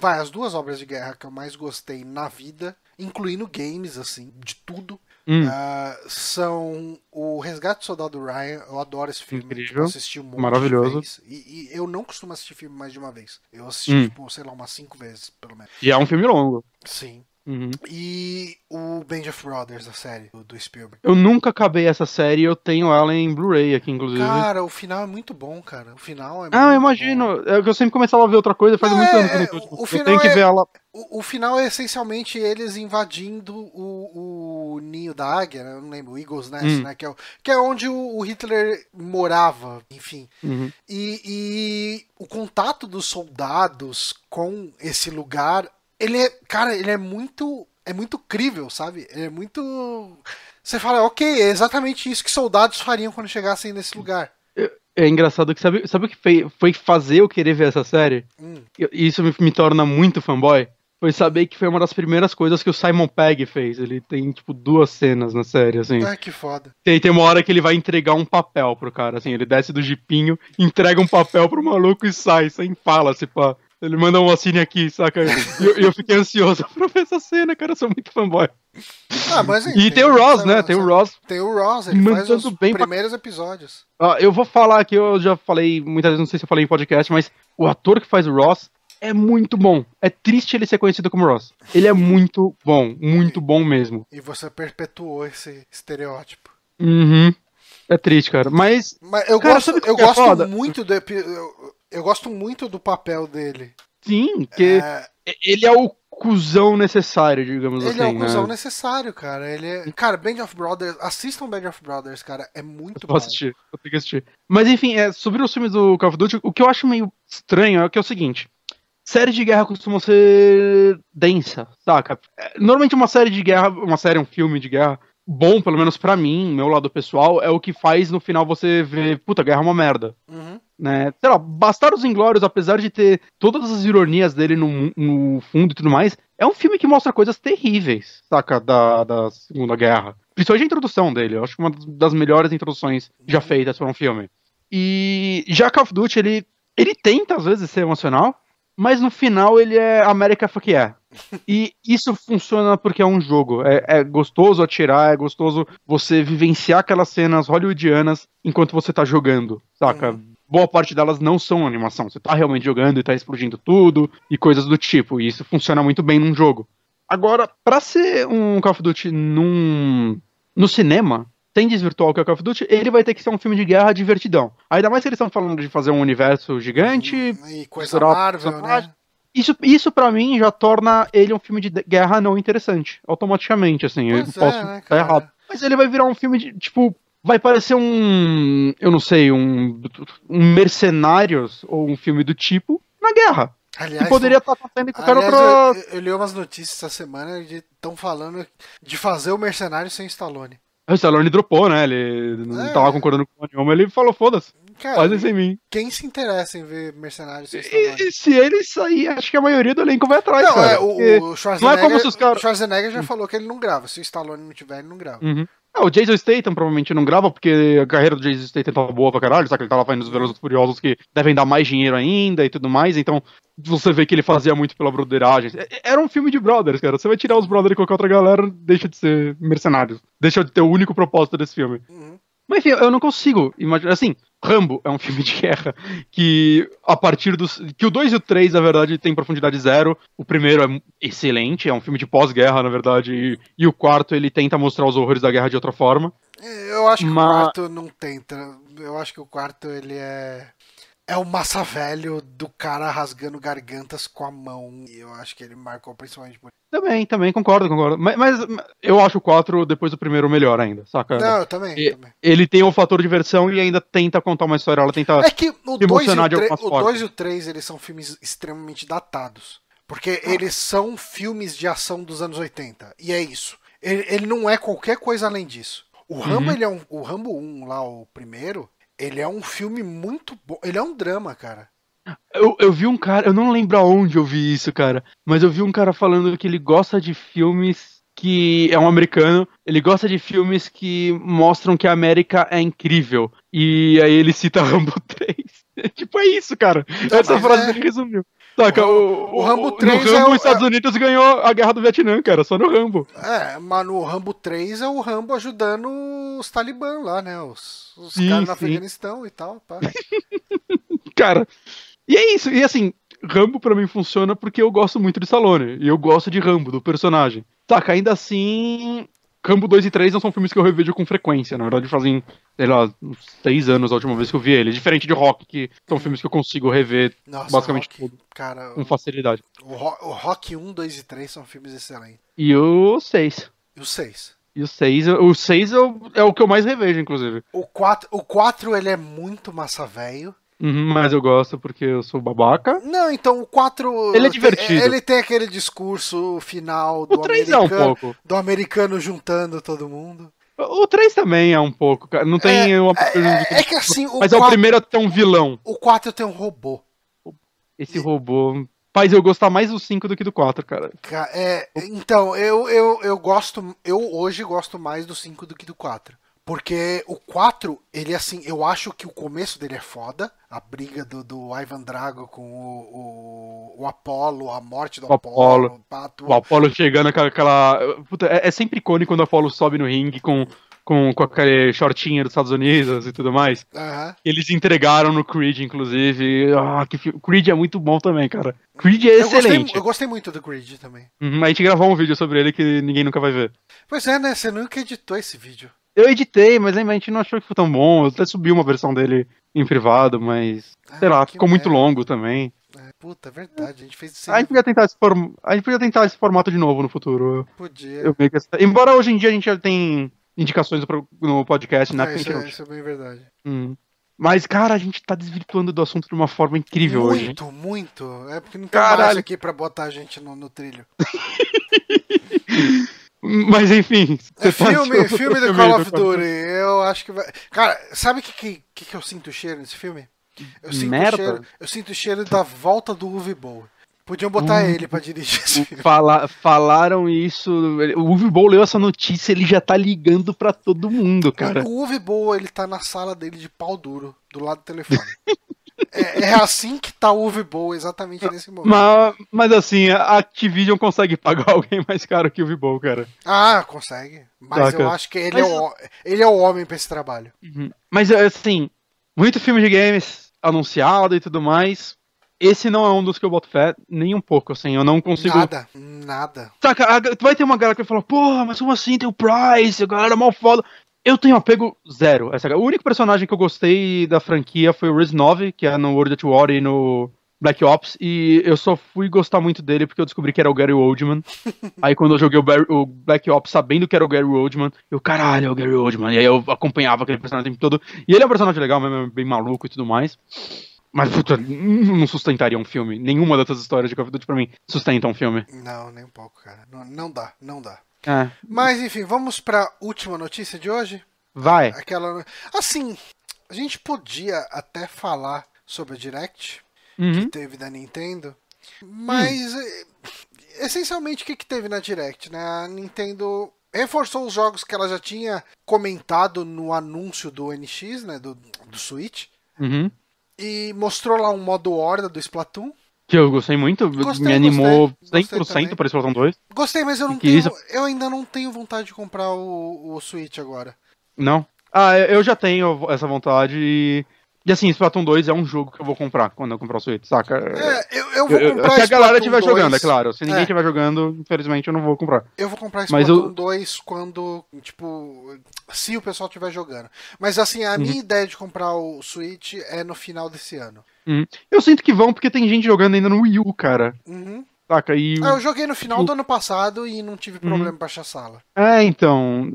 Vai, as duas obras de guerra que eu mais gostei na vida, incluindo games, assim, de tudo, Hum, ah, são o Resgate do Soldado Ryan. Eu adoro esse filme. Incrível. Tipo, eu assisti um monte Maravilhoso. E, e eu não costumo assistir filme mais de uma vez. Eu assisti, Hum. tipo, sei lá, umas cinco vezes, pelo menos. E é um filme longo. Sim. Uhum. E o Band of Brothers, a série do, do Spielberg. Eu nunca acabei essa série, eu tenho ela em Blu-ray aqui, inclusive. Cara, o final é muito bom, cara. O final é ah, eu imagino. É que eu sempre começava a ver outra coisa, faz Não, muito é, tempo que eu o- tipo, o Eu final tenho que é- ver ela. O, o final é essencialmente eles invadindo o, o ninho da águia, né? eu não lembro, o Eagle's Nest, Hum. né? Que é, o- que é onde o, o Hitler morava, enfim. Uhum. E, e o contato dos soldados com esse lugar, ele é, cara, ele é muito, é muito crível, sabe? Ele é muito. Você fala, ok, é exatamente isso que soldados fariam quando chegassem nesse lugar. É engraçado que sabe, sabe o que fei- foi fazer eu querer ver essa série? Hum. E isso me, me torna muito fanboy. Foi saber que foi uma das primeiras coisas que o Simon Pegg fez. Ele tem, tipo, duas cenas na série, assim. Ah, que foda. Tem, tem uma hora que ele vai entregar um papel pro cara, assim. Ele desce do jipinho, entrega um papel pro maluco e sai, sem fala, se pá. Ele manda um assine aqui, saca? E eu, eu fiquei ansioso [laughs] pra ver essa cena, cara. Eu sou muito fanboy. Ah, mas E tem o Ross, né? Tem o Ross. Tem o Ross, ele faz os bem pra- primeiros episódios. Ah, eu vou falar aqui, eu já falei muitas vezes, não sei se eu falei em podcast, mas o ator que faz o Ross é muito bom. É triste ele ser conhecido como Ross. Ele é muito bom, muito bom mesmo. E você perpetuou esse estereótipo. Uhum. É triste, cara. Mas Mas eu Cara, gosto, eu é gosto muito do epi- eu, eu gosto muito do papel dele. sim, que É, ele é o cuzão necessário, digamos ele assim. é o cuzão né? necessário, cara. Ele é, cara, Band of Brothers, assistam Band of Brothers, cara, é muito Vou bom. assistir, vou ter que assistir. Mas enfim, é, sobre os filmes do Call of Duty, o que eu acho meio estranho é que é o seguinte: séries de guerra costumam ser densa, saca? É, Normalmente uma série de guerra, uma série, um filme de guerra, bom, pelo menos pra mim, meu lado pessoal, é o que faz no final você ver, puta, guerra é uma merda. Uhum. Né? Sei lá, Bastardos Inglórios, apesar de ter todas as ironias dele no, no fundo e tudo mais, é um filme que mostra coisas terríveis, saca? Da, da Segunda Guerra. Principalmente a introdução dele, eu acho que uma das melhores introduções já feitas para um filme. E já Call of Duty, ele, ele tenta às vezes ser emocional, mas no final ele é América Fuck yeah. [laughs] E isso funciona porque é um jogo. É, é gostoso atirar, é gostoso você vivenciar aquelas cenas hollywoodianas enquanto você tá jogando, saca? Boa parte delas não são animação. Você tá realmente jogando e tá explodindo tudo e coisas do tipo. E isso funciona muito bem num jogo. Agora, pra ser um Call of Duty num, no cinema, sem desvirtuar o que é Call of Duty, ele vai ter que ser um filme de guerra divertidão. Ainda mais que eles estão falando de fazer um universo gigante, E coisa Marvel, né? Isso, isso para mim já torna ele um filme de guerra não interessante, automaticamente, assim. eu Pois é, posso né, estar errado. Mas ele vai virar um filme de, tipo, vai parecer um, eu não sei, um, um Mercenários ou um filme do tipo na guerra. Aliás, que poderia estar acontecendo em qualquer aliás, outra. eu, eu li umas notícias essa semana de estão falando de fazer o Mercenário sem Stallone. O Stallone dropou, né? Ele não É. tava concordando com nenhuma, ele falou, foda-se, fazem sem mim. quem se interessa em ver Mercenário sem Stallone? E, e se ele sair, acho que a maioria do elenco vai atrás, Não, cara. é, o, o Schwarzenegger, não é como se os caras- o Schwarzenegger já falou que ele não grava. Se o Stallone não tiver, ele não grava. Uhum. Ah, o Jason Statham provavelmente não grava, porque a carreira do Jason Statham tava boa pra caralho, sabe? Ele tava fazendo os Velozes Furiosos que devem dar mais dinheiro ainda e tudo mais, então você vê que ele fazia muito pela broderagem. É- Era um filme de brothers, cara. Você vai tirar os brothers e qualquer outra galera, deixa de ser mercenários. Deixa de ter o único propósito desse filme. Uhum. Mas enfim, eu não consigo imaginar. Assim, Rambo é um filme de guerra que, a partir dos. que o 2 e o 3, na verdade, tem profundidade zero. O primeiro é excelente, é um filme de pós-guerra, na verdade. E, e o quarto, ele tenta mostrar os horrores da guerra de outra forma. É, Eu acho que Mas- o quarto não tenta. Eu acho que o quarto ele é. É o massa velho do cara rasgando gargantas com a mão. E eu acho que ele marcou principalmente por Também, também, concordo, concordo. Mas, mas eu acho o 4 depois do primeiro melhor ainda, saca? Não, eu também, E- também. Ele tem o fator diversão e ainda tenta contar uma história, ela tenta. É que o 2 e, o de tre- algumas o formas. 2 e o 3 eles são filmes extremamente datados. Porque eles são filmes de ação dos anos 80. E é isso. Ele, ele não é qualquer coisa além disso. O Rambo, Uhum. ele é um, o Rambo 1 lá, o primeiro, ele é um filme muito bom. Ele é um drama, cara. Eu, eu vi um cara, eu não lembro aonde eu vi isso, cara, mas eu vi um cara falando que ele gosta de filmes que é um americano, ele gosta de filmes que mostram que a América é incrível. E aí ele cita [laughs] Rambo 3. [laughs] tipo, é isso, cara. Essa mas frase é- resumiu. Saca, O- o, o Rambo no 3 é Rambo, o- os Estados Unidos ganhou a guerra do Vietnã, cara, só no Rambo. É, mas no Rambo 3 é o Rambo ajudando os talibã lá, né? Os, os Sim, caras no. Afeganistão e tal. Pá. [laughs] Cara, e é isso. E assim, Rambo pra mim funciona porque eu gosto muito de Stallone. E eu gosto de Rambo, do personagem. Saca, ainda assim. Rambo 2 e 3 não são filmes que eu revejo com frequência. Na verdade, fazem, sei lá, uns seis anos a última vez que eu vi ele. Diferente de Rock, que são filmes que eu consigo rever Nossa, basicamente Rock, tudo cara, com facilidade. o, o Rock 1, 2 e 3 são filmes excelentes. E o 6. E o 6? E o 6, o 6 é o, é o que eu mais revejo, inclusive. O 4, o 4 ele é muito massa velho. Uhum, mas eu gosto porque eu sou babaca. Não, então o 4. Ele é divertido. Ele tem aquele discurso final do O 3 é um americano. pouco. do americano juntando todo mundo. O 3 também é um pouco, cara. Não tem uma. É, é que assim, o, Mas é o 4, primeiro a ter um vilão. o 4 tem um robô. Esse robô. Faz eu gostar mais do 5 do que do 4, cara. Ca- É, então, eu, eu, eu gosto. Eu hoje gosto mais do 5 do que do 4. Porque o 4, ele assim, eu acho que o começo dele é foda. A briga do, do Ivan Drago com o, o, o Apollo, a morte do O Apollo. Apollo. pá, tu- O Apollo chegando com aquela. Puta, é, é sempre icônico quando o Apollo sobe no ringue com, com, com aquele shortinho dos Estados Unidos e tudo mais. Aham. Eles entregaram no Creed, inclusive. Ah, que fi- Creed é muito bom também, cara. Creed é Eu gostei, excelente. eu gostei muito do Creed também. Uhum, a gente gravou um vídeo sobre ele que ninguém nunca vai ver. Pois é, né? Você nunca editou esse vídeo. Eu editei, mas a gente não achou que foi tão bom. Eu até subi uma versão dele em privado, mas. Sei Ah, lá, que ficou muito merda. longo também. É, puta, é verdade. A gente fez isso. A gente, podia tentar esse form... a gente podia tentar esse formato de novo no futuro. Podia. Eu meio que... Embora hoje em dia a gente já tem indicações no podcast, né? É, isso, é, não... isso é bem verdade. Hum. Mas, cara, a gente tá desvirtuando do assunto de uma forma incrível hoje. hein? Muito, muito. É porque não tem Caralho. mais aqui pra botar a gente no, no trilho. [laughs] Mas enfim. É filme, filme do Call of Call of Duty. Eu acho que vai. Cara, sabe o que, que, que, eu sinto o cheiro nesse filme? Eu sinto, Merda. O cheiro, eu sinto o cheiro da volta do Uwe Boll. Podiam botar Uh. ele pra dirigir esse filme. Fala- falaram isso. O Uwe Boll leu essa notícia, ele já tá ligando pra todo mundo, cara. O Uwe Boll, ele tá na sala dele de pau duro, do lado do telefone. [laughs] é, é assim que tá o Boll, exatamente nesse momento. Mas, mas assim, a Activision consegue pagar [laughs] alguém mais caro que o Boll, cara. Ah, consegue. Mas Saca. eu acho que ele, Mas- é o, ele é o homem pra esse trabalho. Mas assim, muito filme de games anunciado e tudo mais. Esse não é um dos que eu boto fé, nem um pouco, assim. Eu não consigo. Nada, nada. Saca, vai ter uma galera que vai falar, porra, mas como assim tem o Price, a galera é mal foda. Eu tenho apego zero. Essa, o único personagem que eu gostei da franquia foi o Riz 9, que é no World at War e no Black Ops, e eu só fui gostar muito dele porque eu descobri que era o Gary Oldman. [laughs] aí quando eu joguei o, Barry- o Black Ops sabendo que era o Gary Oldman, eu, caralho, é o Gary Oldman. E aí eu acompanhava aquele personagem o tempo todo. E ele é um personagem legal, mesmo, bem maluco e tudo mais. Mas, puta, não sustentaria um filme. Nenhuma dessas histórias de Call of Duty pra mim sustenta um filme. Não, nem um pouco, cara. Não, não dá, não dá. É, Mas enfim, vamos pra última notícia de hoje. vai. Aquela. Assim, a gente podia até falar sobre a Direct Uhum. que teve da Nintendo, mas eh, essencialmente o que, que teve na Direct, né? A Nintendo reforçou os jogos que ela já tinha comentado no anúncio do NX, né? Do, do Switch. Uhum. E mostrou lá um modo horda do Splatoon. Que eu gostei muito, Gostei, me animou gostei, gostei 100% também. para Splatoon 2. Gostei, mas eu não tenho. isso? Eu ainda não tenho vontade de comprar o, o Switch agora. Não. Ah, eu já tenho essa vontade e. E assim, Splatoon 2 é um jogo que eu vou comprar quando eu comprar o Switch, saca? É, eu, eu vou Eu- eu- comprar se a galera estiver 2, jogando, é claro. Se ninguém É. estiver jogando, infelizmente eu não vou comprar. Eu vou comprar Mas Splatoon eu- 2 quando, tipo, se o pessoal estiver jogando. Mas assim, a Uhum. minha ideia de comprar o Switch é no final desse ano. Hum. Eu sinto que vão porque tem gente jogando ainda no Wii U, cara. Uhum. Saca? E. Ah, eu joguei no final do ano passado e não tive problema pra achar sala. É, então.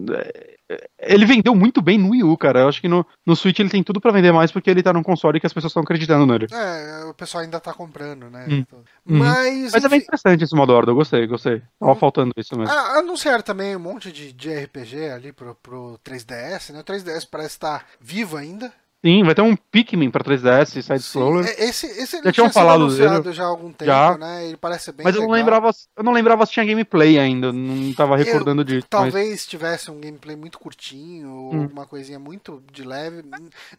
é, Ele vendeu muito bem no Wii U, cara. Eu acho que no, no Switch ele tem tudo pra vender mais porque ele tá num console que as pessoas estão acreditando nele. É, o pessoal ainda tá comprando, né? Hum. Uhum. Mas. Mas é bem enfim, interessante esse modo horda, eu gostei, gostei. Tava Hum. faltando isso mesmo. ah, anunciaram também um monte de, de RPG ali pro, pro 3DS, né? O 3DS parece estar vivo ainda. Sim, vai ter um Pikmin pra 3DS, Side Scroller. é- esse, esse Já tinham falado dele. já há algum tempo, Já. né? Ele parece bem Mas eu não legal. lembrava. Eu não lembrava se tinha gameplay ainda. Não tava recordando disso. mas- Talvez tivesse um gameplay muito curtinho, ou Hum. alguma coisinha muito de leve.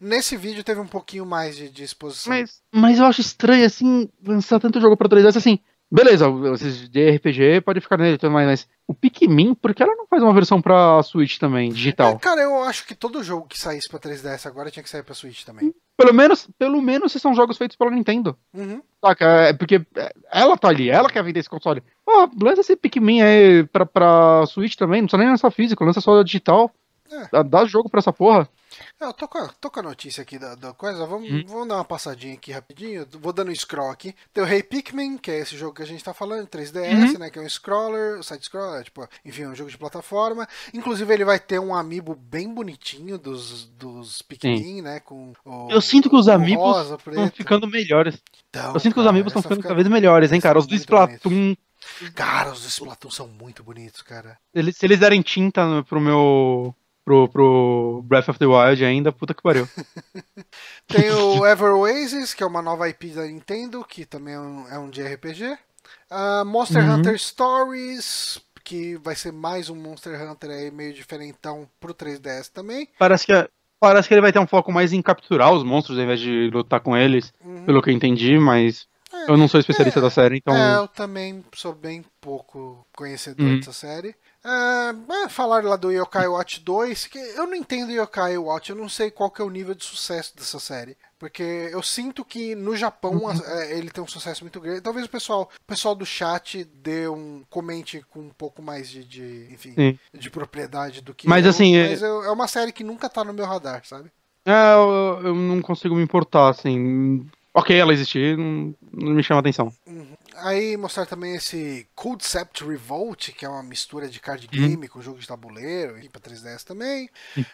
Nesse vídeo teve um pouquinho mais de, de exposição. Mas, mas eu acho estranho, assim, lançar tanto jogo pra 3DS, assim. Beleza, esses de RPG pode ficar nele tudo mais, mas o Pikmin, por que ela não faz uma versão pra Switch também, É, digital? cara, eu acho que todo jogo que saísse pra 3DS agora tinha que sair pra Switch também. Pelo menos, pelo menos se são jogos feitos pela Nintendo. Uhum. Saca? É porque é, ela tá ali, ela quer vender esse console. Pô, lança esse Pikmin aí pra, pra Switch também, não precisa nem lançar físico, lança só digital. É. Dá, jogo pra essa porra. É, Eu tô com, a, tô com a notícia aqui da, da coisa, vamos, Hum. vamos dar uma passadinha aqui rapidinho. Vou dando um scroll aqui. Tem o Rei Pikmin, que é esse jogo que a gente tá falando, 3DS, Uhum. né? Que é um scroller, side-scroller, tipo, enfim, um jogo de plataforma. Inclusive, ele vai ter um amiibo bem bonitinho dos, dos Pikmin, né? Com o, Eu sinto que os rosa, Estão ficando melhores. Então, Eu sinto que os amigos estão ficando fica- cada vez melhores, hein, cara? Os do Splatoon, Cara, os do Splatoon são muito bonitos, cara. eles- se eles derem tinta pro meu. Pro, pro Breath of the Wild ainda, puta que pariu. [laughs] Tem o Ever Oasis, que é uma nova IP da Nintendo, que também é um, é um de RPG. Ah, Monster Uhum. Hunter Stories, que vai ser mais um Monster Hunter aí meio diferentão pro 3DS também. Parece que, é- parece que ele vai ter um foco mais em capturar os monstros ao invés de lutar com eles, Uhum. pelo que eu entendi, mas É, eu não sou especialista da série, então. É, eu também sou bem pouco conhecedor Uhum. dessa série. É, falaram lá do Yokai Watch 2, que eu não entendo Yokai Watch, eu não sei qual que é o nível de sucesso dessa série. Porque eu sinto que no Japão Uhum. é, ele tem um sucesso muito grande. Talvez o pessoal, o pessoal do chat dê um comente com um pouco mais de, de, enfim, Sim. de propriedade do que Mas, eu, assim, é- mas eu- é uma série que nunca tá no meu radar, sabe? É, eu, eu não consigo me importar, assim. Ok, ela existir, não, não me chama atenção. Aí mostrar também esse Concept Revolt, que é uma mistura de card Uhum. game com jogo de tabuleiro, e pra 3DS também.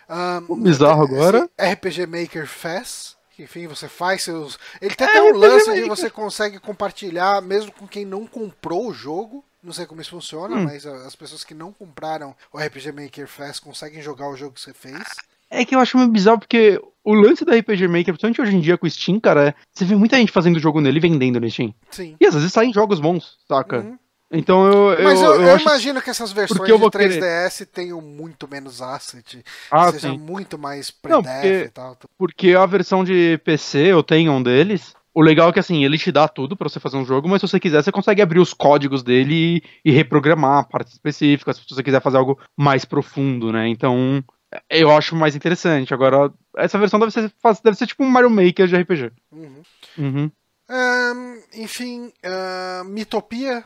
Um, O bizarro agora. RPG Maker Fest. que, Enfim, você faz seus. Ele tem até um lance de Maker. você consegue compartilhar, mesmo com quem não comprou o jogo. Não sei como isso funciona, Hum. mas as pessoas que não compraram o RPG Maker Fest conseguem jogar o jogo que você fez. É que eu acho meio bizarro porque o lance da RPG Maker, principalmente hoje em dia com o Steam, cara, é, você vê muita gente fazendo jogo nele e vendendo no Steam. Sim. E às vezes saem jogos bons, saca? Uhum. Então eu. Mas eu, eu, eu imagino que essas versões Porque eu vou de 3DS tenham muito menos asset, Ah, seja sim. muito mais porque- e tal. Porque a versão de PC, eu tenho um deles. O legal é que assim, ele te dá tudo pra você fazer um jogo, mas se você quiser, você consegue abrir os códigos dele e, e reprogramar partes específicas, se você quiser fazer algo mais profundo, né? Então, eu acho mais interessante. Agora, essa versão deve ser, deve ser tipo um Mario Maker de RPG. Uhum. Uhum. Ahn, enfim, ahn, Mitopia.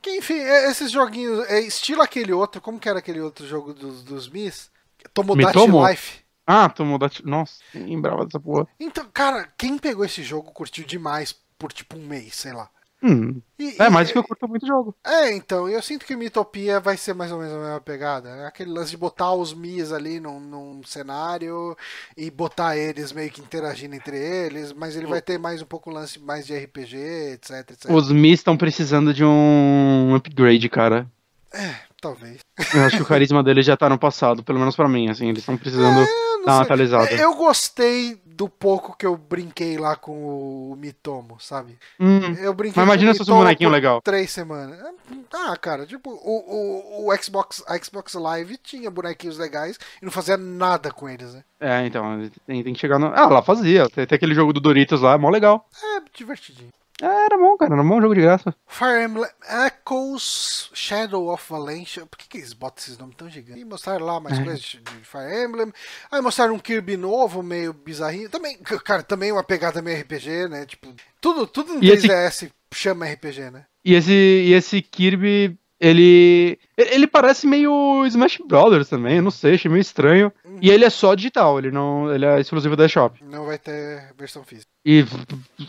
Que, enfim, é- esses joguinhos, é estilo aquele outro, como que era aquele outro jogo dos, dos Mis? Tomodachi Mitomo? Life. Ah, tomou da. Nossa, lembrava dessa porra. Então, cara, quem pegou esse jogo curtiu demais por tipo um mês, sei lá. Hum, E- é mais do que eu curto muito jogo. É, então, eu sinto que Mitopia vai ser mais ou menos a mesma pegada. É aquele lance de botar os Mis ali num, num cenário e botar eles meio que interagindo entre eles, mas ele vai ter mais um pouco lance mais de RPG, etc, etc. Os Mi estão precisando de um upgrade, cara. Talvez. Eu acho que o carisma deles já tá no passado, pelo menos pra mim, assim, eles estão precisando É, dar uma sei. atualizada. É, Eu gostei do pouco que eu brinquei lá com o Mitomo, sabe? Hum, Eu brinquei Mas imagina se fosse um bonequinho legal. Três semanas. Ah, cara, tipo, o, o, o Xbox, a Xbox Live tinha bonequinhos legais e não fazia nada com eles, né? É, então, tem, tem que chegar no. Ah, lá fazia. Tem, tem aquele jogo do Doritos lá, mó legal. É divertidinho. É, era bom, cara, era um bom jogo de graça. Fire Emblem Echoes Shadow of Valencia. Por que, que eles botam esses nomes tão gigantes? E mostraram lá mais É. coisas de de Fire Emblem. Aí mostraram um Kirby novo, meio bizarrinho. Também, cara, também uma pegada meio RPG, né? Tipo, tudo, tudo no E esse- 3DS chama RPG, né? E esse, e esse Kirby, ele. Ele parece meio Smash Brothers também, eu não sei, achei meio estranho. E ele é só digital, ele não. Ele é exclusivo da Shop. Não vai ter versão física. E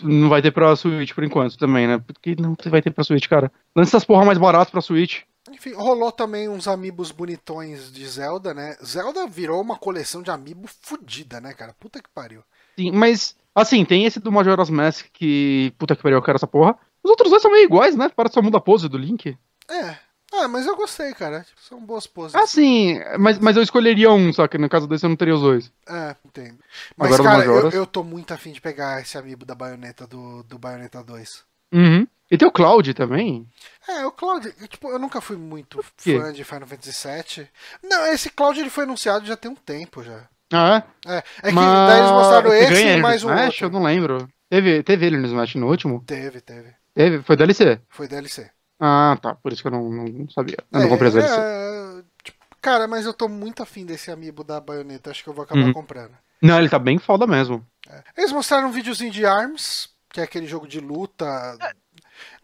não vai ter pra Switch por enquanto também, né? Porque não vai ter pra Switch, cara. Lança essas porra mais barato pra Switch. Enfim, rolou também uns amigos bonitões de Zelda, né? Zelda virou uma coleção de amiibo fodida, né, cara? Puta que pariu. Sim, mas, assim, tem esse do Majora's Mask que. Puta que pariu, eu quero essa porra. Os outros dois são meio iguais, né? Parece só muda a pose do Link. É. Ah, mas eu gostei, cara. Tipo, São boas poses. Ah, sim, mas, mas eu escolheria um, só que no caso desse eu não teria os dois. É, entendo. Mas, Agora cara, eu, eu tô muito afim de pegar esse amiibo da baioneta do, do Bayonetta 2. Uhum. E tem o Cloud também. É, o Cloud, tipo, eu nunca fui muito fã de Final Fantasy VII. Não, esse Cloud ele foi anunciado já tem um tempo já. Ah, é? É, é que Mas daí eles mostraram você ganha esse e mais um Smash? outro. Eu não lembro. Teve, teve ele no Smash no último? Teve, teve. Teve? Foi DLC? Foi DLC. Ah, tá. Por isso que eu não, não- não sabia. Eu não É, comprei as DLC. é, tipo, cara, mas eu tô muito afim desse amiibo da baioneta. Acho que eu vou acabar Uhum. comprando. Não, ele tá bem foda mesmo. É. Eles mostraram um videozinho de ARMS, que é aquele jogo de luta.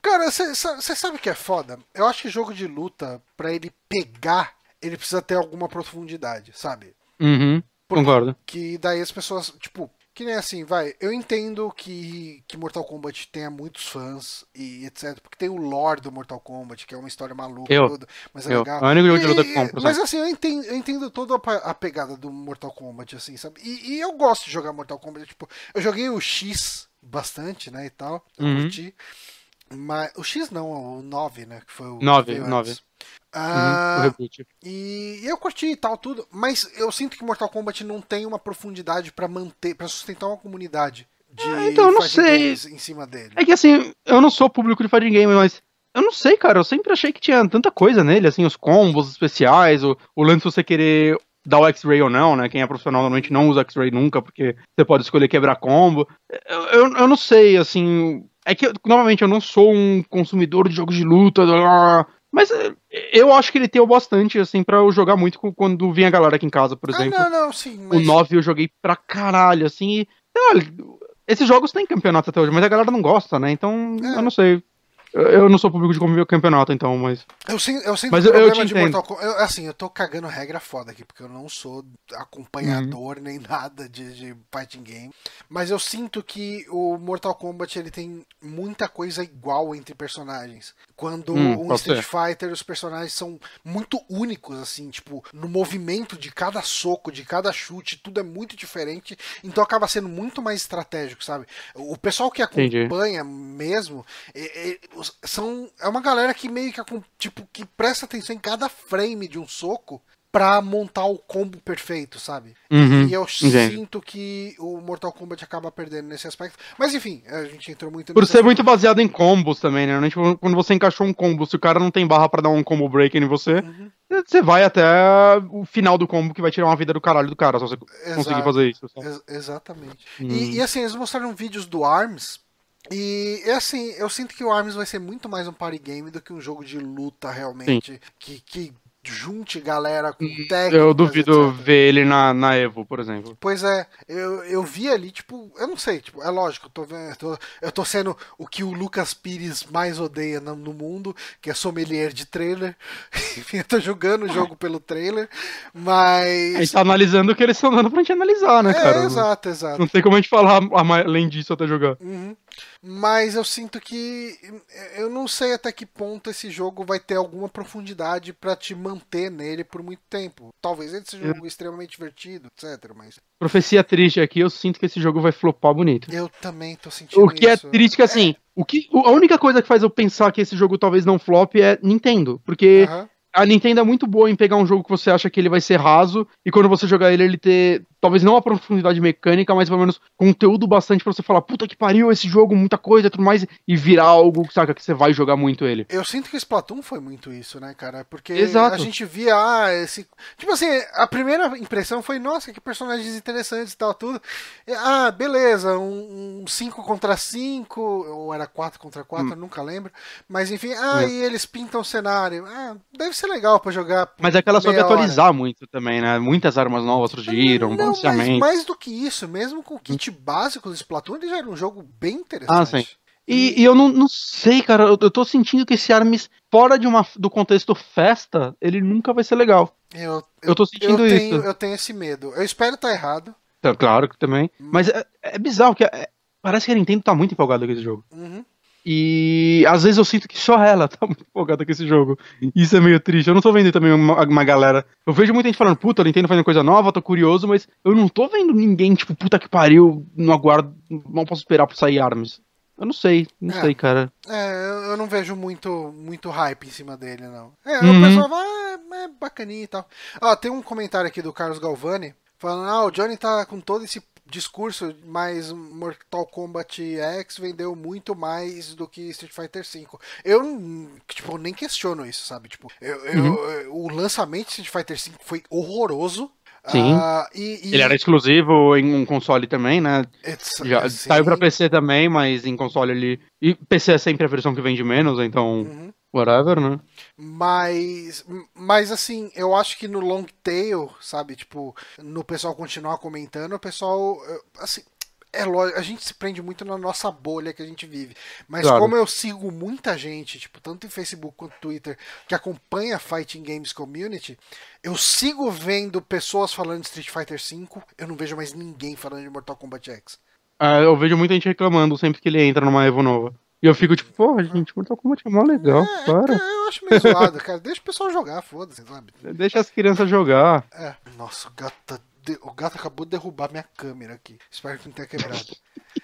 Cara, você sabe o que é foda? Eu acho que jogo de luta, pra ele pegar, ele precisa ter alguma profundidade, sabe? Uhum. Por- Concordo. Que daí as pessoas, tipo, que nem assim, vai. Eu entendo que, que Mortal Kombat tenha muitos fãs e etc. Porque tem o lore do Mortal Kombat, que é uma história maluca Eu. tudo, mas é Eu. legal. É E- luta que eu compro, Mas assim, eu entendo, eu entendo toda a pegada do Mortal Kombat, assim, sabe? E, e eu gosto de jogar Mortal Kombat. Tipo, eu joguei o X bastante, né, e tal. Eu Uhum. curti. Mas, o X não, o 9, né? Que foi o. que 9, veio 9. antes. Uhum, Ah, e eu curti e tal, tudo, mas eu sinto que Mortal Kombat não tem uma profundidade pra manter, pra sustentar uma comunidade de Ah, então eu não sei. games em cima dele. É que assim, eu não sou público de fighting game, mas eu não sei, cara. Eu sempre achei que tinha tanta coisa nele, assim, os combos especiais, o, o lance de você querer dar o X-Ray ou não, né? Quem é profissional normalmente não usa X-Ray nunca, porque você pode escolher quebrar combo. Eu, eu, eu não sei, assim. É que, normalmente, eu não sou um consumidor de jogos de luta, blá, mas é, eu acho que ele tem o bastante, assim, pra eu jogar muito quando vinha a galera aqui em casa, por Ah, exemplo. não, não, sim, O mas 9 eu joguei pra caralho, assim, e. Olha, esses jogos têm campeonato até hoje, mas a galera não gosta, né? Então, É. eu não sei. Eu, não sou público de comer campeonato, então, mas. eu sinto, eu sinto Mas eu- eu problema de. Mortal Kombat, eu, assim, eu tô cagando regra foda aqui, porque eu não sou acompanhador Uhum. nem [laughs] nada de, de fighting game, mas eu sinto que o Mortal Kombat ele tem muita coisa igual entre personagens. Quando Hum, um Street ser. Fighter, os personagens são muito únicos, assim, tipo, no movimento de cada soco, de cada chute, tudo é muito diferente, então acaba sendo muito mais estratégico, sabe? O pessoal que Entendi. acompanha mesmo é, é, são, é uma galera que meio que, tipo, que presta atenção em cada frame de um soco pra montar o combo perfeito, sabe? Uhum, E eu entendi. sinto que o Mortal Kombat acaba perdendo nesse aspecto. Mas enfim, a gente entrou muito Por ser muito baseado em combos também, né? Quando você encaixou um combo, se o cara não tem barra pra dar um combo break em você, Uhum. você vai até o final do combo que vai tirar uma vida do caralho do cara, só você conseguir Exato. fazer isso. Ex- exatamente. Hum. E, e, assim, eles mostraram vídeos do ARMS. E é assim, eu sinto que o ARMS vai ser muito mais um party game do que um jogo de luta realmente. Que, que junte galera com técnicas. Eu duvido etc. ver ele na, na Evo, por exemplo. Pois é, eu, eu vi ali, tipo, eu não sei, tipo, é lógico, eu tô, vendo, eu tô, eu tô sendo o que o Lucas Pires mais odeia no, no mundo, que é sommelier de trailer. [laughs] Enfim, eu tô jogando o jogo pelo trailer, A mas. gente tá analisando o que eles estão dando pra gente analisar, né, É, cara? exato, exato. Não tem como a gente falar a mais- além disso até jogar. Uhum. Mas eu sinto que eu não sei até que ponto esse jogo vai ter alguma profundidade pra te manter nele por muito tempo. Talvez ele seja um jogo extremamente divertido, etc. Mas Profecia triste aqui, eu sinto que esse jogo vai flopar bonito. eu também tô sentindo O que é isso. triste que assim, o que, a única coisa que faz eu pensar que esse jogo talvez não flop é Nintendo, porque. A Nintendo é muito boa em pegar um jogo que você acha que ele vai ser raso e quando você jogar ele ele ter talvez não a profundidade mecânica, mas pelo menos conteúdo bastante pra você falar, puta que pariu esse jogo, muita coisa e tudo mais e virar algo, saca, que você vai jogar muito ele. Eu sinto que o Splatoon foi muito isso, né, cara? Porque Exato. a gente via, ah, esse. Tipo assim, a primeira impressão foi, nossa, que personagens interessantes e tal, tudo. E, ah, beleza, um 5 contra 5, ou era 4 contra 4, eu nunca lembro. Mas enfim, ah, Hum. É. e eles pintam o cenário. Ah, deve ser legal pra jogar. Mas é que ela soube hora. atualizar muito também, né? Muitas armas novas surgiram, Não, mas balanceamento. mais do que isso, mesmo com o kit básico do Splatoon, ele já era um jogo bem interessante. Ah, sim. E, e eu não, não sei, cara, eu, eu tô sentindo que esse Arms, fora de uma, do contexto festa, ele nunca vai ser legal. Eu, Eu tô sentindo eu isso. Tenho, eu tenho esse medo. Eu espero estar errado. Tá, claro que também. Mas é, é bizarro, que é- parece que a Nintendo tá muito empolgada com esse jogo. Uhum. E às vezes eu sinto que só ela [laughs] tá muito empolgada com esse jogo. Isso é meio triste. Eu não tô vendo também uma, uma galera. Eu vejo muita gente falando, puta, a Nintendo fazendo coisa nova, tô curioso, mas eu não tô vendo ninguém, tipo, puta que pariu, não aguardo, não posso esperar pra sair Arms. Eu não sei, não É. sei, cara. É, eu- não vejo muito, muito hype em cima dele, não. É, Uhum. o pessoal vai, ah, é bacaninha e tal. Ó, tem um comentário aqui do Carlos Galvani falando, ah, o Johnny tá com todo esse discurso, mas Mortal Kombat X vendeu muito mais do que Street Fighter V. Eu, tipo, nem questiono isso, sabe? Tipo, eu, Uhum. eu- o lançamento de Street Fighter V foi horroroso. Sim. Ah, e, e- Ele era exclusivo em um console também, né? It's- Já sim. saiu pra PC também, mas em console ele. E PC é sempre a versão que vende menos, então. Uhum. Whatever, né? Mas, mas assim, eu acho que no long tail, sabe, tipo, no pessoal continuar comentando, o pessoal, assim, é lógico, a gente se prende muito na nossa bolha que a gente vive. Mas Claro. como eu sigo muita gente, tipo, tanto em Facebook quanto Twitter, que acompanha a Fighting Games Community, eu sigo vendo pessoas falando de Street Fighter V, eu não vejo mais ninguém falando de Mortal Kombat X. Ah, eu vejo muita gente reclamando sempre que ele entra numa Evo nova. E eu fico tipo, pô, gente, Mortal Kombat é mó legal, É, para. eu acho meio zoado, cara. Deixa o pessoal jogar, foda-se, sabe? [laughs] Deixa as crianças jogar. É. Nossa, o gato, tá de- o gato acabou de derrubar minha câmera aqui. Espero que não tenha quebrado.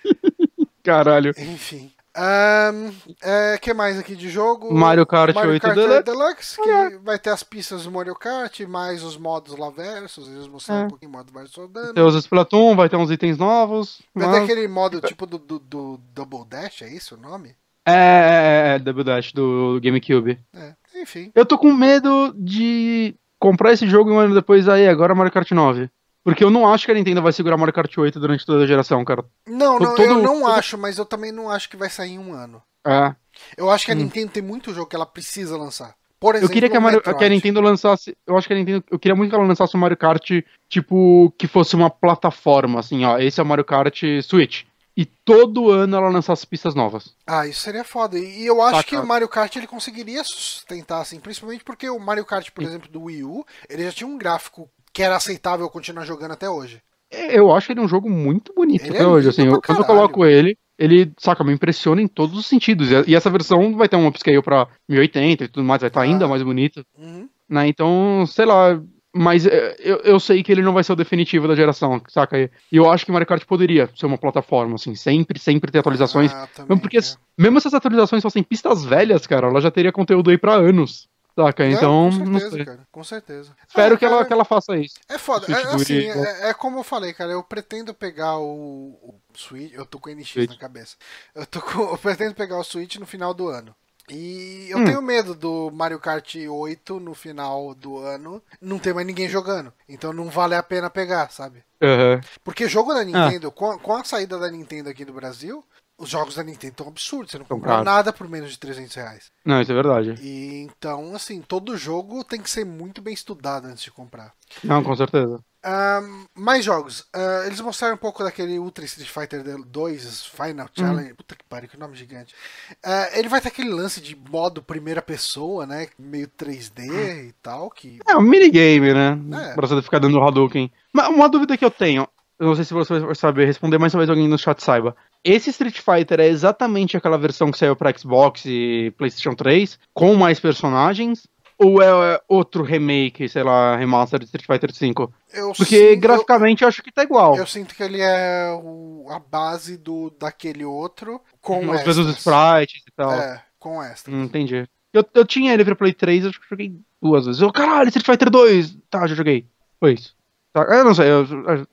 [laughs] Caralho. Enfim. Ahn, é, que mais aqui de jogo? Mario Kart 8 Deluxe, que vai ter as pistas do Mario Kart, mais os modos lá versus, eles mostraram É. um pouquinho modo versus rodando. Tem os Splatoon, vai ter uns itens novos. Vai mas- ter aquele modo tipo do, do, do Double Dash, é isso o nome? É, é, é, Double Dash do GameCube. É, enfim. Eu tô com medo de comprar esse jogo e um ano depois aí, agora Mario Kart 9. Porque eu não acho que a Nintendo vai segurar Mario Kart 8 durante toda a geração, cara. Não, não, Todo- eu não todo- acho, mas eu também não acho que vai sair em um ano. É. Eu acho que a Hum. Nintendo tem muito jogo que ela precisa lançar. Por Eu exemplo, queria que a, Mario- que a Nintendo lançasse. Eu acho que a Nintendo. Eu queria muito que ela lançasse o Mario Kart, tipo, que fosse uma plataforma, assim, ó. Esse é o Mario Kart Switch. E todo ano ela lançasse pistas novas. Ah, isso seria foda. E eu acho Saca. que o Mario Kart ele conseguiria sustentar, assim, principalmente porque o Mario Kart, por exemplo, do Wii U, ele já tinha um gráfico que era aceitável continuar jogando até hoje. Eu acho ele um jogo muito bonito Ele até é hoje, assim. eu- quando eu coloco ele, ele, saca, me impressiona em todos os sentidos. E, essa versão vai ter um upscale pra 1080 e tudo mais, vai estar Ah. ainda mais bonito. Uhum. Né? Então, sei lá. Mas é, eu, eu sei que ele não vai ser o definitivo da geração, saca? E eu acho que Mario Kart poderia ser uma plataforma, assim, sempre, sempre ter atualizações. Ah, também, Mesmo porque, é. mesmo se essas atualizações fossem pistas velhas, cara, ela já teria conteúdo aí pra anos, saca? É, Então, com certeza, cara, com certeza. Espero Ah, que, ela, cara, que ela faça isso. É foda. É, substituir- assim, é, é como eu falei, cara. Eu pretendo pegar o, o Switch. Eu tô com o NX Switch. na cabeça. Eu, tô com- eu pretendo pegar o Switch no final do ano. E eu Hum. tenho medo do Mario Kart 8 no final do ano não ter mais ninguém jogando. Então não vale a pena pegar, sabe? Aham. Porque jogo Ah. da Nintendo, com, a, com a saída da Nintendo aqui no Brasil, os jogos da Nintendo estão absurdos. Você não compra caros. nada por menos de 300 reais. Não, isso é verdade. E então, assim, todo jogo tem que ser muito bem estudado antes de comprar. Não, com certeza. Ahn, mais jogos. Ah, eles mostraram um pouco daquele Ultra Street Fighter 2 Final Challenge. Puta que pariu, que nome gigante. Ah, ele vai ter aquele lance de modo primeira pessoa, né? Meio 3D e tal. Que... É um minigame, né? É. Pra você ficar dando Hadouken. Mas uma dúvida que eu tenho, eu não sei se você vai saber responder, mas talvez alguém no chat saiba. Esse Street Fighter é exatamente aquela versão que saiu pra Xbox e PlayStation 3, com mais personagens? Ou é outro remake, sei lá, remaster de Street Fighter V? Eu Porque sinto- graficamente eu acho que tá igual. Eu, eu sinto que ele é o- a base do daquele outro com Os mesmos extras. sprites e tal. É, com extra. Hum, entendi. Eu, eu tinha ele pra Play 3, eu acho que eu joguei duas vezes. Eu, caralho, Street Fighter 2! Tá, já joguei. Foi isso. Tá, eu não sei, eu,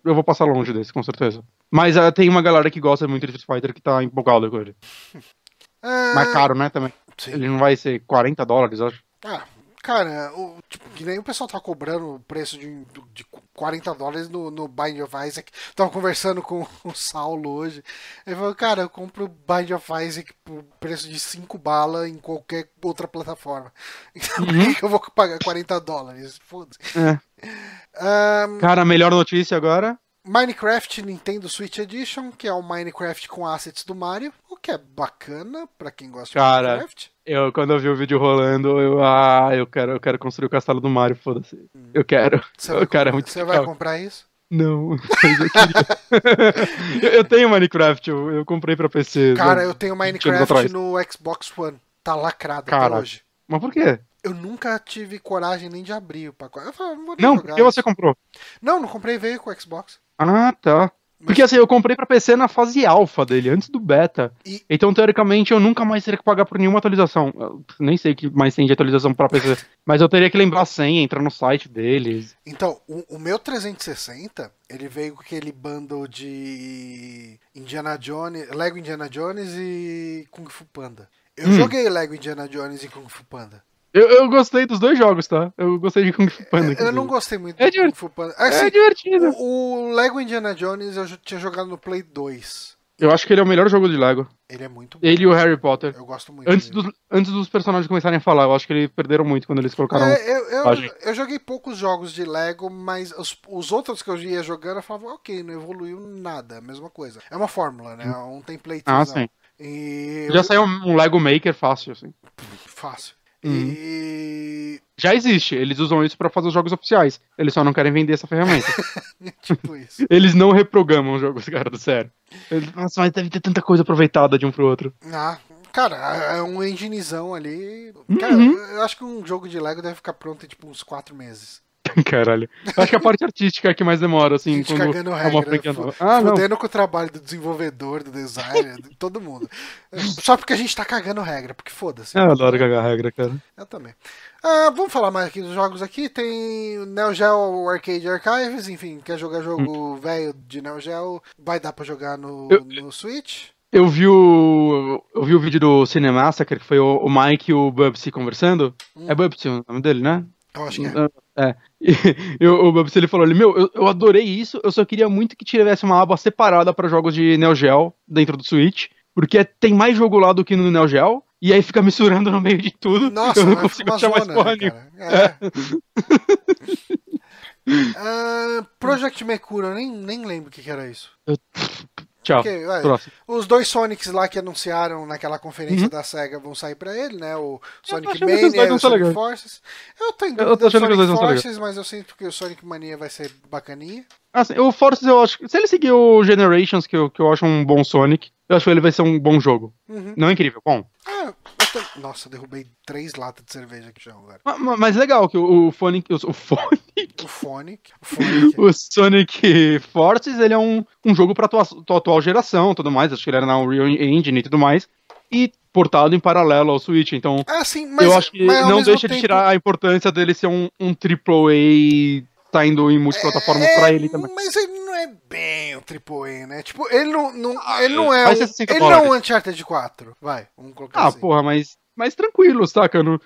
eu vou passar longe desse, com certeza. Mas ah, tem uma galera que gosta muito de Street Fighter que tá empolgada com ele. Ah, Mais caro, né, também. sim. Ele não vai ser 40 dólares, eu acho. Ah, cara, o, tipo, que nem o pessoal tá cobrando o preço de, de 40 dólares no, no Bind of Isaac. Tava conversando com [laughs] o Saulo hoje. Ele falou, cara, eu compro o Bind of Isaac por preço de 5 bala em qualquer outra plataforma. [laughs] Então por que eu vou pagar 40 dólares? Foda-se. É. Ahn, Cara, a melhor notícia agora. Minecraft Nintendo Switch Edition, que é o Minecraft com assets do Mario. Ok. que é bacana pra quem gosta Cara, de Minecraft. Eu, quando eu vi o vídeo rolando, eu, ah, eu quero, eu quero construir o castelo do Mario, foda-se. Eu quero. Você vai, Eu quero, é comprar- muito você vai comprar isso? Não, [laughs] [laughs] eu eu, tenho Minecraft, eu, eu comprei pra PC. Cara, né? eu tenho 20 anos Minecraft no Xbox One. Tá lacrado até Cara, hoje. Mas por quê? Eu nunca tive coragem nem de abrir o pacote. Eu falei, não Não, jogar por que você comprou? Não, não comprei, veio com o Xbox. Ah, tá. Porque assim, eu comprei pra PC na fase alfa dele, antes do beta. E- Então, teoricamente, eu nunca mais teria que pagar por nenhuma atualização. Eu nem sei o que mais tem de atualização pra PC. [laughs] mas eu teria que lembrar a senha, entrar no site deles. Então, o, o meu 360, ele veio com aquele bundle de Indiana Jones, Lego Indiana Jones e Kung Fu Panda. Eu Hum. joguei Lego Indiana Jones e Kung Fu Panda. Eu, eu gostei dos dois jogos, tá? Eu gostei de Kung Fu Panda. Eu, não gostei muito É do divertido. Kung Fu Panda. É Assim, divertido. o, o Lego Indiana Jones eu já tinha jogado no Play 2. Eu acho que ele é o melhor jogo de Lego. Ele é muito bom. Ele e o Harry Potter. Eu gosto muito. Antes dos, antes dos personagens começarem a falar, eu acho que eles perderam muito quando eles colocaram. É, eu, eu, eu joguei poucos jogos de Lego, mas os, os outros que eu ia jogando eu falava, ok, não evoluiu nada, a mesma coisa. É uma fórmula, né? É um template. ah, sim. E Já saiu um Lego Maker fácil, assim. Fácil. Uhum. E. Já existe, eles usam isso pra fazer os jogos oficiais. Eles só não querem vender essa ferramenta. [laughs] tipo isso. eles não reprogramam os jogos, cara, do sério. Eles, Nossa, mas deve ter tanta coisa aproveitada de um pro outro. Ah, cara, é um enginezão ali. Uhum. Cara, eu acho que um jogo de Lego deve ficar pronto em tipo uns 4 meses. [laughs] Caralho. Acho que a parte artística é que mais demora, assim, Gente quando cagando é uma regra. franquia fu- nova. Ah, não. fudendo com o trabalho do desenvolvedor, do designer, de todo mundo. Só porque a gente tá cagando regra, porque foda-se. Eu adoro cagar regra, cara. Eu também. Ah, vamos falar mais aqui dos jogos aqui. Tem Neo Geo Arcade Archives, enfim, quer jogar jogo velho de Neo Geo, vai dar pra jogar no, Eu- no Switch. Eu vi o. Eu vi o vídeo do Cinemassacre, que foi o, o Mike e o Bubsy conversando. Hum. É Bubsy o nome dele, né? Eu acho que é. É. [laughs] E o, Bubsy ele falou ali, meu, eu, eu adorei isso, eu só queria muito que tivesse uma aba separada pra jogos de Neo Geo dentro do Switch. Porque tem mais jogo lá do que no Neo Geo, e aí fica misturando no meio de tudo. Nossa, eu não consigo achar mais zona, porra né? É. [laughs] Ah, Project Mercury, eu nem, nem lembro o que, que era isso. Tchau. Ok, vai. Próximo. Os dois Sonics lá que anunciaram naquela conferência da SEGA vão sair pra ele, né? O Sonic que Mania e o ser Sonic legais. Forces. Eu tô em Eu tô dúvida do achando que os Sonic ser legais. Forces, mas eu sinto que o Sonic Mania vai ser bacaninha. Assim, o Forces eu acho. Se ele seguir o Generations, que eu, que eu acho um bom Sonic, eu acho que ele vai ser um bom jogo. Uhum. Não é incrível, bom. Ah, Nossa, derrubei três latas de cerveja aqui chão agora. Ma- ma- Mas legal que o, o Sonic. O, Sonic. O. [laughs] O Sonic Forces, ele é um, um jogo pra tua, tua atual geração tudo mais. Acho que ele era na Unreal Engine e tudo mais. E portado em paralelo ao Switch. Então, Ah, sim, mas, eu acho que mas não deixa de tempo- tirar a importância dele ser um, um AAA saindo em multiplataformas É, pra ele também. Mas ele não é bem o AAA, né? Tipo, ele não, não, ele não é. vai Um, ser 60 ele não é um. Uncharted 4. Vai, vamos colocar Ah, assim. porra, mas, mas tranquilo, saca? No-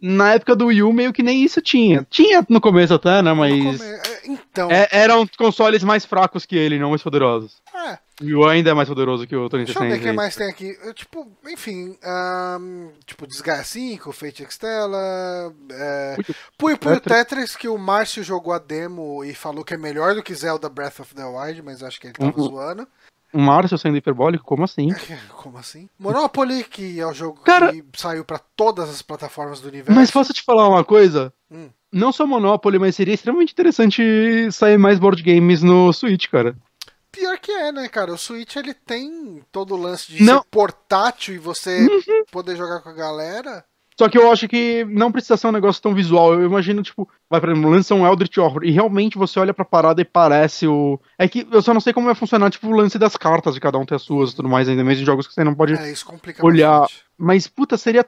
na época do Wii U, meio que nem isso tinha. Tinha no começo até, né? Mas. come- é, Então. é- eram consoles mais fracos que ele, não mais poderosos. é. O Wii U ainda é mais poderoso que o Deixa eu ver o 360. que mais tem aqui. Eu, tipo, enfim. ahn, tipo, Desgaia 5, Fate Extella. É, Puyo Puyo Tetris. Que o Márcio jogou a demo e falou que é melhor do que Zelda Breath of the Wild, mas acho que ele tava zoando. O Márcio sendo hiperbólico, como assim? [laughs] Como assim? Monopoly, que é o jogo Cara- que saiu pra todas as plataformas do universo. Mas posso te falar uma coisa? Hum. Não só Monopoly, mas seria extremamente interessante sair mais board games no Switch, cara. Pior que é, né, cara? O Switch ele tem todo o lance de Não. Uhum. ser portátil e você poder jogar com a galera. Só que eu acho que não precisa ser um negócio tão visual. Eu imagino, tipo, vai, por exemplo, lança um Eldritch Horror e realmente você olha pra parada e parece o. É que eu só não sei como vai funcionar, tipo, o lance das cartas de cada um ter as suas e tudo mais, ainda mais em jogos que você não pode. É, Olhar- bastante. Mas, puta, seria.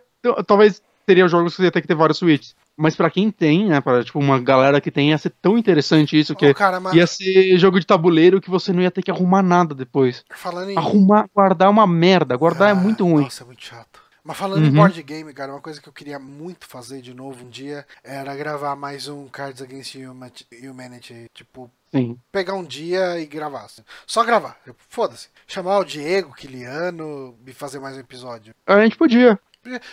Talvez teria jogos que você ia ter que ter vários Switches. Mas pra quem tem, né, pra, tipo, uma galera que tem, ia ser tão interessante isso, que cara, mas ia ser jogo de tabuleiro que você não ia ter que arrumar nada depois. falando em. Arrumar, guardar é uma merda. Guardar é Ah, muito ruim. Nossa, é muito chato. Mas falando em Uhum. board game, cara, uma coisa que eu queria muito fazer de novo um dia era gravar mais um Cards Against Humanity. Tipo, Sim. pegar um dia e gravar. assim. Só gravar. Foda-se. Chamar o Diego, Kiliano e fazer mais um episódio. A gente podia.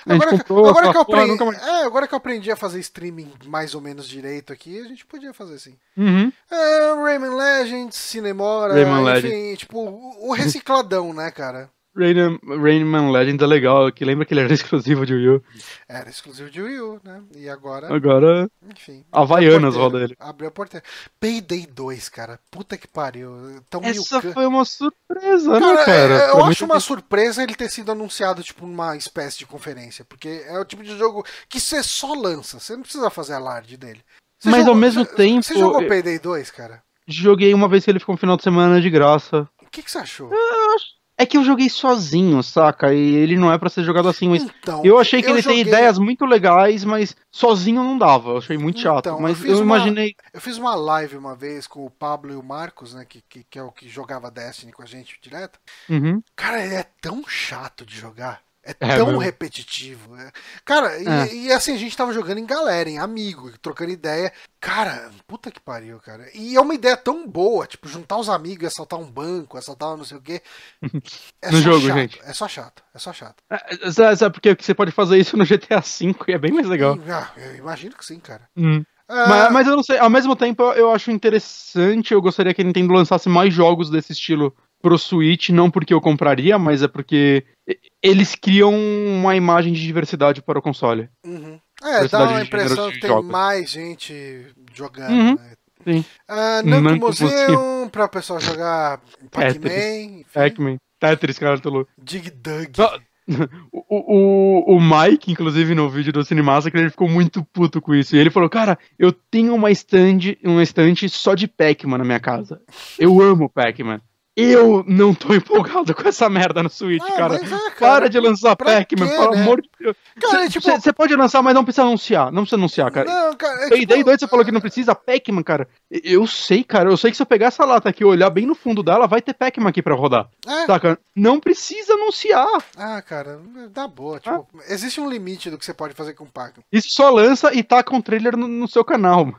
Agora, comprou agora, que eu porra, aprendi, mais- é, agora que eu aprendi a fazer streaming mais ou menos direito aqui, a gente podia fazer assim. Uhum. É, Rayman Legends, Cinemora, Rayman enfim, tipo, o recicladão, né, cara? Rayman, Rayman Legends é legal, que lembra que ele era [laughs] exclusivo de Wii U. Era exclusivo de Wii U, né? E agora, Agora, enfim. Havaianas roda ele. Abriu a porteira. Payday 2, cara. Puta que pariu. Tão Essa can- foi uma surpresa, Cara, né, cara? é, eu Pra acho uma surpresa ele ter sido anunciado, tipo, numa espécie de conferência. Porque é o tipo de jogo que você só lança. Você não precisa fazer alarde dele. Você Mas ao mesmo você- tempo, Você jogou eu- Payday 2, cara? Joguei uma vez que ele ficou um final de semana de graça. O que, que você achou? É que eu joguei sozinho, saca? E ele não é pra ser jogado assim, mas Então, eu achei que ele joguei- tem ideias muito legais, mas sozinho não dava. Eu achei muito chato. Então, eu mas fiz eu, uma- imaginei. Eu fiz uma live uma vez com o Pablo e o Marcos, né? Que, que, que é o que jogava Destiny com a gente direto. Uhum. Cara, ele é tão chato de jogar. É É tão repetitivo. é. Cara, e, É. e assim, a gente tava jogando em galera, em amigo, trocando ideia. Cara, puta que pariu, cara. E é uma ideia tão boa, tipo, juntar os amigos e assaltar um banco, assaltar não sei o quê. [laughs] É No jogo, chato, gente. É só chato, é só chato. É, Sabe, sabe? Porque você pode fazer isso no GTA V e é bem mais legal. E, ah, eu imagino que sim, cara. Hum. Ah, Mas, mas eu não sei, ao mesmo tempo eu acho interessante, eu gostaria que a Nintendo lançasse mais jogos desse estilo pro Switch, não porque eu compraria, mas é porque eles criam uma imagem de diversidade para o console. uhum. É, dá uma impressão que tem jogos. mais gente jogando, Uhum. né? Sim. Ah, Namco Museum, pra pessoal jogar Pac-Man, Pac-Man, Tetris, cara, tô louco. Dig Dug. [laughs] O, o, o Mike, inclusive, no vídeo do Cinemassa, ele ficou muito puto com isso. E ele falou, cara, eu tenho uma stand, uma estante só de Pac-Man na minha casa. Eu amo Pac-Man. Eu não tô [laughs] empolgado com essa merda no Switch, Ah, cara. é, cara, Para de lançar Pac-Man, pelo né? amor de Deus. Cara, é tipo- Você pode lançar, mas não precisa anunciar. Não precisa anunciar, cara. Não, cara, é Payday tipo, 2 você falou que não precisa Pac-Man, cara. Eu sei, cara. Eu sei que se eu pegar essa lata aqui e olhar bem no fundo dela, vai ter Pac-Man aqui pra rodar. É. Saca? Não precisa anunciar. Ah, cara, dá boa. Tipo, existe um limite do que você pode fazer com o Pac-Man. Isso só lança e taca um trailer no, no seu canal.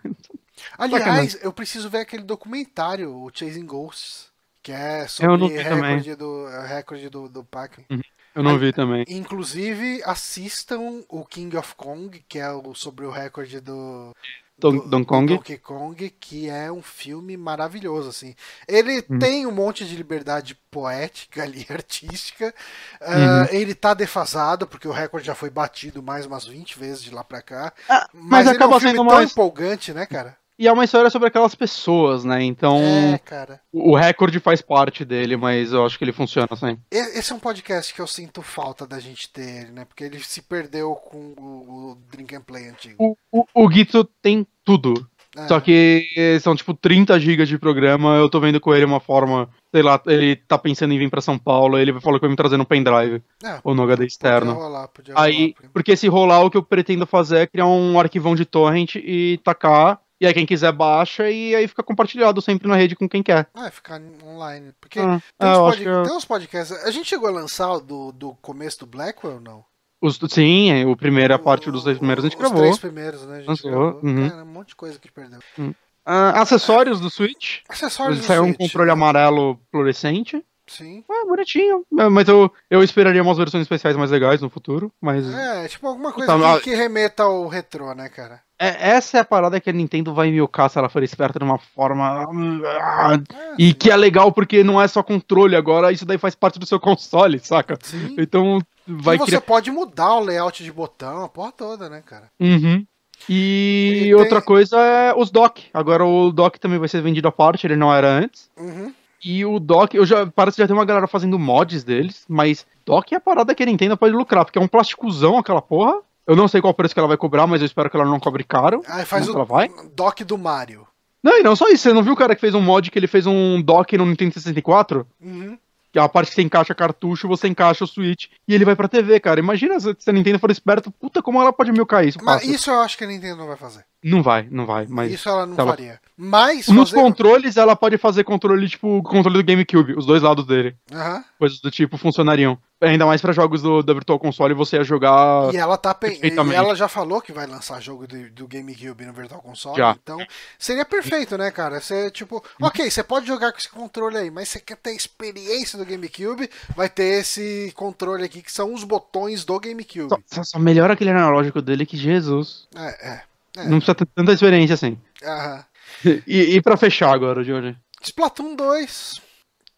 Aliás, eu preciso ver aquele documentário, o Chasing Ghosts, que é Eu não sobre também. recorde do, recorde do, do Pac-Man. Eu não vi também. Inclusive, assistam o King of Kong, que é o, sobre o recorde do, Don- do- Don do Kong. Donkey Kong, que é um filme maravilhoso, assim. Ele Uhum. tem um monte de liberdade poética ali, [laughs] artística. Ah, Uhum. ele tá defasado, porque o recorde já foi batido mais umas 20 vezes de lá pra cá. Ah, Mas, mas ele acaba é um filme sendo tão mais. empolgante, né, cara? E é uma história sobre aquelas pessoas, né? Então, É, cara. o recorde faz parte dele, mas eu acho que ele funciona assim. Esse é um podcast que eu sinto falta da gente ter, né? Porque ele se perdeu com o, o Drink and Play antigo. O, o, o Gito tem tudo. É. Só que são tipo 30 GB de programa. Eu tô vendo com ele uma forma. Sei lá, ele tá pensando em vir pra São Paulo. Ele falou que vai me trazer no pendrive É, ou no HD podia externo. rolar, podia Aí, rolar. porque se rolar, o que eu pretendo fazer é criar um arquivão de torrent e tacar. E aí quem quiser baixa e aí fica compartilhado sempre na rede com quem quer. Ah, ficar online. Porque Ah, tem, é, uns pod- eu- tem uns podcasts. A gente chegou a lançar do, do começo do Blackwell, não? Os, sim, é, o primeiro, a parte dos dois primeiros a gente Os gravou. três primeiros, né? A gente Lançou, gravou. uhum. Cara, um monte de coisa que perdeu. Ah, acessórios do Switch. Acessórios do Saiu um controle amarelo fluorescente. Sim. É, bonitinho. É, Mas eu, eu esperaria umas versões especiais mais legais no futuro. Mas É, tipo alguma coisa Tá, que, que remeta ao retrô, né, cara? É- essa é a parada que a Nintendo vai milcar se ela for esperta de uma forma. ah, E que é legal porque não é só controle agora, isso daí faz parte do seu console, saca? Sim. Então vai e você criar. pode mudar o layout de botão, a porra toda, né, cara? Uhum. E, E tem- outra coisa é os dock. Agora o dock também vai ser vendido à parte, ele não era antes. Uhum. E o dock, eu já parece que já tem uma galera fazendo mods deles, mas dock é a parada que a Nintendo pode lucrar, porque é um plasticuzão aquela porra. Eu não sei qual preço que ela vai cobrar, mas eu espero que ela não cobre caro. Aí faz o ela vai? dock do Mario. Não, e não só isso, você não viu o cara que fez um mod que ele fez um dock no Nintendo 64? Uhum. Que é a parte que você encaixa cartucho, você encaixa o Switch e ele vai pra TV, cara. Imagina se a Nintendo for esperta, puta, como ela pode milcar isso Mas isso eu acho que a Nintendo não vai fazer. Não vai, não vai, mas... isso ela não ela- faria. Mas Nos fazer... controles, ela pode fazer controle, tipo, o controle do GameCube, os dois lados dele. Aham. Coisas do tipo funcionariam. Ainda mais pra jogos do, da Virtual Console, você ia jogar... E ela tá e ela já falou que vai lançar jogo do, do GameCube no Virtual Console, Já. então seria perfeito, né, cara? Você tipo, OK, você pode jogar com esse controle aí, mas você quer ter a experiência do GameCube, vai ter esse controle aqui que são os botões do GameCube. Só, só- melhora aquele analógico dele que Jesus. É, é. É. Não precisa ter tanta experiência assim. Aham. [laughs] E, e pra fechar agora, hoje. Splatoon 2,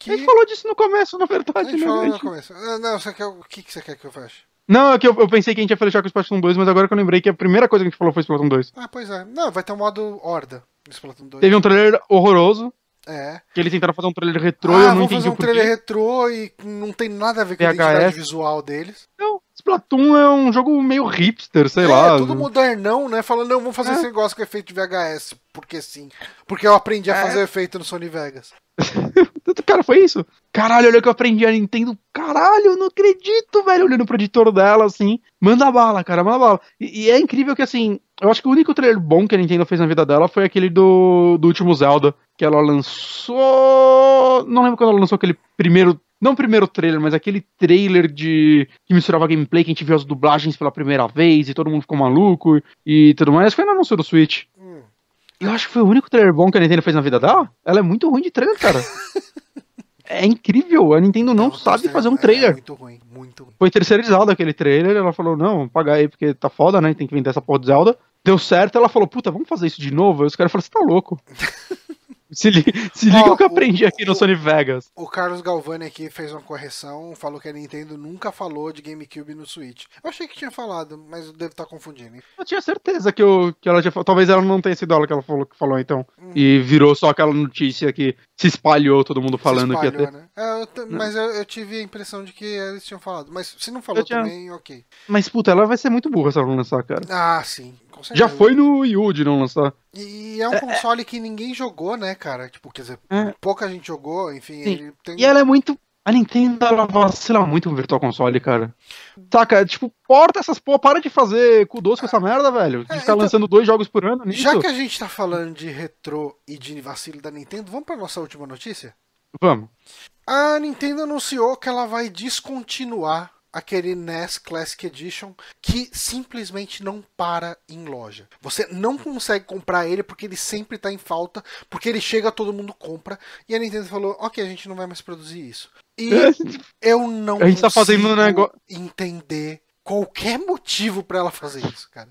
Que... A gente falou disso no começo, na A verdade, gente né? falou A no começo. Ah, Não, você quer... o que, que você quer que eu faça? Não, é que eu, eu pensei que a gente ia fechar com o Splatoon 2, mas agora que eu lembrei que a primeira coisa que a gente falou foi Splatoon 2. Ah, pois é. Não, vai ter um modo Horda no Splatoon 2. Teve um trailer horroroso, É. que eles tentaram fazer um trailer retrô e ah, eu não vamos entendi fazer um trailer retrô e não tem nada a ver com a identidade visual deles. Não, Splatoon é um jogo meio hipster, sei é, lá. tudo modernão, né? Falando, não, vamos fazer É. esse negócio com efeito de VHS, porque sim. Porque eu aprendi a É. fazer efeito no Sony Vegas. [laughs] Cara, foi isso. Caralho, olha que eu aprendi a Nintendo. Caralho, eu não acredito, velho. Olhando pro editor dela, assim. Manda bala, cara, manda bala. E, e é incrível que, assim, eu acho que o único trailer bom que a Nintendo fez na vida dela foi aquele do, do último Zelda. Que ela lançou. Não lembro quando ela lançou aquele primeiro. Não o primeiro trailer, mas aquele trailer de. que misturava gameplay, que a gente viu as dublagens pela primeira vez e todo mundo ficou maluco e tudo mais. Foi no anúncio do Switch. Hum. Eu acho que foi o único trailer bom que a Nintendo fez na vida dela. Ela é muito ruim de trailer, cara. [laughs] é incrível. A Nintendo não, sabe tem- fazer um é, trailer. É muito ruim, muito ruim. Foi terceirizado aquele trailer. Ela falou: não, vamos pagar aí porque tá foda, né? Tem que vender essa porra de Zelda. Deu certo. Ela falou: puta, vamos fazer isso de novo. Aí os caras falaram: você tá louco. [laughs] se, li- se liga o que eu aprendi o- aqui no o- Sony Vegas. O Carlos Galvani aqui fez uma correção, falou que a Nintendo nunca falou de GameCube no Switch. Eu achei que tinha falado, mas eu devo estar confundindo. Eu tinha certeza que, eu, que ela tinha falado. Talvez ela não tenha sido ela que ela falou, que falou, então. Hum. E virou só aquela notícia que se espalhou, todo mundo falando que ia espalhou, ter. né? É, eu t- mas eu, eu tive a impressão de que eles tinham falado. Mas se não falou tinha- também, ok. Mas, puta, ela vai ser muito burra se ela não lançar, cara. Ah, sim. Já foi no Wii U de não lançar. E é um console que ninguém jogou, né, cara? Tipo, quer dizer, É. pouca gente jogou, enfim, tem. E ela é muito. A Nintendo, ela vacila muito com o Virtual Console, cara. Saca? Tipo, porta essas porra, para de fazer cu doce com essa merda, velho. De É, ficar então- lançando dois jogos por ano nisso. Já que a gente tá falando de retrô e de vacilo da Nintendo, vamos pra nossa última notícia? Vamos. A Nintendo anunciou que ela vai descontinuar aquele NES Classic Edition que simplesmente não para em loja. Você não consegue comprar ele porque ele sempre tá em falta, porque ele chega, todo mundo compra, e a Nintendo falou: "OK, a gente não vai mais produzir isso". E [laughs] eu não A gente tá fazendo um negócio- entender qualquer motivo pra ela fazer isso, cara.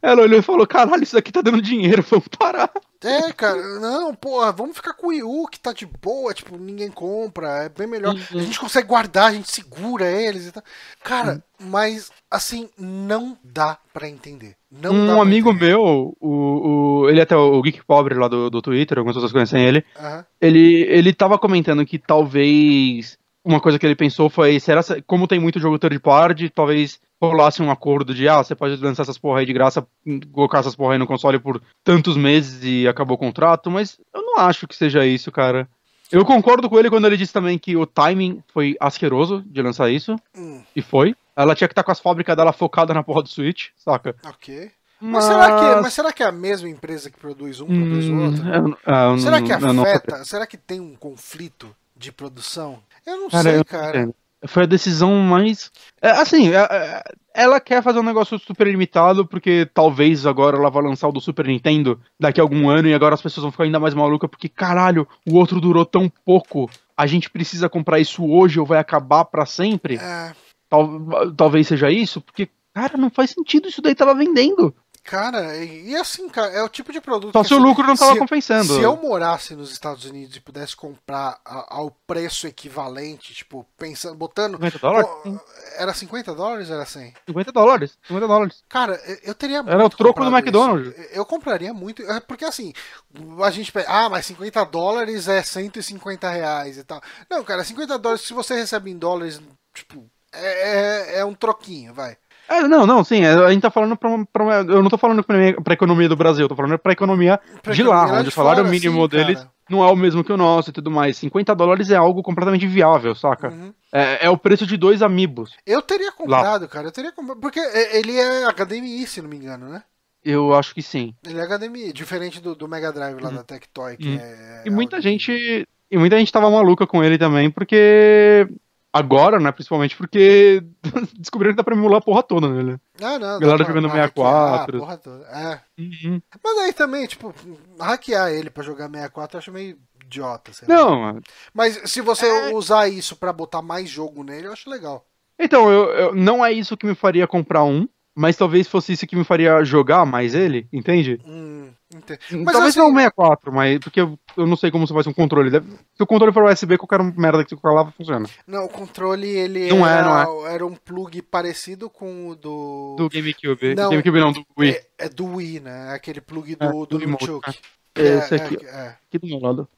Ela olhou e falou: caralho, isso daqui tá dando dinheiro, [laughs] vamos parar. É, cara, não, porra, vamos ficar com o Wii U que tá de boa, tipo, ninguém compra, é bem melhor. Uhum. A gente consegue guardar, a gente segura eles e tal. Cara, mas assim, não dá pra entender. Não um amigo entender. meu, o, o, ele até o Geek Pobre lá do, do Twitter, algumas pessoas conhecem ele. Aham. Ele, ele tava comentando que talvez uma coisa que ele pensou foi, será se- como tem muito jogo third party, talvez rolasse um acordo de, ah, você pode lançar essas porra aí de graça, colocar essas porra aí no console por tantos meses e acabou o contrato, mas eu não acho que seja isso, cara. Eu concordo com ele quando ele disse também que o timing foi asqueroso de lançar isso, Hum, e foi. Ela tinha que estar com as fábricas dela focada na porra do Switch, saca? ok. Mas, será que, mas será que é a mesma empresa que produz um, produz o Hum, outro? eu- eu Será que afeta? Será que tem um conflito de produção? Eu não Cara, sei, eu não cara. entendo. Foi a decisão mais. É, assim, é, é, ela quer fazer um negócio super limitado, porque talvez agora ela vá lançar o do Super Nintendo daqui a algum ano e agora as pessoas vão ficar ainda mais malucas, porque caralho, o outro durou tão pouco. A gente precisa comprar isso hoje ou vai acabar pra sempre? É, Tal- talvez seja isso, porque, cara, não faz sentido isso daí tava vendendo. Cara, e, assim, cara, é o tipo de produto Só que se o assim, lucro não tava se- compensando. Se eu morasse nos Estados Unidos e pudesse comprar a- ao preço equivalente, tipo, pensando, botando. 50 dólares? Pô, Era 50 dólares ou era 100? 50 dólares. 50 dólares. Cara, eu- teria muito. Era o troco do McDonald's. isso. Eu compraria muito. é, Porque assim, a gente ah, mas 50 dólares é 150 reais e tal. Não, cara, 50 dólares, se você recebe em dólares, tipo, é, é, é um troquinho, vai. É, não, não, sim, é, a gente tá falando pra, pra eu não tô falando pra, pra economia do Brasil, eu tô falando pra economia Pra de lá, lá onde de o salário mínimo sim, deles cara. não é o mesmo que o nosso e tudo mais. 50 dólares é algo completamente viável, saca? Uhum. É, é o preço de dois amigos. Eu teria comprado, cara, eu teria comprado. Porque ele é HDMI, se não me engano, né? Eu acho que sim. Ele é HDMI, diferente do, do Mega Drive lá da Tectoy, que Uhum. é. E muita gente. E muita gente tava maluca com ele também, porque. Agora, né, principalmente porque [laughs] descobriram que dá pra emular a porra toda nele. Ah, não. Galera jogando pra hackear 64. a porra toda. É. Uhum. Mas aí também, tipo, hackear ele pra jogar 64 eu acho meio idiota. sei lá. Não, Mas se você É. usar isso pra botar mais jogo nele, eu acho legal. Então, eu, eu- não é isso que me faria comprar um, mas talvez fosse isso que me faria jogar mais ele, entende? Hum, ente- Mas talvez assim- não o 64, mas porque eu, eu não sei como você faz um controle. Deve- se o controle for USB, qualquer merda que você colocar lá funciona. Não, o controle ele Não é, era, não era um plug parecido com o do. Do GameCube. Não, GameCube não, do Wii. É, é do Wii, né? Aquele plug É, do, do do remote, Nunchuk. Esse É, aqui, é, é. aqui do meu lado.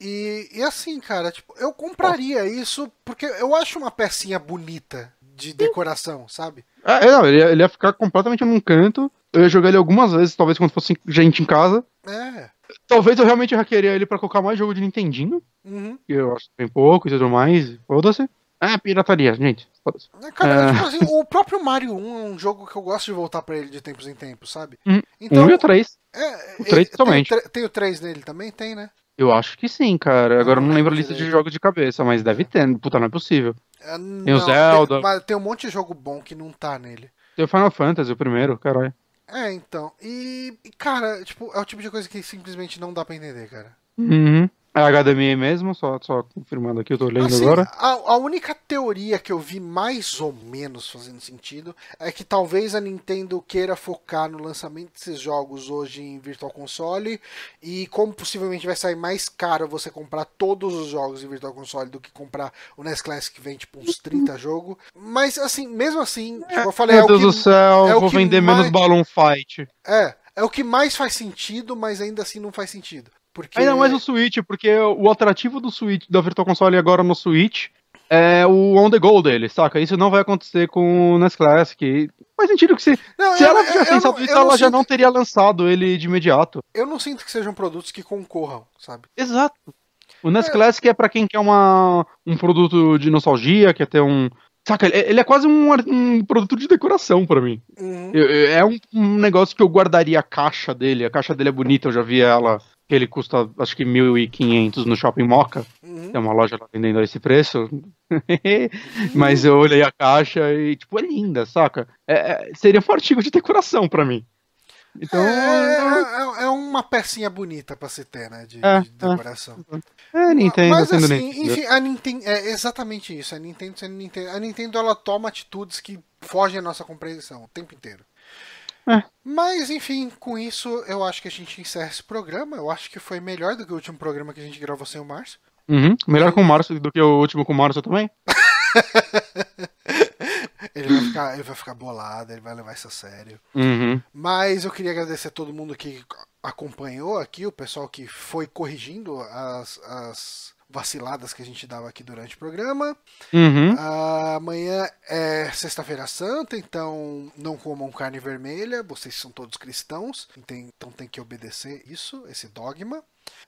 E, e assim, cara, tipo, eu compraria isso porque eu acho uma pecinha bonita de decoração, sabe? É, é, não, ele, ia, ele ia ficar completamente num canto. Eu ia jogar ele algumas vezes, talvez quando fosse gente em casa. É. Talvez eu realmente hackearia ele pra colocar mais jogo de Nintendinho. Uhum. Que eu acho que tem pouco e tudo mais. Foda-se. É, pirataria, gente. Foda-se. Cara, É. tipo assim, o próprio Mario 1 é um jogo que eu gosto de voltar pra ele de tempos em tempos, sabe? Hum, Então, um e o três. é, o três é, somente. Tem, tem o 3 nele também? Tem, né? Eu acho que sim, cara. Agora eu não não lembro a lista de jogos de cabeça, mas deve ter. Puta, não é possível. É, Tem o não, Zelda. Tem, mas tem um monte de jogo bom que não tá nele. Tem o Final Fantasy, o primeiro, caralho. É, então. E, e, cara, tipo, é o tipo de coisa que simplesmente não dá pra entender, cara. Uhum. É HDMI mesmo, só, só confirmando aqui, eu tô lendo Assim, agora. a, a única teoria que eu vi mais ou menos fazendo sentido é que talvez a Nintendo queira focar no lançamento desses jogos hoje em Virtual Console e como possivelmente vai sair mais caro você comprar todos os jogos em Virtual Console do que comprar o NES Classic que vem tipo uns 30 jogos. Mas assim, mesmo assim, tipo, eu falei, Meu é Deus que, do céu, é vou vender mais- menos Balloon Fight. é, é o que mais faz sentido, mas ainda assim não faz sentido. Porque Ainda mais o Switch, porque o atrativo do Switch, da Virtual Console agora no Switch, é o on the go dele, saca? Isso não vai acontecer com o NES Classic. Faz sentido que se, Não, se eu- ela tivesse pensado isso, ela já sinto- não teria lançado ele de imediato. eu não sinto que sejam produtos que concorram, sabe? Exato. O NES É. Classic é pra quem quer uma, um produto de nostalgia, quer ter um. Saca, ele- é quase um, um produto de decoração pra mim. Uhum. Eu- eu- É um, um negócio que eu guardaria a caixa dele. A caixa dele é bonita, eu já vi ela. Que ele custa acho que 1.500 no Shopping Moca. Uhum. Tem uma loja lá vendendo a esse preço. [laughs] Mas eu olhei a caixa e, tipo, é linda, saca? É- é- seria um artigo de decoração pra mim. Então. É, é- é uma pecinha bonita pra se ter, né? De, É, de decoração. É, Nintendo Mas sendo assim, Nintendo. enfim, a Nintendo. É exatamente isso. A Nintendo sendo Nintendo. A Nintendo ela toma atitudes que fogem à nossa compreensão o tempo inteiro. É. Mas, enfim, com isso eu acho que a gente encerra esse programa. Eu acho que foi melhor do que o último programa que a gente gravou sem o Márcio. Uhum. Melhor com o Márcio do que o último com o Márcio também? [laughs] Ele vai ficar, ele vai ficar bolado, ele vai levar isso a sério. Uhum. Mas eu queria agradecer a todo mundo que acompanhou aqui, o pessoal que foi corrigindo as, as vaciladas que a gente dava aqui durante o programa. Uhum. Ah, amanhã é Sexta-feira Santa, então não comam carne vermelha, vocês são todos cristãos, então tem que obedecer isso, esse dogma.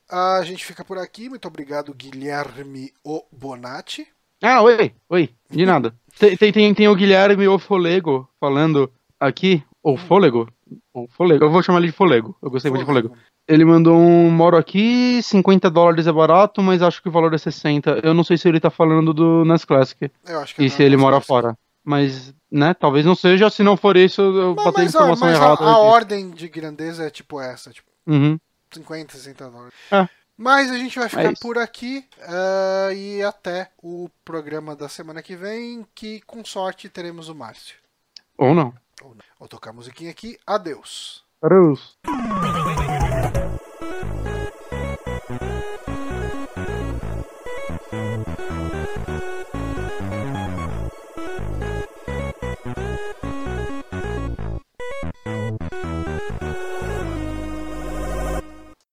Ah, a gente fica por aqui, muito obrigado, Guilherme O Bonatti. Ah, oi, oi, de nada. [laughs] Tem, tem, tem, o Guilherme ou Folego falando aqui, ou Fôlego, ou Folego, eu vou chamar ele de Folego, eu gostei muito de Folego. Ele mandou um, moro aqui, 50 dólares é barato, mas acho que o valor é 60. Eu não sei se ele tá falando do NES Classic, Eu acho que e é se ele mora fora. Mas, né, talvez não seja, se não for isso, eu Mas, botei a mas, informação mas a, errada. a aqui. ordem de grandeza é tipo essa, tipo Uhum. 50, 60 dólares. É. Mas a gente vai ficar É por aqui ah, e até o programa da semana que vem, que com sorte teremos o Márcio. Ou não. Ou não. Vou tocar a musiquinha aqui. Adeus. Adeus.